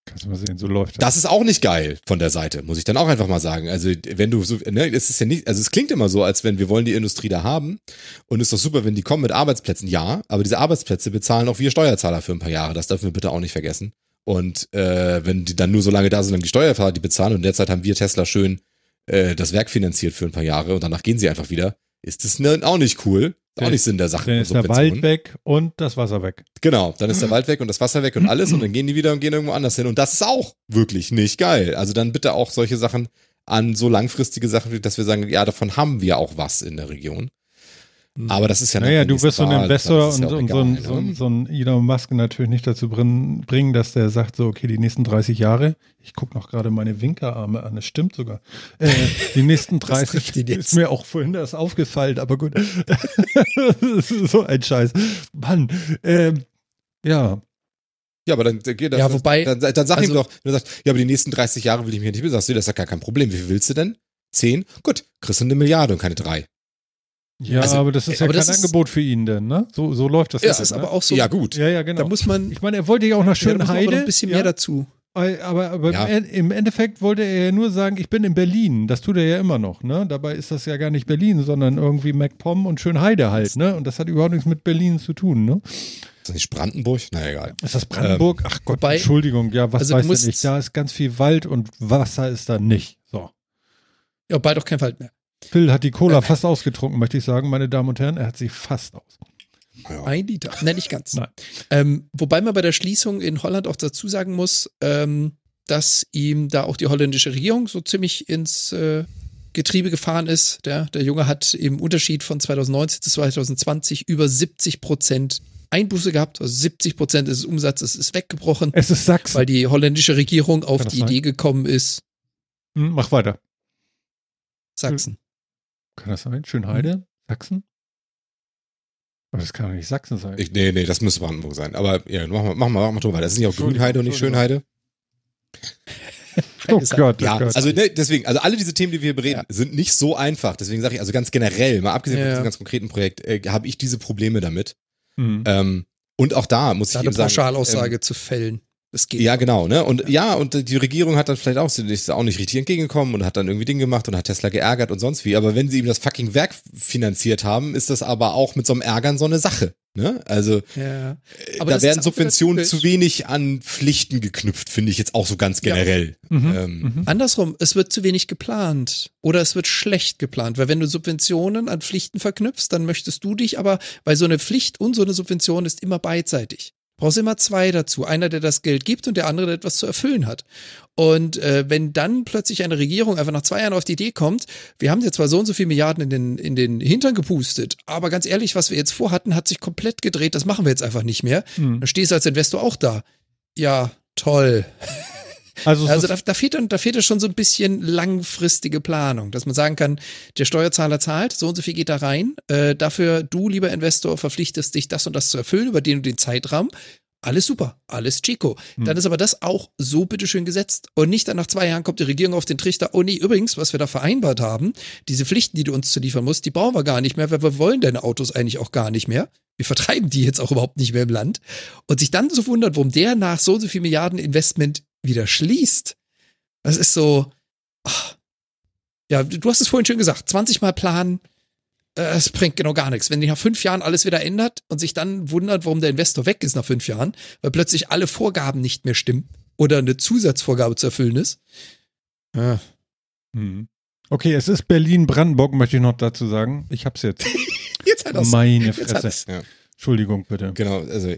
Kannst du mal sehen, so läuft das. Das ist auch nicht geil von der Seite, muss ich dann auch einfach mal sagen. Also, wenn du so, ne, es ist ja nicht, also es klingt immer so, als wenn wir wollen die Industrie da haben und es ist doch super, wenn die kommen mit Arbeitsplätzen. Ja, aber diese Arbeitsplätze bezahlen auch wir Steuerzahler für ein paar Jahre. Das dürfen wir bitte auch nicht vergessen. Und äh, wenn die dann nur so lange da sind, dann die Steuerfahrer die bezahlen und derzeit haben wir Tesla schön äh, das Werk finanziert für ein paar Jahre und danach gehen sie einfach wieder, ist das ne, auch nicht cool. Ist auch nicht Sinn der Sache. Dann ist der Wald weg und das Wasser weg. Genau, dann ist der <laughs> Wald weg und das Wasser weg und alles und dann gehen die wieder und gehen irgendwo anders hin. Und das ist auch wirklich nicht geil. Also dann bitte auch solche Sachen an so langfristige Sachen, dass wir sagen, ja, davon haben wir auch was in der Region. Aber das ist ja Naja, du wirst so einen Investor und, ja und so, ein, so, ein, so ein Elon Musk natürlich nicht dazu bringen, dass der sagt, so, okay, die nächsten 30 Jahre, ich gucke noch gerade meine Winkerarme an, das stimmt sogar. Äh, die nächsten <laughs> 30 ist mir auch vorhin das aufgefallen, aber gut. das <laughs> ist so ein Scheiß. Mann, äh, ja. Ja, aber dann, dann, ja, wobei, dann, dann sag also, ihm doch, wenn du sagst, ja, aber die nächsten 30 Jahre will ich mich nicht mehr, sagst du, das ist ja gar kein Problem. Wie viel willst du denn? Zehn? Gut, kriegst du eine Milliarde und keine drei. Ja, also, aber das ist ja kein Angebot für ihn denn, ne? So, so läuft das. Ja, das ist ne? aber auch so. Ja, gut. Ja, ja, genau. Da muss man. Ich meine, er wollte ja auch nach Schönheide. Ja, ein bisschen ja? mehr dazu. Aber, aber ja. im Endeffekt wollte er ja nur sagen, ich bin in Berlin. Das tut er ja immer noch, ne? Dabei ist das ja gar nicht Berlin, sondern irgendwie MacPom und Schönheide halt, ne? Und das hat überhaupt nichts mit Berlin zu tun, ne? Ist das nicht Brandenburg? Na egal. Ist das Brandenburg? Ähm, Ach Gott, wobei, Entschuldigung, ja, was also weiß ich nicht. Da ist ganz viel Wald und Wasser ist da nicht. So. Ja, bald auch kein Wald mehr. Phil hat die Cola äh. fast ausgetrunken, möchte ich sagen, meine Damen und Herren. Er hat sie fast aus. Ja. Ein Liter. Nein, nicht ganz. Nein. Ähm, wobei man bei der Schließung in Holland auch dazu sagen muss, ähm, dass ihm da auch die holländische Regierung so ziemlich ins äh, Getriebe gefahren ist. Der, der Junge hat im Unterschied von 2019 zu 2020 über 70 Prozent Einbuße gehabt. Also 70 Prozent des Umsatzes ist weggebrochen. Es ist Sachsen. Weil die holländische Regierung auf die sein? Idee gekommen ist. Hm, mach weiter. Sachsen. Kann das sein? Schönheide? Hm. Sachsen? Aber das kann doch nicht Sachsen sein. Ich, nee, nee, das müsste Brandenburg sein. Aber ja, mach mal, mach mal, mach mal weiter. Das ist nicht auch Grünheide und nicht Schönheide. <laughs> oh Gott, ja, oh Gott. also ne, deswegen, also alle diese Themen, die wir bereden, ja. sind nicht so einfach. Deswegen sage ich, also ganz generell, mal abgesehen ja. von diesem ganz konkreten Projekt, äh, habe ich diese Probleme damit. Mhm. Ähm, und auch da muss da ich eben sagen, Pauschalaussage ähm, zu fällen. Das geht ja, genau, ne? Und ja. ja. und die Regierung hat dann vielleicht auch, ist auch nicht richtig entgegengekommen und hat dann irgendwie Dinge gemacht und hat Tesla geärgert und sonst wie. Aber wenn sie ihm das fucking Werk finanziert haben, ist das aber auch mit so einem Ärgern so eine Sache. Ne? Also ja. Äh, da werden Subventionen zu wenig an Pflichten geknüpft, finde ich jetzt auch so ganz generell. Ja. Mhm. Ähm. Mhm. Andersrum, es wird zu wenig geplant oder es wird schlecht geplant, weil wenn du Subventionen an Pflichten verknüpfst, dann möchtest du dich aber, weil so eine Pflicht und so eine Subvention ist immer beidseitig brauchst immer zwei dazu. Einer, der das Geld gibt und der andere, der etwas zu erfüllen hat. Und äh, wenn dann plötzlich eine Regierung einfach nach zwei Jahren auf die Idee kommt, wir haben jetzt zwar so und so viele Milliarden in den, in den Hintern gepustet, aber ganz ehrlich, was wir jetzt vorhatten, hat sich komplett gedreht, das machen wir jetzt einfach nicht mehr. Mhm. Dann stehst du als Investor auch da. Ja, toll. <laughs> Also, also da, da, fehlt dann, da fehlt schon so ein bisschen langfristige Planung, dass man sagen kann, der Steuerzahler zahlt, so und so viel geht da rein. Äh, dafür, du, lieber Investor, verpflichtest dich, das und das zu erfüllen, über den und den Zeitrahmen. Alles super, alles Chico. Hm. Dann ist aber das auch so bitteschön gesetzt. Und nicht dann nach zwei Jahren kommt die Regierung auf den Trichter, oh nee, übrigens, was wir da vereinbart haben, diese Pflichten, die du uns zu liefern musst, die brauchen wir gar nicht mehr, weil wir wollen deine Autos eigentlich auch gar nicht mehr. Wir vertreiben die jetzt auch überhaupt nicht mehr im Land. Und sich dann so wundert, warum der nach so und so viel Milliarden Investment wieder schließt. Das ist so, ach, ja, du hast es vorhin schön gesagt, 20 Mal planen, äh, es bringt genau gar nichts. Wenn sich nach fünf Jahren alles wieder ändert und sich dann wundert, warum der Investor weg ist nach fünf Jahren, weil plötzlich alle Vorgaben nicht mehr stimmen oder eine Zusatzvorgabe zu erfüllen ist. Ja. Hm. Okay, es ist Berlin-Brandenburg, möchte ich noch dazu sagen. Ich hab's jetzt. <laughs> jetzt hat er's. Meine Fresse. Ja. Entschuldigung, bitte. Genau, also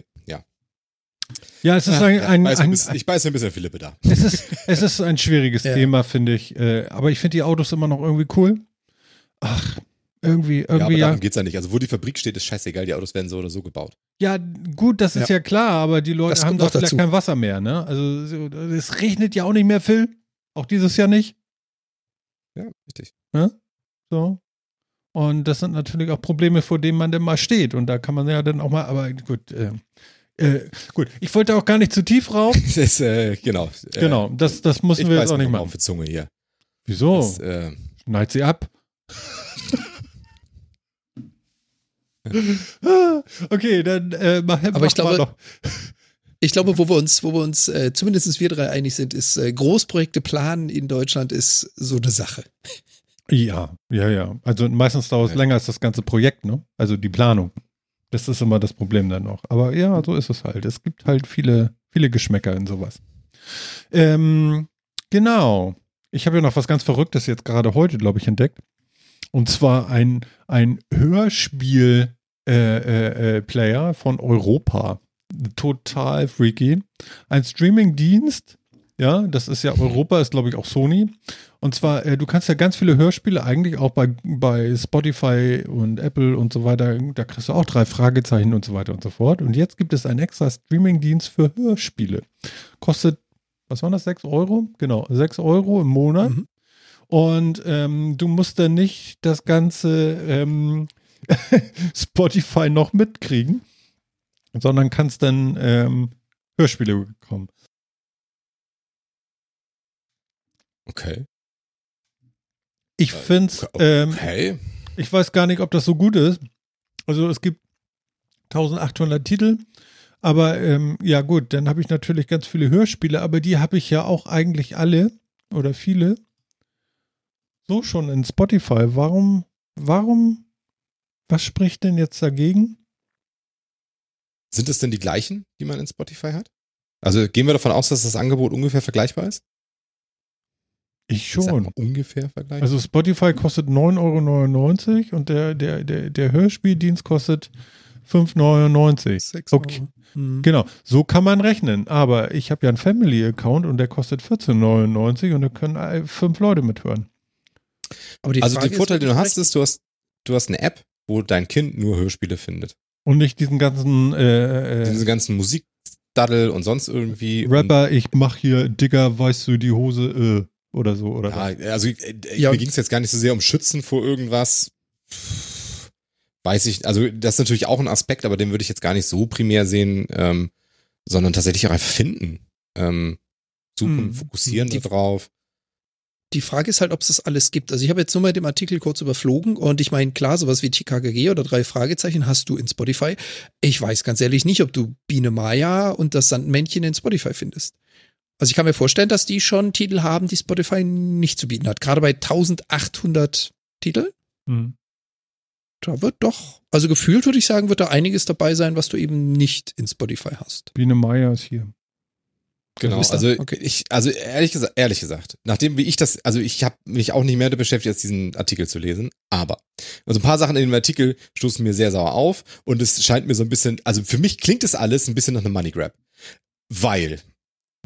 ja, es ist ein, ein, ein, ein, Ich beiße ein bisschen Philippe da. Es ist, es ist ein schwieriges <laughs> ja. Thema, finde ich. Äh, aber ich finde die Autos immer noch irgendwie cool. Ach, irgendwie, irgendwie. Ja, aber darum ja. geht's ja nicht. Also, wo die Fabrik steht, ist scheißegal. Die Autos werden so oder so gebaut. Ja, gut, das ist ja, ja klar, aber die Leute das haben doch vielleicht kein Wasser mehr, ne? Also, es regnet ja auch nicht mehr, Phil. Auch dieses Jahr nicht. Ja, richtig. Ja? So. Und das sind natürlich auch Probleme, vor denen man denn mal steht. Und da kann man ja dann auch mal, aber gut, äh, äh, gut, ich wollte auch gar nicht zu tief rauf. <laughs> das, äh, genau. Äh, genau, das, das müssen wir jetzt auch nicht machen. auf die Zunge hier. Wieso? Das, äh, Schneid sie ab. <laughs> okay, dann äh, mach, Aber ich glaube, noch. ich glaube, wo wir uns, wo wir uns, äh, zumindest wir drei einig sind, ist äh, Großprojekte planen in Deutschland ist so eine Sache. Ja, ja, ja. Also meistens dauert es ja. länger als das ganze Projekt, ne? Also die Planung. Das ist immer das Problem dann noch. Aber ja, so ist es halt. Es gibt halt viele, viele Geschmäcker in sowas. Ähm, genau. Ich habe ja noch was ganz Verrücktes jetzt gerade heute, glaube ich, entdeckt. Und zwar ein, ein Hörspiel-Player äh, äh, äh von Europa. Total freaky. Ein Streaming-Dienst, ja, das ist ja Europa, ist glaube ich auch Sony. Und zwar, äh, du kannst ja ganz viele Hörspiele eigentlich auch bei, bei Spotify und Apple und so weiter, da kriegst du auch drei Fragezeichen und so weiter und so fort. Und jetzt gibt es einen extra Streaming-Dienst für Hörspiele. Kostet, was waren das, sechs Euro? Genau, sechs Euro im Monat. Mhm. Und ähm, du musst dann nicht das ganze ähm, <laughs> Spotify noch mitkriegen, sondern kannst dann ähm, Hörspiele bekommen. Okay. Ich finde es, ähm, okay. ich weiß gar nicht, ob das so gut ist. Also es gibt 1800 Titel, aber ähm, ja gut, dann habe ich natürlich ganz viele Hörspiele, aber die habe ich ja auch eigentlich alle oder viele so schon in Spotify. Warum, warum, was spricht denn jetzt dagegen? Sind es denn die gleichen, die man in Spotify hat? Also gehen wir davon aus, dass das Angebot ungefähr vergleichbar ist? Ich schon. Ich ungefähr vergleichbar. Also Spotify kostet 9,99 Euro und der, der, der, der Hörspieldienst kostet 5,99 Euro. Okay. Mhm. Genau, so kann man rechnen. Aber ich habe ja einen Family-Account und der kostet 14,99 und da können fünf Leute mithören. also der Vorteil, den du hast, ist, du hast, du hast eine App, wo dein Kind nur Hörspiele findet. Und nicht diesen ganzen äh, äh, diesen ganzen Musikdaddel und sonst irgendwie. Rapper, ich mach hier, Digger, weißt du, die Hose, äh, oder so, oder? Ja, also äh, ja. mir ging es jetzt gar nicht so sehr um Schützen vor irgendwas. Weiß ich, also das ist natürlich auch ein Aspekt, aber den würde ich jetzt gar nicht so primär sehen, ähm, sondern tatsächlich auch einfach finden. Ähm, suchen, hm. fokussieren die, darauf. Die Frage ist halt, ob es das alles gibt. Also ich habe jetzt nur mal den Artikel kurz überflogen und ich meine, klar, sowas wie TKKG oder drei Fragezeichen hast du in Spotify. Ich weiß ganz ehrlich nicht, ob du Biene Maya und das Sandmännchen in Spotify findest. Also ich kann mir vorstellen, dass die schon Titel haben, die Spotify nicht zu bieten hat. Gerade bei 1800 Titel. Mhm. Da wird doch, also gefühlt würde ich sagen, wird da einiges dabei sein, was du eben nicht in Spotify hast. Biene Meier ist hier. Genau, also okay. ich, also ehrlich gesagt, ehrlich gesagt, nachdem wie ich das, also ich habe mich auch nicht mehr damit beschäftigt, als diesen Artikel zu lesen, aber also ein paar Sachen in dem Artikel stoßen mir sehr sauer auf und es scheint mir so ein bisschen, also für mich klingt das alles ein bisschen nach einem Money Grab, weil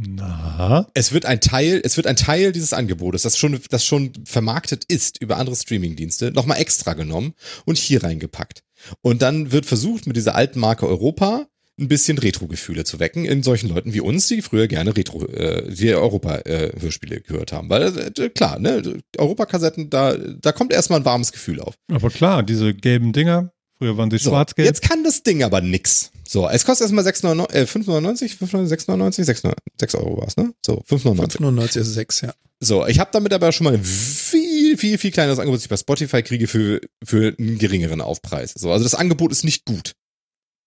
na? Es wird ein Teil, es wird ein Teil dieses Angebotes, das schon, das schon vermarktet ist über andere Streamingdienste, nochmal extra genommen und hier reingepackt. Und dann wird versucht, mit dieser alten Marke Europa ein bisschen Retro-Gefühle zu wecken in solchen Leuten wie uns, die früher gerne Retro, äh, die Europa-Hörspiele äh, gehört haben. Weil, äh, klar, ne, Europakassetten, da, da kommt erstmal ein warmes Gefühl auf. Aber klar, diese gelben Dinger, Früher waren sie so, schwarz-gelb. Jetzt kann das Ding aber nix. So, es kostet erstmal 6,99, äh, 5,99, 5,99, 6, 6 Euro war es, ne? So, 5,99. 5,99 ist 6, ja. So, ich habe damit aber schon mal ein viel, viel, viel kleineres Angebot, das ich bei Spotify kriege für, für einen geringeren Aufpreis. So, also das Angebot ist nicht gut.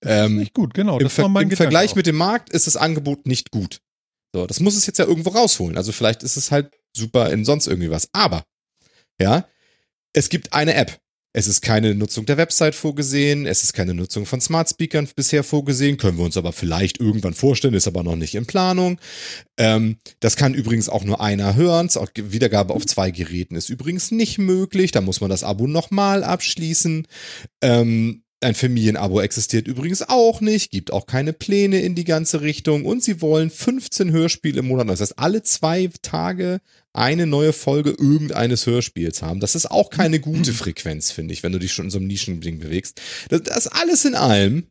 Ähm, nicht gut, genau. Im, Ver im Vergleich auch. mit dem Markt ist das Angebot nicht gut. So, das muss es jetzt ja irgendwo rausholen. Also vielleicht ist es halt super in sonst irgendwie was. Aber, ja, es gibt eine App, es ist keine Nutzung der Website vorgesehen, es ist keine Nutzung von Smart Speakern bisher vorgesehen, können wir uns aber vielleicht irgendwann vorstellen, ist aber noch nicht in Planung. Ähm, das kann übrigens auch nur einer hören. Wiedergabe auf zwei Geräten ist übrigens nicht möglich. Da muss man das Abo nochmal abschließen. Ähm, ein Familienabo existiert übrigens auch nicht, gibt auch keine Pläne in die ganze Richtung und sie wollen 15 Hörspiele im Monat. Das heißt, alle zwei Tage eine neue Folge irgendeines Hörspiels haben. Das ist auch keine gute Frequenz, finde ich, wenn du dich schon in so einem Nischending bewegst. Das, das alles in allem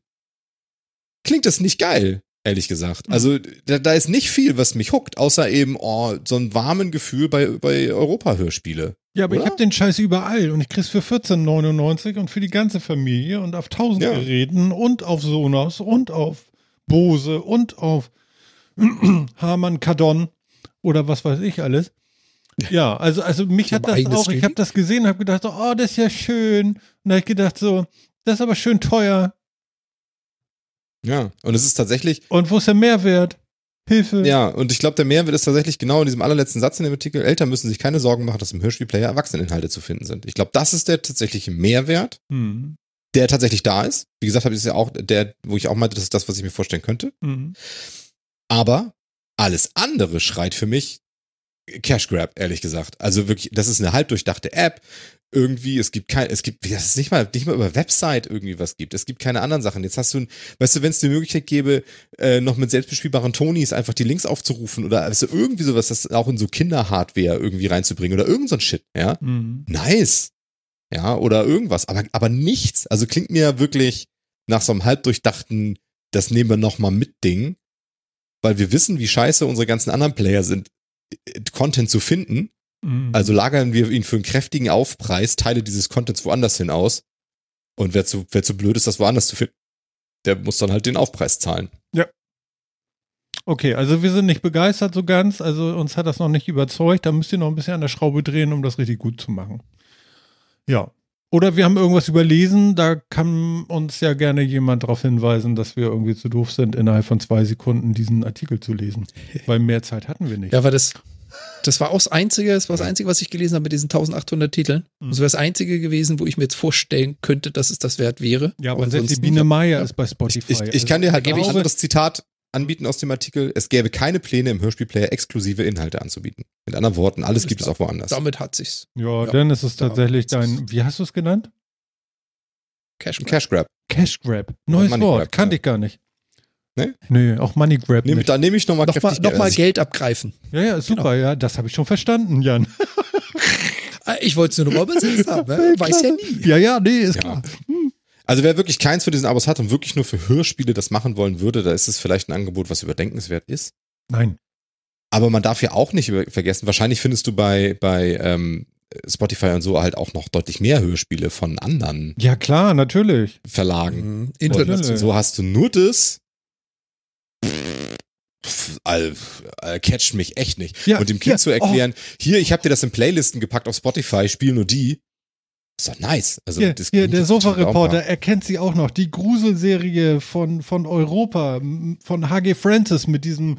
klingt das nicht geil, ehrlich gesagt. Also da, da ist nicht viel, was mich huckt, außer eben oh, so ein warmen Gefühl bei, bei Europa-Hörspiele. Ja, aber Oder? ich habe den Scheiß überall und ich krieg's für 14,99 und für die ganze Familie und auf 1000 ja. Geräten und auf Sonos und auf Bose und auf <clears throat> Harman Kardon oder was weiß ich alles. Ja, also, also mich hat das auch, ich habe das gesehen und habe gedacht, oh, das ist ja schön. Und da habe ich gedacht so, das ist aber schön teuer. Ja, und es ist tatsächlich. Und wo ist der Mehrwert? Hilfe. Ja, und ich glaube, der Mehrwert ist tatsächlich genau in diesem allerletzten Satz in dem Artikel. Eltern müssen sich keine Sorgen machen, dass im Hörspielplayer Erwachseneninhalte zu finden sind. Ich glaube, das ist der tatsächliche Mehrwert, mhm. der tatsächlich da ist. Wie gesagt, habe ich es ja auch der, wo ich auch meinte, das ist das, was ich mir vorstellen könnte. Mhm. Aber alles andere schreit für mich Cash Grab, ehrlich gesagt. Also wirklich, das ist eine halbdurchdachte App. Irgendwie, es gibt kein, es gibt, das ist nicht mal, nicht mal über Website irgendwie was gibt. Es gibt keine anderen Sachen. Jetzt hast du, ein, weißt du, wenn es die Möglichkeit gäbe, äh, noch mit selbstbespielbaren Tonys einfach die Links aufzurufen oder also irgendwie sowas, das auch in so Kinderhardware irgendwie reinzubringen oder irgend so ein Shit, ja. Mhm. Nice. Ja, oder irgendwas, aber, aber nichts. Also klingt mir wirklich nach so einem halbdurchdachten, das nehmen wir nochmal mit Ding, weil wir wissen, wie scheiße unsere ganzen anderen Player sind Content zu finden. Mhm. Also lagern wir ihn für einen kräftigen Aufpreis, Teile dieses Contents woanders hin aus. Und wer zu, wer zu blöd ist, das woanders zu finden, der muss dann halt den Aufpreis zahlen. Ja. Okay, also wir sind nicht begeistert so ganz. Also uns hat das noch nicht überzeugt. Da müsst ihr noch ein bisschen an der Schraube drehen, um das richtig gut zu machen. Ja. Oder wir haben irgendwas überlesen, da kann uns ja gerne jemand darauf hinweisen, dass wir irgendwie zu doof sind, innerhalb von zwei Sekunden diesen Artikel zu lesen. <laughs> Weil mehr Zeit hatten wir nicht. Ja, weil das, das war auch das Einzige, das war das Einzige, was ich gelesen habe mit diesen 1800 Titeln. Mhm. Das wäre das Einzige gewesen, wo ich mir jetzt vorstellen könnte, dass es das wert wäre. Ja, aber, aber selbst die Biene Meier ja. ist bei Spotify. Ich, ich, ich kann dir halt ein anderes Zitat anbieten aus dem Artikel. Es gäbe keine Pläne im Hörspielplayer exklusive Inhalte anzubieten. Mit anderen Worten, alles gibt es auch woanders. Damit hat sich's. Ja, ja dann ist es tatsächlich dein, wie hast du es genannt? Cash Grab. Cash Grab. Cash Grab. Neues Money Wort, Grab, kannte ich gar nicht. Ne? Nö, auch Money Grab. Nehm, nicht. Da nehme ich nochmal noch mal, noch mal Geld abgreifen. Ja, ja, super, genau. ja, das habe ich schon verstanden, Jan. <laughs> Ah, ich wollte es nur nochmal übersetzt haben, ne? weiß ja nie. Ja, ja, nee, ist ja. klar. Hm. Also wer wirklich keins von diesen Abos hat und wirklich nur für Hörspiele das machen wollen würde, da ist es vielleicht ein Angebot, was überdenkenswert ist. Nein. Aber man darf ja auch nicht vergessen, wahrscheinlich findest du bei, bei ähm, Spotify und so halt auch noch deutlich mehr Hörspiele von anderen. Ja, klar, natürlich. Verlagen. Mhm, International. So hast du nur das. Catcht mich echt nicht. Ja, und dem Kind ja, zu erklären, oh. hier, ich habe dir das in Playlisten gepackt auf Spotify, spiel nur die. Ist doch nice. Also hier, hier der Sofa-Reporter erkennt sie auch noch. Die Gruselserie von, von Europa, von HG Francis mit diesem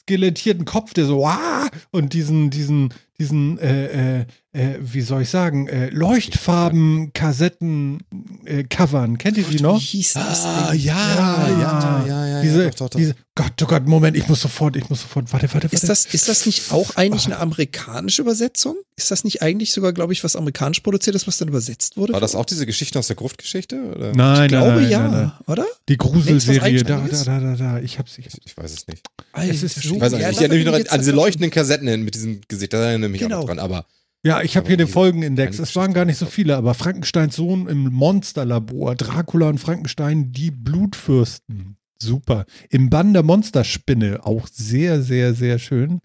skelettierten Kopf, der so, ah, und diesen, diesen, diesen, äh, äh, äh, wie soll ich sagen, äh, Leuchtfarben-Kassetten äh, covern. Kennt ihr die noch? Wie hieß das? Ah, ja, ja, ja, ja, ja, diese, ja, doch, doch, doch. diese, Gott, oh Gott, Moment, ich muss sofort, ich muss sofort, warte, warte, warte. Ist das, ist das nicht auch eigentlich eine amerikanische Übersetzung? Ist das nicht eigentlich sogar, glaube ich, was amerikanisch produziert ist, was dann übersetzt wurde? War das auch diese Geschichte aus der Gruftgeschichte? Oder? Nein, ich glaube nein, ja, nein, nein. oder? Die Gruselserie, da, da, da, da, da, ich hab's, ich, ich weiß es nicht. Alter, es ist so, ich weiß auch nicht. ich erinnere mich noch an diese leuchtenden Kassetten mit diesem Gesicht, da erinnere ich mich genau. auch dran, aber ja, ich habe hier den Folgenindex. Es waren gar nicht so viele, aber Frankensteins Sohn im Monsterlabor, Dracula und Frankenstein, die Blutfürsten. Super. Im Bann der Monsterspinne, auch sehr, sehr, sehr schön.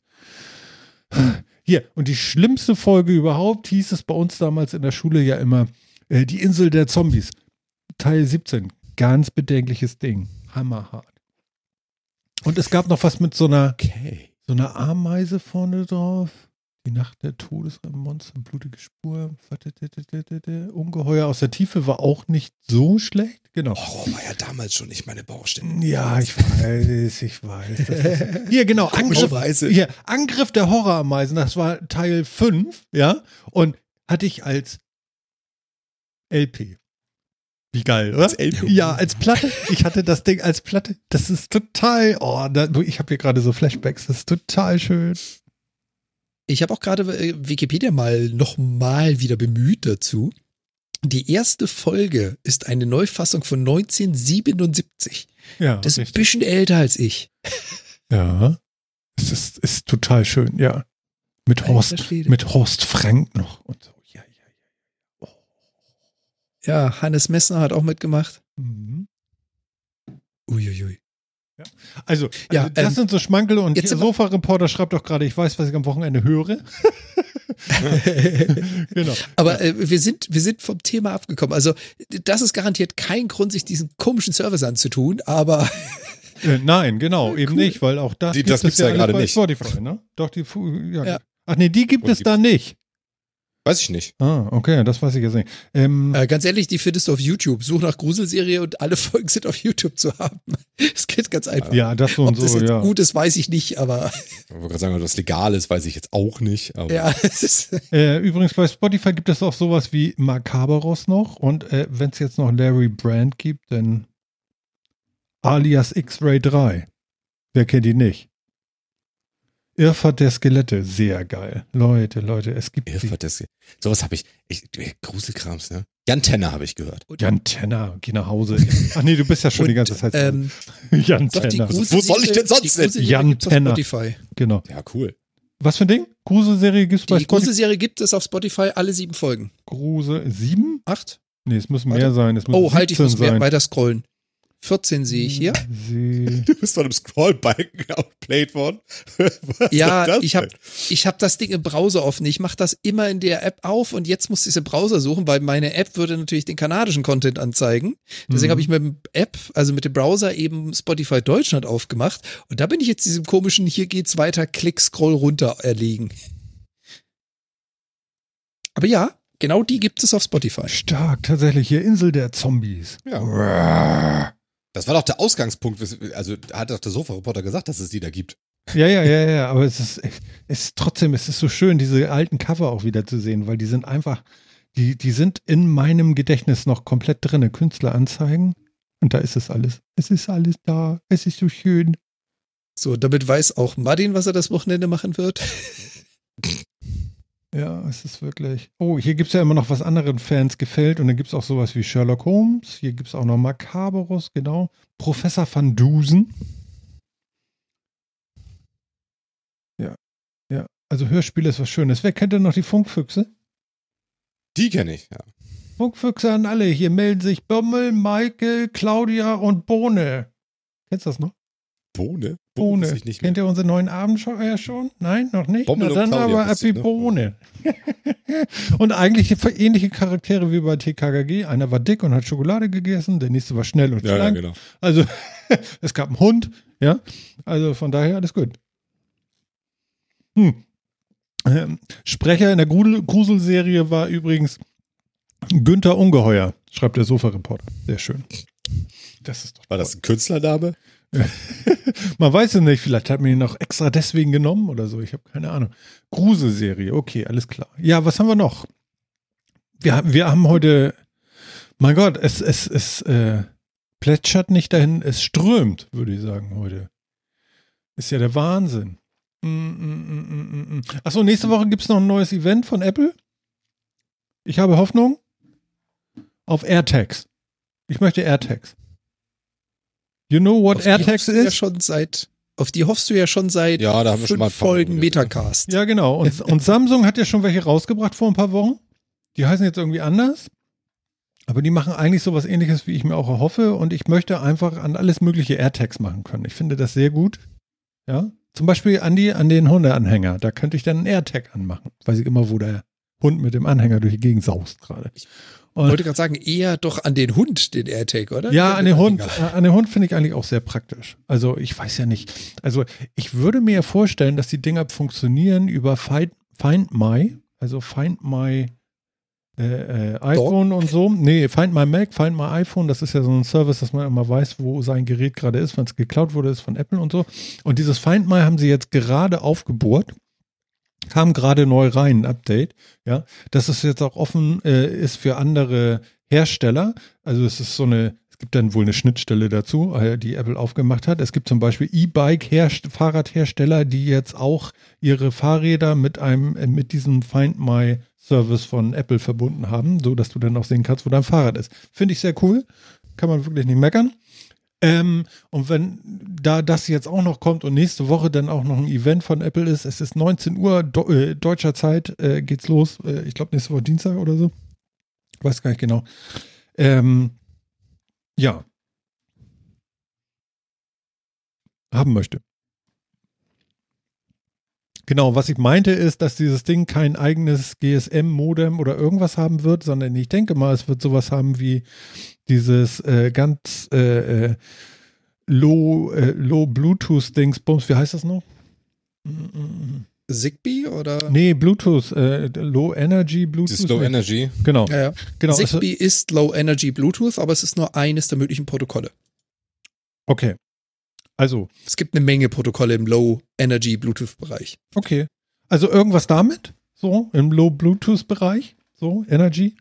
Hier, und die schlimmste Folge überhaupt hieß es bei uns damals in der Schule ja immer, äh, die Insel der Zombies. Teil 17. Ganz bedenkliches Ding. Hammerhart. Und es gab noch was mit so einer, okay. so einer Ameise vorne drauf. Die Nacht der Todesmonster, blutige Spur, Ungeheuer aus der Tiefe war auch nicht so schlecht. Genau. Horror war ja damals schon nicht meine Baustelle. Ja, ich weiß, ich weiß. <laughs> hier, genau, Angriff, hier, Angriff der Horrorameisen, das war Teil 5, ja, und hatte ich als LP. Wie geil, oder? Als LP? Ja, als Platte. Ich hatte das Ding als Platte. Das ist total, oh, da, ich habe hier gerade so Flashbacks, das ist total schön. Ich habe auch gerade äh, Wikipedia mal nochmal wieder bemüht dazu. Die erste Folge ist eine Neufassung von 1977. Ja. Das ist richtig. ein bisschen älter als ich. Ja. Es ist, ist total schön, ja. Mit Horst, mit Horst Frank noch und so. Ja, ja, ja. Oh. Ja, Hannes Messner hat auch mitgemacht. Mhm. Uiuiui. Ja. Also, ja, also das ähm, sind so Schmankel und der Sofa-Reporter schreibt doch gerade, ich weiß, was ich am Wochenende höre. <laughs> genau. Aber äh, wir, sind, wir sind vom Thema abgekommen. Also, das ist garantiert kein Grund, sich diesen komischen Service anzutun, aber. <laughs> äh, nein, genau, eben cool. nicht, weil auch das, die, gibt das gibt's ja, ja gerade nicht. Spotify, ne? Doch, die, ja. ja. Ach nee, die gibt und es da nicht. Weiß ich nicht. Ah, okay, das weiß ich jetzt nicht. Ähm, äh, ganz ehrlich, die findest du auf YouTube. Such nach Gruselserie und alle <laughs> Folgen sind auf YouTube zu haben. <laughs> Es geht ganz einfach. Ja, das so und Ob das so, jetzt ja. gut ist, weiß ich nicht, aber. Ich wollte gerade sagen, ob das legal ist, weiß ich jetzt auch nicht. ja, <laughs> es ist äh, übrigens, bei Spotify gibt es auch sowas wie Macaberos noch. Und äh, wenn es jetzt noch Larry Brand gibt, dann alias X-Ray 3. Wer kennt ihn nicht? Irrfahrt der Skelette, sehr geil. Leute, Leute, es gibt. Irrfahrt der Skelette. Sowas habe ich, ich. Gruselkrams, ne? Jan Tenner habe ich gehört. Jan Tenner, geh nach Hause. Ach nee, du bist ja schon Und, die ganze Zeit. Ähm, <laughs> Jan Tenner. Wo soll ich denn sonst hin? Jan Tenner. Spotify. Genau. Ja, cool. Was für ein Ding? Gruselserie gibt es bei Spotify? Die Gruselserie gibt es auf Spotify alle sieben Folgen. Grusel. Sieben? Acht? Nee, es müssen mehr sein. Es müssen oh, halt, ich muss mehr, weiter scrollen. 14 sehe ich hier. <laughs> Du bist von einem Scrollbalken <laughs> outplayed worden. Was ja, ich habe ich hab das Ding im Browser offen. Ich mache das immer in der App auf und jetzt muss ich es im Browser suchen, weil meine App würde natürlich den kanadischen Content anzeigen. Deswegen mhm. habe ich mit dem App, also mit dem Browser eben Spotify Deutschland aufgemacht und da bin ich jetzt diesem komischen hier geht's weiter Klick Scroll runter erlegen. Aber ja, genau die gibt es auf Spotify. Stark, tatsächlich hier Insel der Zombies. Ja. Das war doch der Ausgangspunkt. Also hat doch der Sofa-Reporter gesagt, dass es die da gibt. Ja, ja, ja, ja, aber es ist, es ist trotzdem, es ist so schön, diese alten Cover auch wieder zu sehen, weil die sind einfach, die, die sind in meinem Gedächtnis noch komplett drin. Künstleranzeigen. Und da ist es alles. Es ist alles da. Es ist so schön. So, damit weiß auch Martin, was er das Wochenende machen wird. <laughs> Ja, es ist wirklich. Oh, hier gibt es ja immer noch, was anderen Fans gefällt. Und dann gibt es auch sowas wie Sherlock Holmes. Hier gibt es auch noch Macaberus, genau. Professor van Dusen. Ja, ja. Also Hörspiel ist was Schönes. Wer kennt denn noch die Funkfüchse? Die kenne ich, ja. Funkfüchse an alle. Hier melden sich Bommel, Michael, Claudia und Bohne. Kennst du das noch? Bohne? Bohne. Bohne. Kennt ihr unseren neuen Abenteuer schon? Nein, noch nicht? Bommel Na, dann Claudia aber Happy Bohne. <laughs> und eigentlich ähnliche Charaktere wie bei TKKG. Einer war dick und hat Schokolade gegessen, der nächste war schnell und ja, schlank. Ja, genau. Also <laughs> es gab einen Hund, ja. Also von daher alles gut. Hm. Ähm, Sprecher in der Gruselserie war übrigens Günther Ungeheuer, schreibt der Sofa-Reporter. Sehr schön. Das ist doch War das ein Künstlername? Man weiß es nicht, vielleicht hat man ihn noch extra deswegen genommen oder so. Ich habe keine Ahnung. Gruselserie, okay, alles klar. Ja, was haben wir noch? Wir, wir haben heute, mein Gott, es, es, es äh, plätschert nicht dahin, es strömt, würde ich sagen, heute. Ist ja der Wahnsinn. Mm, mm, mm, Achso, nächste Woche gibt es noch ein neues Event von Apple. Ich habe Hoffnung auf AirTags. Ich möchte AirTags. You know what AirTags ist? Ja schon seit, auf die hoffst du ja schon seit ja, da haben wir schon mal Folgen Metacast. Ja, genau. Und, <laughs> und Samsung hat ja schon welche rausgebracht vor ein paar Wochen. Die heißen jetzt irgendwie anders. Aber die machen eigentlich sowas ähnliches, wie ich mir auch erhoffe. Und ich möchte einfach an alles mögliche AirTags machen können. Ich finde das sehr gut. Ja. Zum Beispiel an, die, an den Hundeanhänger. Da könnte ich dann einen AirTag anmachen. Weiß ich immer, wo der Hund mit dem Anhänger durch die Gegend saust gerade. Und wollte gerade sagen, eher doch an den Hund, den AirTag, oder? Ja, an den Hund. Äh, an den Hund finde ich eigentlich auch sehr praktisch. Also ich weiß ja nicht. Also ich würde mir vorstellen, dass die Dinger funktionieren über Find, Find My, also Find My äh, äh, iPhone Dog. und so. Nee, Find My Mac, Find My iPhone, das ist ja so ein Service, dass man immer weiß, wo sein Gerät gerade ist, wenn es geklaut wurde, ist von Apple und so. Und dieses Find My haben sie jetzt gerade aufgebohrt kam gerade neu rein, ein Update, ja, dass es jetzt auch offen äh, ist für andere Hersteller. Also es ist so eine, es gibt dann wohl eine Schnittstelle dazu, äh, die Apple aufgemacht hat. Es gibt zum Beispiel E-Bike-Fahrradhersteller, die jetzt auch ihre Fahrräder mit einem, äh, mit diesem Find My Service von Apple verbunden haben, so dass du dann auch sehen kannst, wo dein Fahrrad ist. Finde ich sehr cool. Kann man wirklich nicht meckern. Ähm, und wenn da das jetzt auch noch kommt und nächste Woche dann auch noch ein Event von Apple ist, es ist 19 Uhr do, äh, deutscher Zeit, äh, geht's los. Äh, ich glaube nächste Woche Dienstag oder so. Weiß gar nicht genau. Ähm, ja. Haben möchte. Genau, was ich meinte ist, dass dieses Ding kein eigenes GSM-Modem oder irgendwas haben wird, sondern ich denke mal, es wird sowas haben wie dieses äh, ganz äh, äh, Low, äh, Low Bluetooth-Dingsbums, wie heißt das noch? Zigbee oder? Nee, Bluetooth, äh, Low Energy Bluetooth. Das ist Low Energy. Genau. Ja, ja. genau. Zigbee ist Low Energy Bluetooth, aber es ist nur eines der möglichen Protokolle. Okay. Also. Es gibt eine Menge Protokolle im Low Energy Bluetooth Bereich. Okay. Also irgendwas damit, so im Low Bluetooth Bereich, so Energy.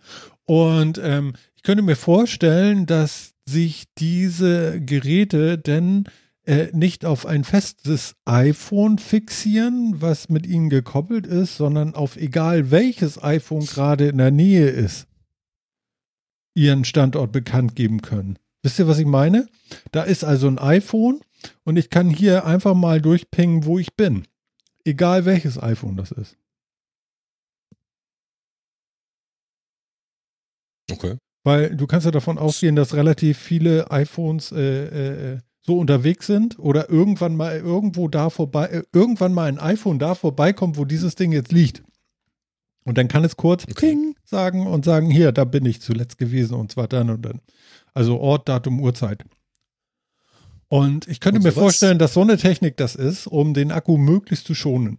Und ähm, ich könnte mir vorstellen, dass sich diese Geräte denn äh, nicht auf ein festes iPhone fixieren, was mit ihnen gekoppelt ist, sondern auf egal welches iPhone gerade in der Nähe ist, ihren Standort bekannt geben können. Wisst ihr, was ich meine? Da ist also ein iPhone und ich kann hier einfach mal durchpingen, wo ich bin. Egal welches iPhone das ist. Okay. Weil du kannst ja davon ausgehen, dass relativ viele iPhones äh, äh, so unterwegs sind oder irgendwann mal irgendwo da vorbei, äh, irgendwann mal ein iPhone da vorbeikommt, wo dieses Ding jetzt liegt. Und dann kann es kurz okay. Ping sagen und sagen, hier, da bin ich zuletzt gewesen und zwar dann und dann. Also Ort, Datum, Uhrzeit. Und ich könnte und mir vorstellen, dass so eine Technik das ist, um den Akku möglichst zu schonen.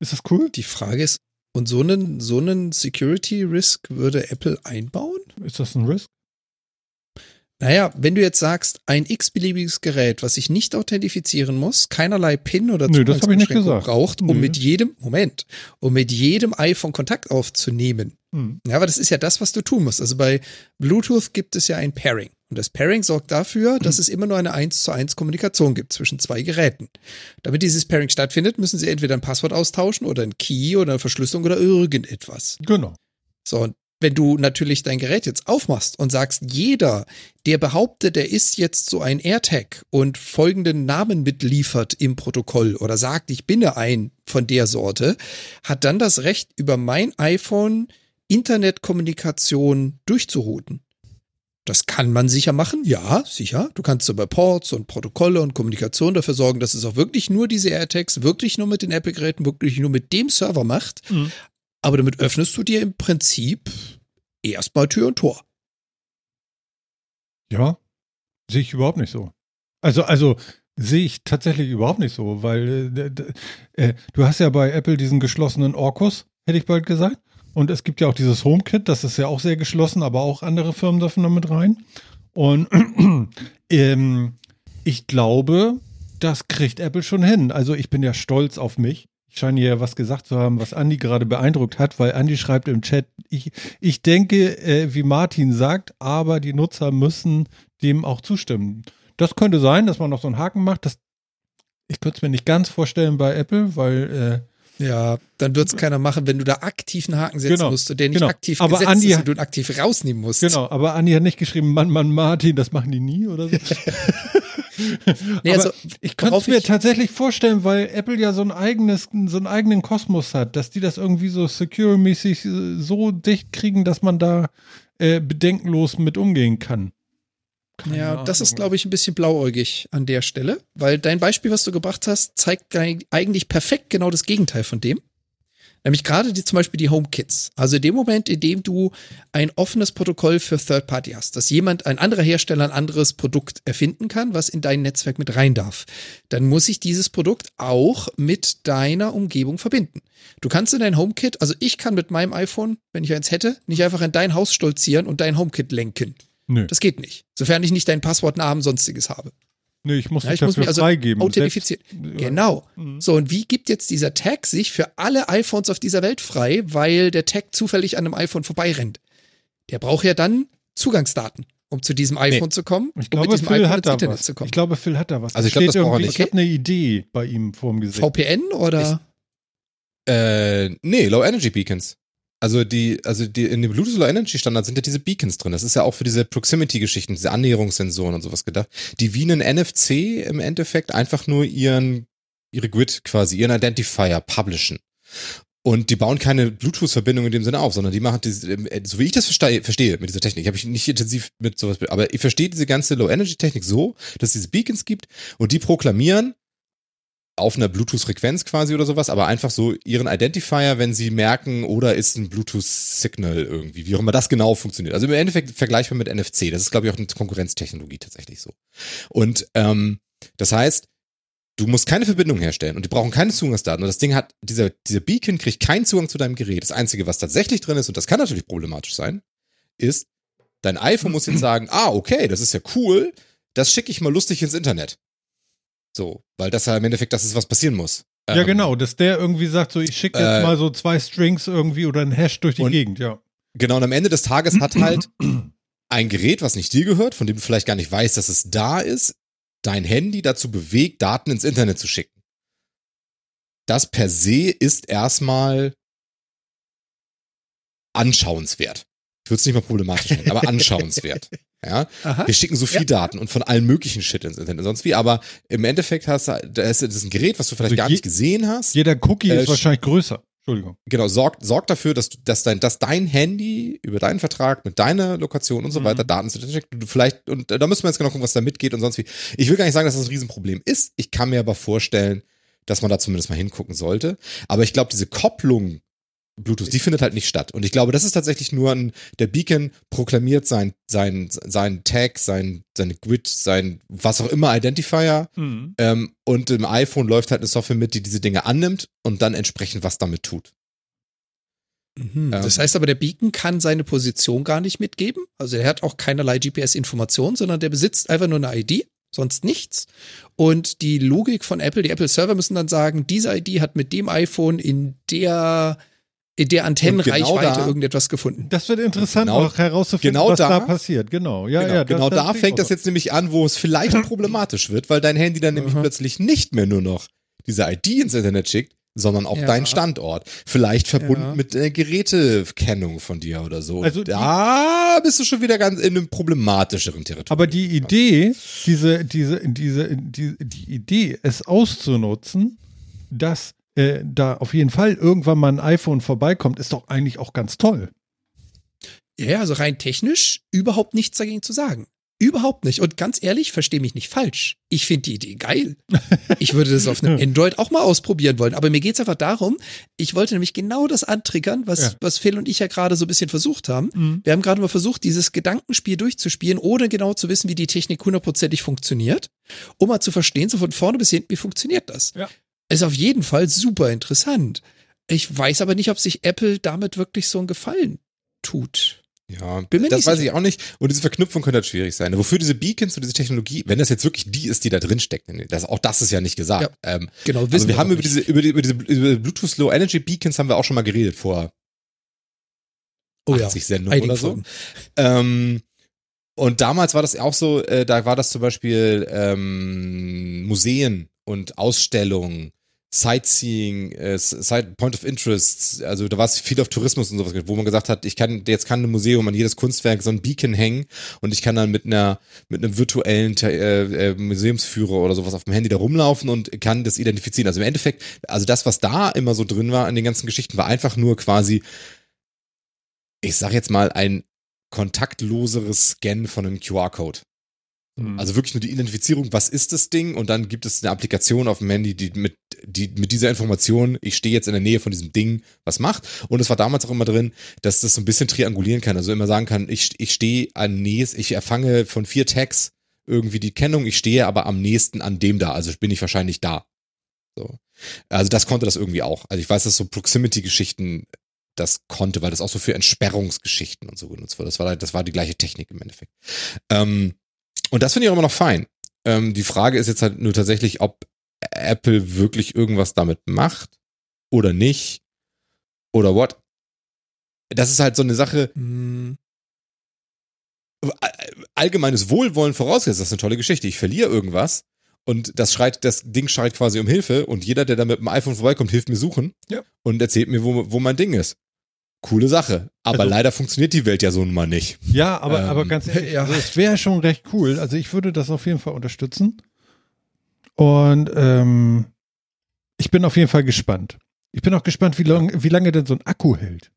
Ist das cool? Die Frage ist, und so einen, so einen Security Risk würde Apple einbauen? Ist das ein Risk? Naja, wenn du jetzt sagst, ein x-beliebiges Gerät, was ich nicht authentifizieren muss, keinerlei PIN oder Nö, Zugangsbeschränkung braucht, um Nö. mit jedem, Moment, um mit jedem iPhone Kontakt aufzunehmen. Hm. Ja, aber das ist ja das, was du tun musst. Also bei Bluetooth gibt es ja ein Pairing. Und das Pairing sorgt dafür, dass es immer nur eine 1 zu 1 Kommunikation gibt zwischen zwei Geräten. Damit dieses Pairing stattfindet, müssen sie entweder ein Passwort austauschen oder ein Key oder eine Verschlüsselung oder irgendetwas. Genau. So, und wenn du natürlich dein Gerät jetzt aufmachst und sagst, jeder, der behauptet, der ist jetzt so ein AirTag und folgenden Namen mitliefert im Protokoll oder sagt, ich bin ein von der Sorte, hat dann das Recht, über mein iPhone Internetkommunikation durchzurouten. Das kann man sicher machen, ja, sicher. Du kannst über Ports und Protokolle und Kommunikation dafür sorgen, dass es auch wirklich nur diese AirTags, wirklich nur mit den Apple-Geräten, wirklich nur mit dem Server macht. Mhm. Aber damit öffnest du dir im Prinzip erstmal Tür und Tor. Ja, sehe ich überhaupt nicht so. Also, also sehe ich tatsächlich überhaupt nicht so, weil äh, äh, du hast ja bei Apple diesen geschlossenen Orkus, hätte ich bald gesagt. Und es gibt ja auch dieses HomeKit, das ist ja auch sehr geschlossen, aber auch andere Firmen dürfen damit rein. Und <clears throat> ähm, ich glaube, das kriegt Apple schon hin. Also ich bin ja stolz auf mich, ich scheine hier was gesagt zu haben, was Andi gerade beeindruckt hat, weil Andi schreibt im Chat, ich, ich denke, äh, wie Martin sagt, aber die Nutzer müssen dem auch zustimmen. Das könnte sein, dass man noch so einen Haken macht. Das, ich könnte es mir nicht ganz vorstellen bei Apple, weil äh, ja, dann wird es keiner machen, wenn du da aktiv einen Haken setzen genau, musst und der nicht genau. aktiv aber gesetzt Andi, ist und du ihn aktiv rausnehmen musst. Genau, aber Andi hat nicht geschrieben, Mann, Mann, Martin, das machen die nie oder so. <laughs> nee, also, ich könnte es mir tatsächlich vorstellen, weil Apple ja so ein eigenes, so einen eigenen Kosmos hat, dass die das irgendwie so secure-mäßig äh, so dicht kriegen, dass man da äh, bedenkenlos mit umgehen kann. Keine ja, Ahnung. das ist, glaube ich, ein bisschen blauäugig an der Stelle, weil dein Beispiel, was du gebracht hast, zeigt eigentlich perfekt genau das Gegenteil von dem. Nämlich gerade die, zum Beispiel die HomeKits. Also in dem Moment, in dem du ein offenes Protokoll für Third Party hast, dass jemand, ein anderer Hersteller ein anderes Produkt erfinden kann, was in dein Netzwerk mit rein darf, dann muss ich dieses Produkt auch mit deiner Umgebung verbinden. Du kannst in dein HomeKit, also ich kann mit meinem iPhone, wenn ich eins hätte, nicht einfach in dein Haus stolzieren und dein HomeKit lenken. Nö. Das geht nicht. Sofern ich nicht dein Passwortnamen sonstiges habe. Nee, ich muss ja, ich dafür muss mich also freigeben. Authentifizieren. Selbst, genau. Mhm. So, und wie gibt jetzt dieser Tag sich für alle iPhones auf dieser Welt frei, weil der Tag zufällig an einem iPhone vorbeirennt? Der braucht ja dann Zugangsdaten, um zu diesem iPhone nee. zu kommen, ich glaube, um mit diesem Phil iPhone ins Internet was. zu kommen. Ich glaube, Phil hat da was. Also ich glaube, das braucht nicht. Ich habe eine Idee bei ihm vorm Gesicht. VPN oder? Ich, äh, nee, Low Energy Beacons. Also die, also die in dem Bluetooth Low Energy Standard sind ja diese Beacons drin. Das ist ja auch für diese Proximity-Geschichten, diese Annäherungssensoren und sowas gedacht, die wie ein NFC im Endeffekt einfach nur ihren, ihre Grid quasi, ihren Identifier publishen. Und die bauen keine Bluetooth-Verbindung in dem Sinne auf, sondern die machen, diese, äh, so wie ich das verstehe, verstehe mit dieser Technik, habe ich nicht intensiv mit sowas, aber ich verstehe diese ganze Low-Energy-Technik so, dass es diese Beacons gibt und die proklamieren, auf einer Bluetooth-Frequenz quasi oder sowas, aber einfach so ihren Identifier, wenn sie merken, oder ist ein Bluetooth-Signal irgendwie, wie auch immer das genau funktioniert. Also im Endeffekt vergleichbar mit NFC. Das ist, glaube ich, auch eine Konkurrenztechnologie tatsächlich so. Und ähm, das heißt, du musst keine Verbindung herstellen und die brauchen keine Zugangsdaten. Und das Ding hat, dieser, dieser Beacon kriegt keinen Zugang zu deinem Gerät. Das Einzige, was tatsächlich drin ist, und das kann natürlich problematisch sein, ist, dein iPhone muss jetzt sagen, ah, okay, das ist ja cool, das schicke ich mal lustig ins Internet. So, weil das ja im Endeffekt das ist, was passieren muss. Ja, ähm, genau, dass der irgendwie sagt, so ich schicke jetzt äh, mal so zwei Strings irgendwie oder ein Hash durch die und, Gegend, ja. Genau, und am Ende des Tages hat halt <clears throat> ein Gerät, was nicht dir gehört, von dem du vielleicht gar nicht weißt, dass es da ist, dein Handy dazu bewegt, Daten ins Internet zu schicken. Das per se ist erstmal anschauenswert. Ich würde es nicht mal problematisch nennen, aber <laughs> anschauenswert. Ja, Aha. wir schicken so viel ja. Daten und von allen möglichen Shit ins Internet, sonst wie. Aber im Endeffekt hast du, da ist das ein Gerät, was du vielleicht also gar je, nicht gesehen hast. Jeder Cookie äh, ist wahrscheinlich größer. Entschuldigung. Genau, sorgt sorg dafür, dass, dass, dein, dass dein Handy über deinen Vertrag mit deiner Lokation und so mhm. weiter Daten zu schickt. Vielleicht, und da müssen wir jetzt genau gucken, was da mitgeht und sonst wie. Ich will gar nicht sagen, dass das ein Riesenproblem ist. Ich kann mir aber vorstellen, dass man da zumindest mal hingucken sollte. Aber ich glaube, diese Kopplung Bluetooth, die findet halt nicht statt. Und ich glaube, das ist tatsächlich nur ein, der Beacon proklamiert sein, sein, sein Tag, sein, seine Grid, sein, was auch immer Identifier. Mhm. Ähm, und im iPhone läuft halt eine Software mit, die diese Dinge annimmt und dann entsprechend was damit tut. Mhm. Ähm, das heißt aber, der Beacon kann seine Position gar nicht mitgeben. Also er hat auch keinerlei GPS-Informationen, sondern der besitzt einfach nur eine ID sonst nichts. Und die Logik von Apple, die Apple-Server müssen dann sagen, diese ID hat mit dem iPhone in der in der Antennenreichweite genau irgendetwas gefunden. Das wird interessant genau, auch herauszufinden, genau was da, da, passiert. Genau, ja, genau, ja. Genau das, da fängt das jetzt nämlich an, wo es vielleicht <coughs> problematisch wird, weil dein Handy dann nämlich plötzlich nicht mehr nur noch diese ID ins Internet schickt, sondern auch ja. deinen Standort. Vielleicht verbunden ja. mit äh, Gerätekennung von dir oder so. Also da bist du schon wieder ganz in einem problematischeren Territorium. Aber die Idee, diese, diese, diese, die, die Idee, es auszunutzen, dass äh, da auf jeden Fall irgendwann mal ein iPhone vorbeikommt, ist doch eigentlich auch ganz toll. Ja, also rein technisch überhaupt nichts dagegen zu sagen. Überhaupt nicht. Und ganz ehrlich, verstehe mich nicht falsch. Ich finde die Idee geil. Ich würde das auf <laughs> einem Android auch mal ausprobieren wollen. Aber mir geht es einfach darum, ich wollte nämlich genau das antriggern, was, ja. was Phil und ich ja gerade so ein bisschen versucht haben. Mhm. Wir haben gerade mal versucht, dieses Gedankenspiel durchzuspielen, ohne genau zu wissen, wie die Technik hundertprozentig funktioniert, um mal zu verstehen, so von vorne bis hinten, wie funktioniert das. Ja. Ist auf jeden Fall super interessant. Ich weiß aber nicht, ob sich Apple damit wirklich so einen Gefallen tut. Ja, das weiß ich auch nicht. Und diese Verknüpfung könnte halt schwierig sein. Wofür diese Beacons und diese Technologie, wenn das jetzt wirklich die ist, die da drin steckt, das, auch das ist ja nicht gesagt. Ja, ähm, genau, wissen also wir, haben über diese, über, die, über diese über Bluetooth Low Energy Beacons haben wir auch schon mal geredet vor oh 80 ja, Sendungen oder so. Ähm, und damals war das auch so, äh, da war das zum Beispiel ähm, Museen und Ausstellungen Sightseeing, äh, Side, Point of Interest, also da war es viel auf Tourismus und sowas, wo man gesagt hat, ich kann, jetzt kann ein Museum an jedes Kunstwerk so ein Beacon hängen und ich kann dann mit einer, mit einem virtuellen äh, äh, Museumsführer oder sowas auf dem Handy da rumlaufen und kann das identifizieren. Also im Endeffekt, also das, was da immer so drin war in den ganzen Geschichten, war einfach nur quasi, ich sag jetzt mal, ein kontaktloseres Scan von einem QR-Code. Mhm. Also wirklich nur die Identifizierung, was ist das Ding? Und dann gibt es eine Applikation auf dem Handy, die mit, die mit dieser Information, ich stehe jetzt in der Nähe von diesem Ding, was macht. Und es war damals auch immer drin, dass das so ein bisschen triangulieren kann. Also immer sagen kann, ich, ich stehe an nächst, ich erfange von vier Tags irgendwie die Kennung, ich stehe aber am nächsten an dem da, also bin ich wahrscheinlich da. So. Also das konnte das irgendwie auch. Also ich weiß, dass so Proximity-Geschichten das konnte, weil das auch so für Entsperrungsgeschichten und so genutzt wurde. Das war, das war die gleiche Technik im Endeffekt. Ähm, und das finde ich auch immer noch fein. Ähm, die Frage ist jetzt halt nur tatsächlich, ob Apple wirklich irgendwas damit macht oder nicht oder what. Das ist halt so eine Sache. Mhm. Allgemeines Wohlwollen vorausgesetzt, das ist eine tolle Geschichte. Ich verliere irgendwas und das schreit, das Ding schreit quasi um Hilfe und jeder, der da mit dem iPhone vorbeikommt, hilft mir suchen ja. und erzählt mir, wo, wo mein Ding ist coole Sache. Aber also, leider funktioniert die Welt ja so nun mal nicht. Ja, aber, ähm, aber ganz <laughs> ehrlich, ja. also es wäre schon recht cool. Also ich würde das auf jeden Fall unterstützen. Und ähm, ich bin auf jeden Fall gespannt. Ich bin auch gespannt, wie, lang, wie lange denn so ein Akku hält.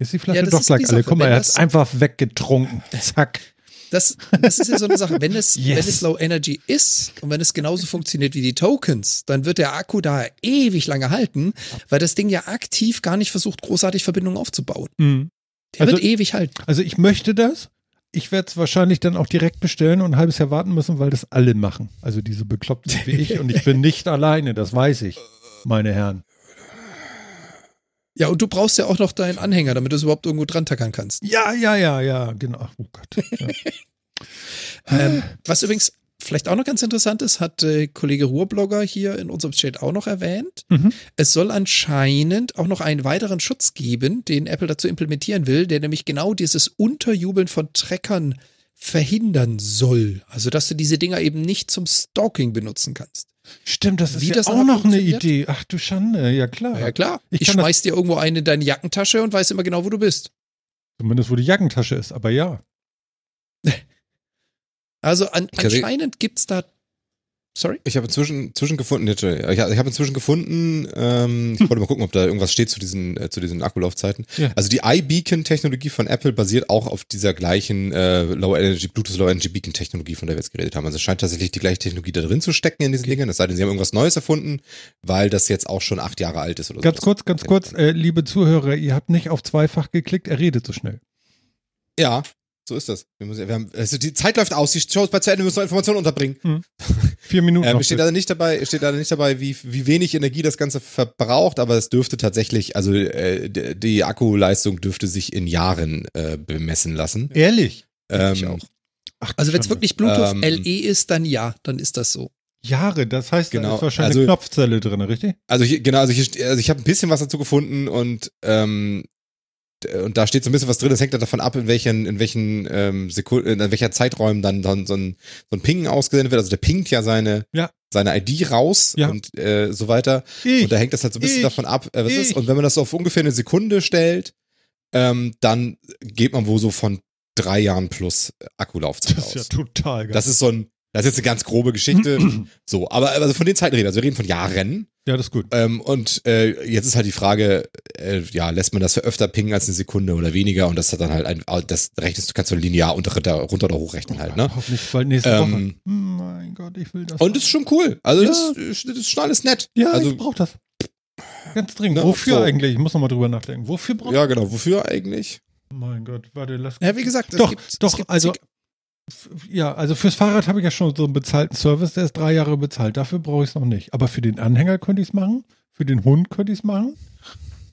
Ist die Flasche ja, doch gleich alle. Guck mal, er hat einfach weggetrunken. Zack. Das, das ist ja so eine Sache. Wenn es, <laughs> yes. wenn es Low Energy ist und wenn es genauso funktioniert wie die Tokens, dann wird der Akku da ewig lange halten, weil das Ding ja aktiv gar nicht versucht, großartig Verbindungen aufzubauen. Mhm. Der also, wird ewig halten. Also ich möchte das. Ich werde es wahrscheinlich dann auch direkt bestellen und ein halbes Jahr warten müssen, weil das alle machen. Also diese Bekloppten wie ich. Und ich bin nicht alleine, das weiß ich, meine Herren. Ja, und du brauchst ja auch noch deinen Anhänger, damit du es überhaupt irgendwo dran tackern kannst. Ja, ja, ja, ja, genau. Oh Gott. Ja. <laughs> ähm, was übrigens vielleicht auch noch ganz interessant ist, hat äh, Kollege Ruhrblogger hier in unserem Chat auch noch erwähnt. Mhm. Es soll anscheinend auch noch einen weiteren Schutz geben, den Apple dazu implementieren will, der nämlich genau dieses Unterjubeln von Trackern verhindern soll. Also, dass du diese Dinger eben nicht zum Stalking benutzen kannst. Stimmt, das ist Wie ja das auch noch eine Idee. Ach du Schande, ja klar. Ja klar. Ich, ich schmeiß dir irgendwo eine in deine Jackentasche und weiß immer genau, wo du bist. Zumindest wo die Jackentasche ist, aber ja. Also an, anscheinend gibt es da Sorry? Ich habe inzwischen, inzwischen gefunden, ich, ich habe inzwischen gefunden, ähm, ich wollte mal gucken, ob da irgendwas steht zu diesen, äh, zu diesen Akkulaufzeiten. Ja. Also die iBeacon-Technologie von Apple basiert auch auf dieser gleichen äh, Low Energy, Bluetooth Low Energy Beacon-Technologie, von der wir jetzt geredet haben. Also es scheint tatsächlich die gleiche Technologie da drin zu stecken in diesen okay. Dingen, es sei denn, sie haben irgendwas Neues erfunden, weil das jetzt auch schon acht Jahre alt ist oder so. Ganz kurz, ganz kurz, äh, liebe Zuhörer, ihr habt nicht auf zweifach geklickt, er redet so schnell. Ja, so ist das. Wir müssen, wir haben, also die Zeit läuft aus, die Show ist bei zu Ende, wir müssen noch Informationen unterbringen. Hm. Vier Minuten. ähm, steht leider nicht dabei, steht leider nicht dabei, wie, wie wenig Energie das Ganze verbraucht, aber es dürfte tatsächlich, also äh, die Akkuleistung dürfte sich in Jahren äh, bemessen lassen. Ehrlich? Ähm, ich auch. Ach, also wenn es wirklich Bluetooth ähm, LE ist, dann ja, dann ist das so. Jahre, das heißt, genau, da ist wahrscheinlich also, eine Knopfzelle drin, richtig? Also hier, genau, also, hier, also ich habe ein bisschen was dazu gefunden und ähm, und da steht so ein bisschen was drin, das hängt dann davon ab, in welchen, in welchen ähm, Sekunden, in welcher Zeiträumen dann, dann so ein, so ein Ping ausgesendet wird. Also der pingt ja seine, ja. seine ID raus ja. und äh, so weiter. Ich, und da hängt das halt so ein bisschen ich, davon ab, äh, was ich. ist. Und wenn man das auf ungefähr eine Sekunde stellt, ähm, dann geht man wohl so von drei Jahren plus Akkulaufzeit aus. Das ist ja total geil. Das ist so ein, das ist jetzt eine ganz grobe Geschichte. <clears throat> so, aber also von den Zeiten reden, also wir reden von Jahren. Ja, das ist gut. Ähm, und äh, jetzt ist halt die Frage, äh, ja, lässt man das für öfter pingen als eine Sekunde oder weniger? Und das hat dann halt ein, das rechnest du, kannst du linear unter, runter oder hochrechnen halt, ne? Hoffentlich bald nächste ähm, Woche. Hm, mein Gott, ich will das. Und das ist schon cool. Also ja. das, das ist schon alles nett. Ja, also, ich brauch das. Ganz dringend. wofür so. eigentlich? Ich muss nochmal drüber nachdenken. Wofür braucht Ja, genau. Wofür eigentlich? Mein Gott, warte, lass. Ja, wie gesagt, doch, gibt, doch, also ja, also fürs Fahrrad habe ich ja schon so einen bezahlten Service, der ist drei Jahre bezahlt. Dafür brauche ich es noch nicht. Aber für den Anhänger könnte ich es machen. Für den Hund könnte ich es machen.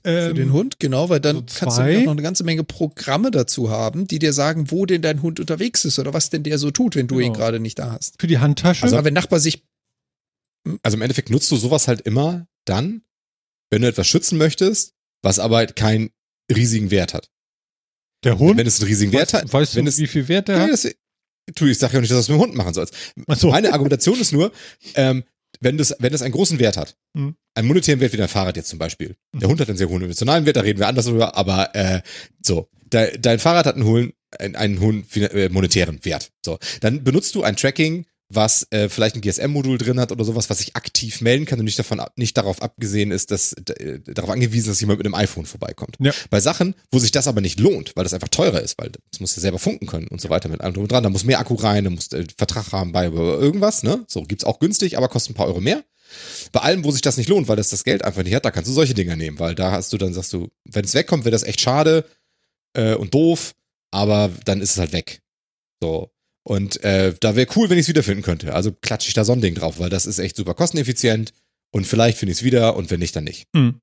Ähm, für den Hund, genau, weil dann so kannst du noch eine ganze Menge Programme dazu haben, die dir sagen, wo denn dein Hund unterwegs ist oder was denn der so tut, wenn du genau. ihn gerade nicht da hast. Für die Handtasche. Also wenn Nachbar sich. Also im Endeffekt nutzt du sowas halt immer dann, wenn du etwas schützen möchtest, was aber keinen riesigen Wert hat. Der Hund? Wenn es einen riesigen Wert hat. Weißt wenn du, es, wie viel Wert der hat? Das, tu, ich sage ja nicht, dass du es mit dem Hund machen sollst. So. Meine Argumentation ist nur, ähm, wenn das, wenn das einen großen Wert hat, mhm. einen monetären Wert wie dein Fahrrad jetzt zum Beispiel. Mhm. Der Hund hat einen sehr hohen emotionalen Wert, da reden wir anders drüber, aber äh, so, de, dein Fahrrad hat einen hohen, einen, einen hohen äh, monetären Wert. So, dann benutzt du ein Tracking was äh, vielleicht ein GSM-Modul drin hat oder sowas, was ich aktiv melden kann und nicht davon nicht darauf abgesehen ist, dass äh, darauf angewiesen ist, dass jemand mit einem iPhone vorbeikommt. Ja. Bei Sachen, wo sich das aber nicht lohnt, weil das einfach teurer ist, weil das muss ja selber funken können und so weiter mit allem drum und dran. Da muss mehr Akku rein, da muss äh, Vertrag haben bei irgendwas, ne? So gibt's auch günstig, aber kostet ein paar Euro mehr. Bei allem, wo sich das nicht lohnt, weil das das Geld einfach nicht hat, da kannst du solche Dinger nehmen, weil da hast du dann sagst du, wenn es wegkommt, wäre das echt schade äh, und doof, aber dann ist es halt weg. So. Und äh, da wäre cool, wenn ich es wiederfinden könnte. Also klatsche ich da so ein Ding drauf, weil das ist echt super kosteneffizient und vielleicht finde ich es wieder und wenn nicht, dann nicht. Mhm.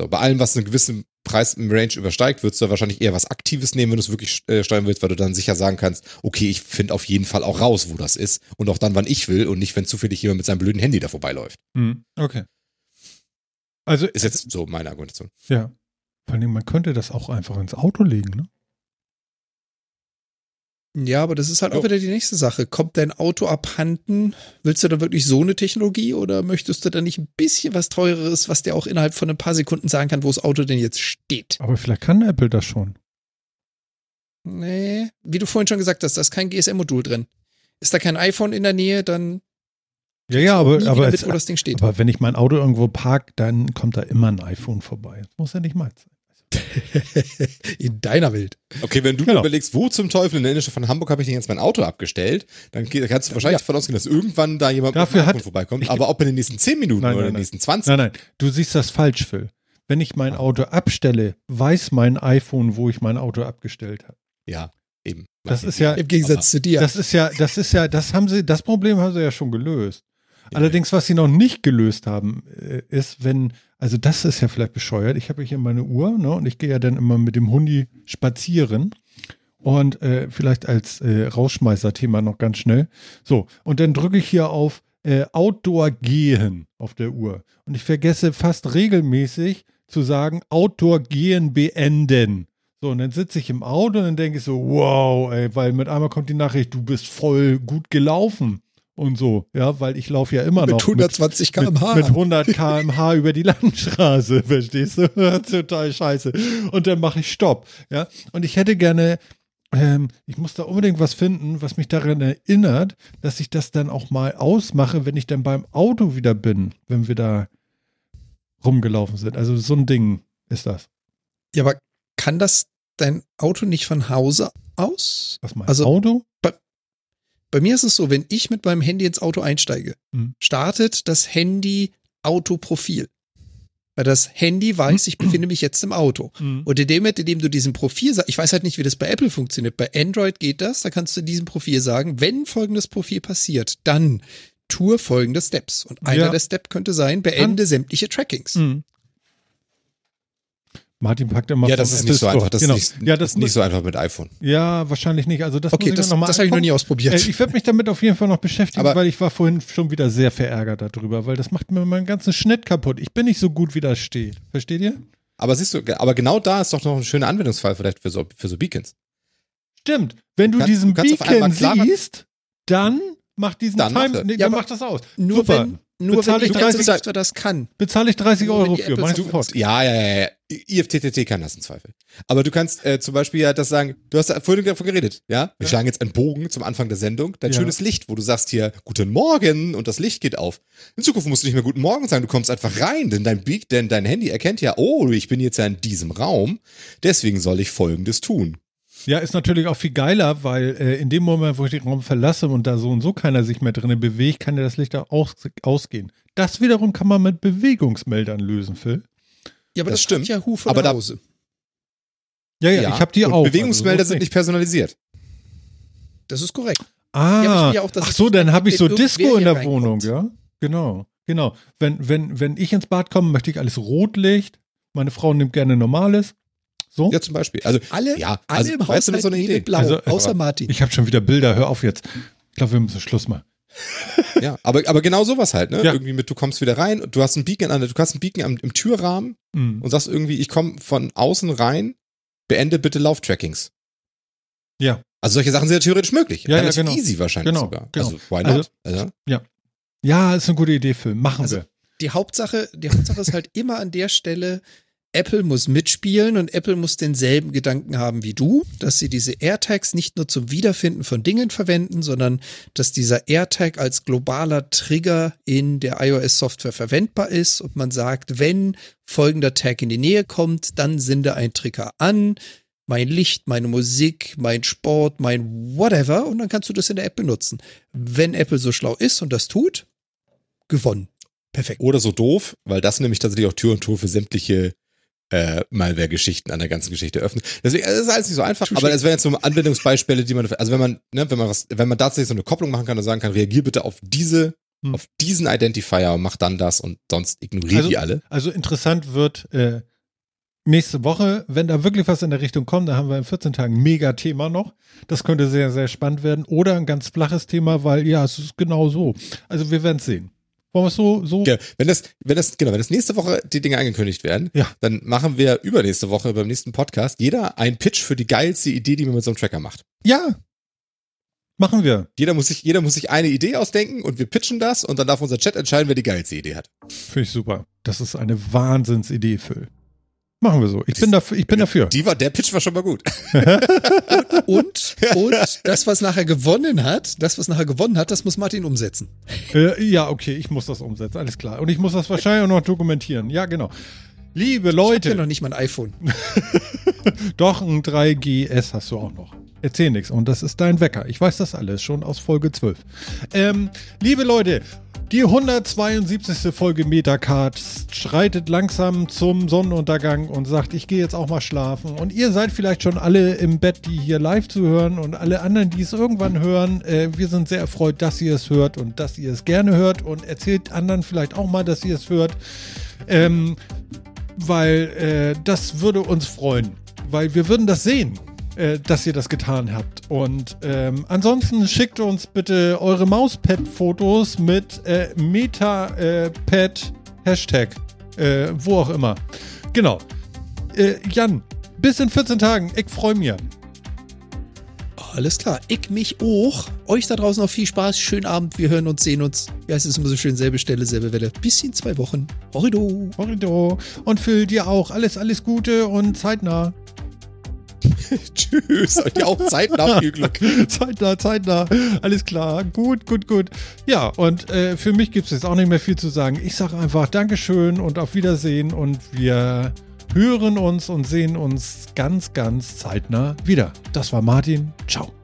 So, bei allem, was einen gewissen Preis im Range übersteigt, würdest du wahrscheinlich eher was Aktives nehmen, wenn du es wirklich äh, steuern willst, weil du dann sicher sagen kannst, okay, ich finde auf jeden Fall auch raus, wo das ist und auch dann, wann ich will und nicht, wenn zufällig jemand mit seinem blöden Handy da vorbeiläuft. Mhm. Okay. Also ist jetzt so meine Argumentation. Ja. Vor allem, man könnte das auch einfach ins Auto legen, ne? Ja, aber das ist halt oh. auch wieder die nächste Sache. Kommt dein Auto abhanden? Willst du da wirklich so eine Technologie oder möchtest du da nicht ein bisschen was teureres, was dir auch innerhalb von ein paar Sekunden sagen kann, wo das Auto denn jetzt steht? Aber vielleicht kann Apple das schon. Nee, wie du vorhin schon gesagt hast, da ist kein GSM-Modul drin. Ist da kein iPhone in der Nähe, dann ja, ja, aber, aber, mit, es, aber wenn ich mein Auto irgendwo park, dann kommt da immer ein iPhone vorbei. Das muss ja nicht meins sein. <laughs> in deiner Welt. Okay, wenn du genau. überlegst, wo zum Teufel in der Innenstadt von Hamburg habe ich denn jetzt mein Auto abgestellt, dann kannst du wahrscheinlich ja. davon ausgehen, dass irgendwann da jemand Dafür mit dem hat, vorbeikommt. Aber ob in den nächsten 10 Minuten nein, oder nein, in den nächsten 20. Nein, nein, du siehst das falsch, Phil. Wenn ich mein Auto abstelle, weiß mein iPhone, wo ich mein Auto abgestellt habe. Ja, eben. Das ist ja im Gegensatz zu dir. Das ist ja, das ist ja, das haben sie, das Problem haben sie ja schon gelöst. Allerdings, was sie noch nicht gelöst haben, äh, ist, wenn, also das ist ja vielleicht bescheuert. Ich habe hier meine Uhr, ne, und ich gehe ja dann immer mit dem Hundi spazieren. Und äh, vielleicht als äh, Rausschmeißer-Thema noch ganz schnell. So, und dann drücke ich hier auf äh, Outdoor gehen auf der Uhr. Und ich vergesse fast regelmäßig zu sagen, Outdoor gehen beenden. So, und dann sitze ich im Auto und dann denke ich so, wow, ey, weil mit einmal kommt die Nachricht, du bist voll gut gelaufen und so, ja, weil ich laufe ja immer mit noch 120 km/h. Mit, mit 100 km/h über die Landstraße, <laughs> verstehst du? <laughs> Total scheiße. Und dann mache ich Stopp, ja. Und ich hätte gerne, ähm, ich muss da unbedingt was finden, was mich daran erinnert, dass ich das dann auch mal ausmache, wenn ich dann beim Auto wieder bin, wenn wir da rumgelaufen sind. Also so ein Ding ist das. Ja, aber kann das dein Auto nicht von Hause aus? Was meinst Also- Auto? Bei, mir ist es so, wenn ich mit meinem Handy ins Auto einsteige, Mhm. startet das Handy Autoprofil. Weil das Handy weiß, ich befinde mich jetzt im Auto. Mhm. Und in dem Moment, in dem du diesem Profil sagst, ich weiß halt nicht, wie das bei Apple funktioniert. Bei Android geht das, da kannst du in diesem Profil sagen, wenn folgendes Profil passiert, dann tue folgende Steps. Und einer Ja. der Steps könnte sein, beende sämtliche Trackings. Mhm. Martin packt immer Ja, das ist nicht so einfach. Das genau. ist nicht, ja, das ist nicht so einfach mit iPhone. Ja, wahrscheinlich nicht. Also das Okay, muss ich das, noch mal das habe ich noch nie ausprobiert. Äh, ich werde mich damit auf jeden Fall noch beschäftigen, Aber- weil ich war vorhin schon wieder sehr verärgert darüber, weil das macht mir meinen ganzen Schnitt kaputt. Ich bin nicht so gut, wie das steht. Versteht ihr? Aber siehst du, aber genau da ist doch noch ein schöner Anwendungsfall vielleicht für so, für so Beacons. Stimmt. Wenn du, kannst- diesen du kannst auf einmal Beacon siehst, dann macht diesen Dann Time, macht er. nee, Ja, dann macht das aus. nur Super. wenn, nur Bezahl wenn ich die 30 ganze Software das kann. Bezahle ich 30 Nur Euro für, mach sofort. Ja, ja, ja, ja. IFTTT kann das im Zweifel. Aber du kannst äh, zum Beispiel ja das sagen, du hast vorhin davon geredet, ja? Wir Ja. schlagen jetzt einen Bogen zum Anfang der Sendung, dein Ja. schönes Licht, wo du sagst hier, guten Morgen und das Licht geht auf. In Zukunft musst du nicht mehr guten Morgen sagen, du kommst einfach rein, denn dein denn dein Handy erkennt ja, oh, ich bin jetzt ja in diesem Raum, deswegen soll ich folgendes tun. Ja, ist natürlich auch viel geiler, weil äh, in dem Moment, wo ich den Raum verlasse und da so und so keiner sich mehr drinnen bewegt, kann ja das Licht auch aus, ausgehen. Das wiederum kann man mit Bewegungsmeldern lösen, Phil. Ja, aber Das das, stimmt. Yahoo von Aber da- Hause. Ja, ja, ich habe die und auch. Bewegungsmelder also so sind nicht personalisiert. Das ist korrekt. Ah, Ja, ja auch, ach so, dann habe ich so Disco in der Wohnung, ja? Genau, genau. Wenn, wenn, wenn ich ins Bad komme, möchte ich alles Rotlicht. Meine Frau nimmt gerne normales. So? Ja, zum Beispiel. Also, Alle, Ja, alle also, im weißt du, Haushalt so eine Idee. blau, Also, außer aber- Martin. Ich habe schon wieder Bilder, hör auf jetzt. Ich glaube, wir müssen Schluss machen. <laughs> ja, aber, aber genau sowas halt, ne? Ja. Irgendwie mit, du kommst wieder rein und du hast einen Beacon an, du hast einen Beacon am, im Türrahmen Mhm. und sagst irgendwie, ich komme von außen rein, beende bitte Lauftrackings. Ja. Also solche Sachen sind ja theoretisch möglich. Ja, ja, Relativ genau. easy wahrscheinlich Genau, sogar. genau. Also, why not? Also, Ja, ist eine gute Idee, Phil. Machen Also, wir. die Hauptsache, die Hauptsache ist halt immer an der Stelle, Apple muss mitspielen und Apple muss denselben Gedanken haben wie du, dass sie diese AirTags nicht nur zum Wiederfinden von Dingen verwenden, sondern dass dieser AirTag als globaler Trigger in der iOS-Software verwendbar ist und man sagt, wenn folgender Tag in die Nähe kommt, dann sende ein Trigger an, mein Licht, meine Musik, mein Sport, mein whatever und dann kannst du das in der App benutzen. Wenn Apple so schlau ist und das tut, gewonnen. Perfekt. oder so doof, weil das nämlich tatsächlich auch Tür und Tor für sämtliche äh, Malware-Geschichten an der ganzen Geschichte öffnet. Deswegen, es ist alles nicht so einfach, aber es wären jetzt so Anwendungsbeispiele, die man, also wenn man, ne, wenn man was, wenn man tatsächlich so eine Kopplung machen kann und sagen kann, reagier bitte auf diese, Hm. auf diesen Identifier und mach dann das und sonst ignoriere Also- die alle. Also interessant wird äh, nächste Woche, wenn da wirklich was in der Richtung kommt, da haben wir in 14 Tagen ein Mega-Thema noch. Das könnte sehr, sehr spannend werden. Oder ein ganz flaches Thema, weil ja, es ist genau so. Also wir werden es sehen. Wollen wir es so, so? Ja, wenn das, wenn das, genau, wenn das nächste Woche die Dinge angekündigt werden, Ja. dann machen wir übernächste Woche beim nächsten Podcast jeder einen Pitch für die geilste Idee, die man mit so einem Tracker macht. Ja. Machen wir. Jeder muss sich, jeder muss sich eine Idee ausdenken und wir pitchen das und dann darf unser Chat entscheiden, wer die geilste Idee hat. Finde ich super. Das ist eine Wahnsinnsidee, Phil. Machen wir so. Ich bin dafür. Ich bin dafür. Die war, der Pitch war schon mal gut. <laughs> Und, und das, was nachher gewonnen hat, das, was nachher gewonnen hat, das muss Martin umsetzen. Äh, ja, okay, ich muss das umsetzen, alles klar. Und ich muss das wahrscheinlich auch noch dokumentieren. Ja, genau. Liebe Ich habe ja Leute, noch nicht mal ein iPhone. <laughs> doch ein 3GS hast du auch noch. Erzähl nichts. Und das ist dein Wecker. Ich weiß das alles schon aus Folge 12. Ähm, liebe Leute, die 172. Folge Metacard schreitet langsam zum Sonnenuntergang und sagt, ich gehe jetzt auch mal schlafen. Und ihr seid vielleicht schon alle im Bett, die hier live zuhören und alle anderen, die es irgendwann hören. Äh, wir sind sehr erfreut, dass ihr es hört und dass ihr es gerne hört und erzählt anderen vielleicht auch mal, dass ihr es hört. Ähm, weil äh, das würde uns freuen, weil wir würden das sehen, äh, dass ihr das getan habt. Und ähm, ansonsten schickt uns bitte eure Mauspad-Fotos mit äh, MetaPad Hashtag, äh, wo auch immer. Genau. Äh, Jan, bis in 14 Tagen. Ich freue mich. Alles klar. Ich mich auch. Euch da draußen noch viel Spaß. Schönen Abend. Wir hören uns, sehen uns. Wie heißt es immer so schön? Selbe Stelle, selbe Welle. Bis in zwei Wochen. Horrido. Horrido. Und Phil, dir auch. Alles, alles Gute und zeitnah. <laughs> Tschüss. Und dir auch zeitnah <laughs> viel Glück. zeitnah, zeitnah. Alles klar. Gut, gut, gut. Ja, und äh, für mich gibt es jetzt auch nicht mehr viel zu sagen. Ich sage einfach Dankeschön und auf Wiedersehen und wir hören uns und sehen uns ganz, ganz zeitnah wieder. Das war Martin. Ciao.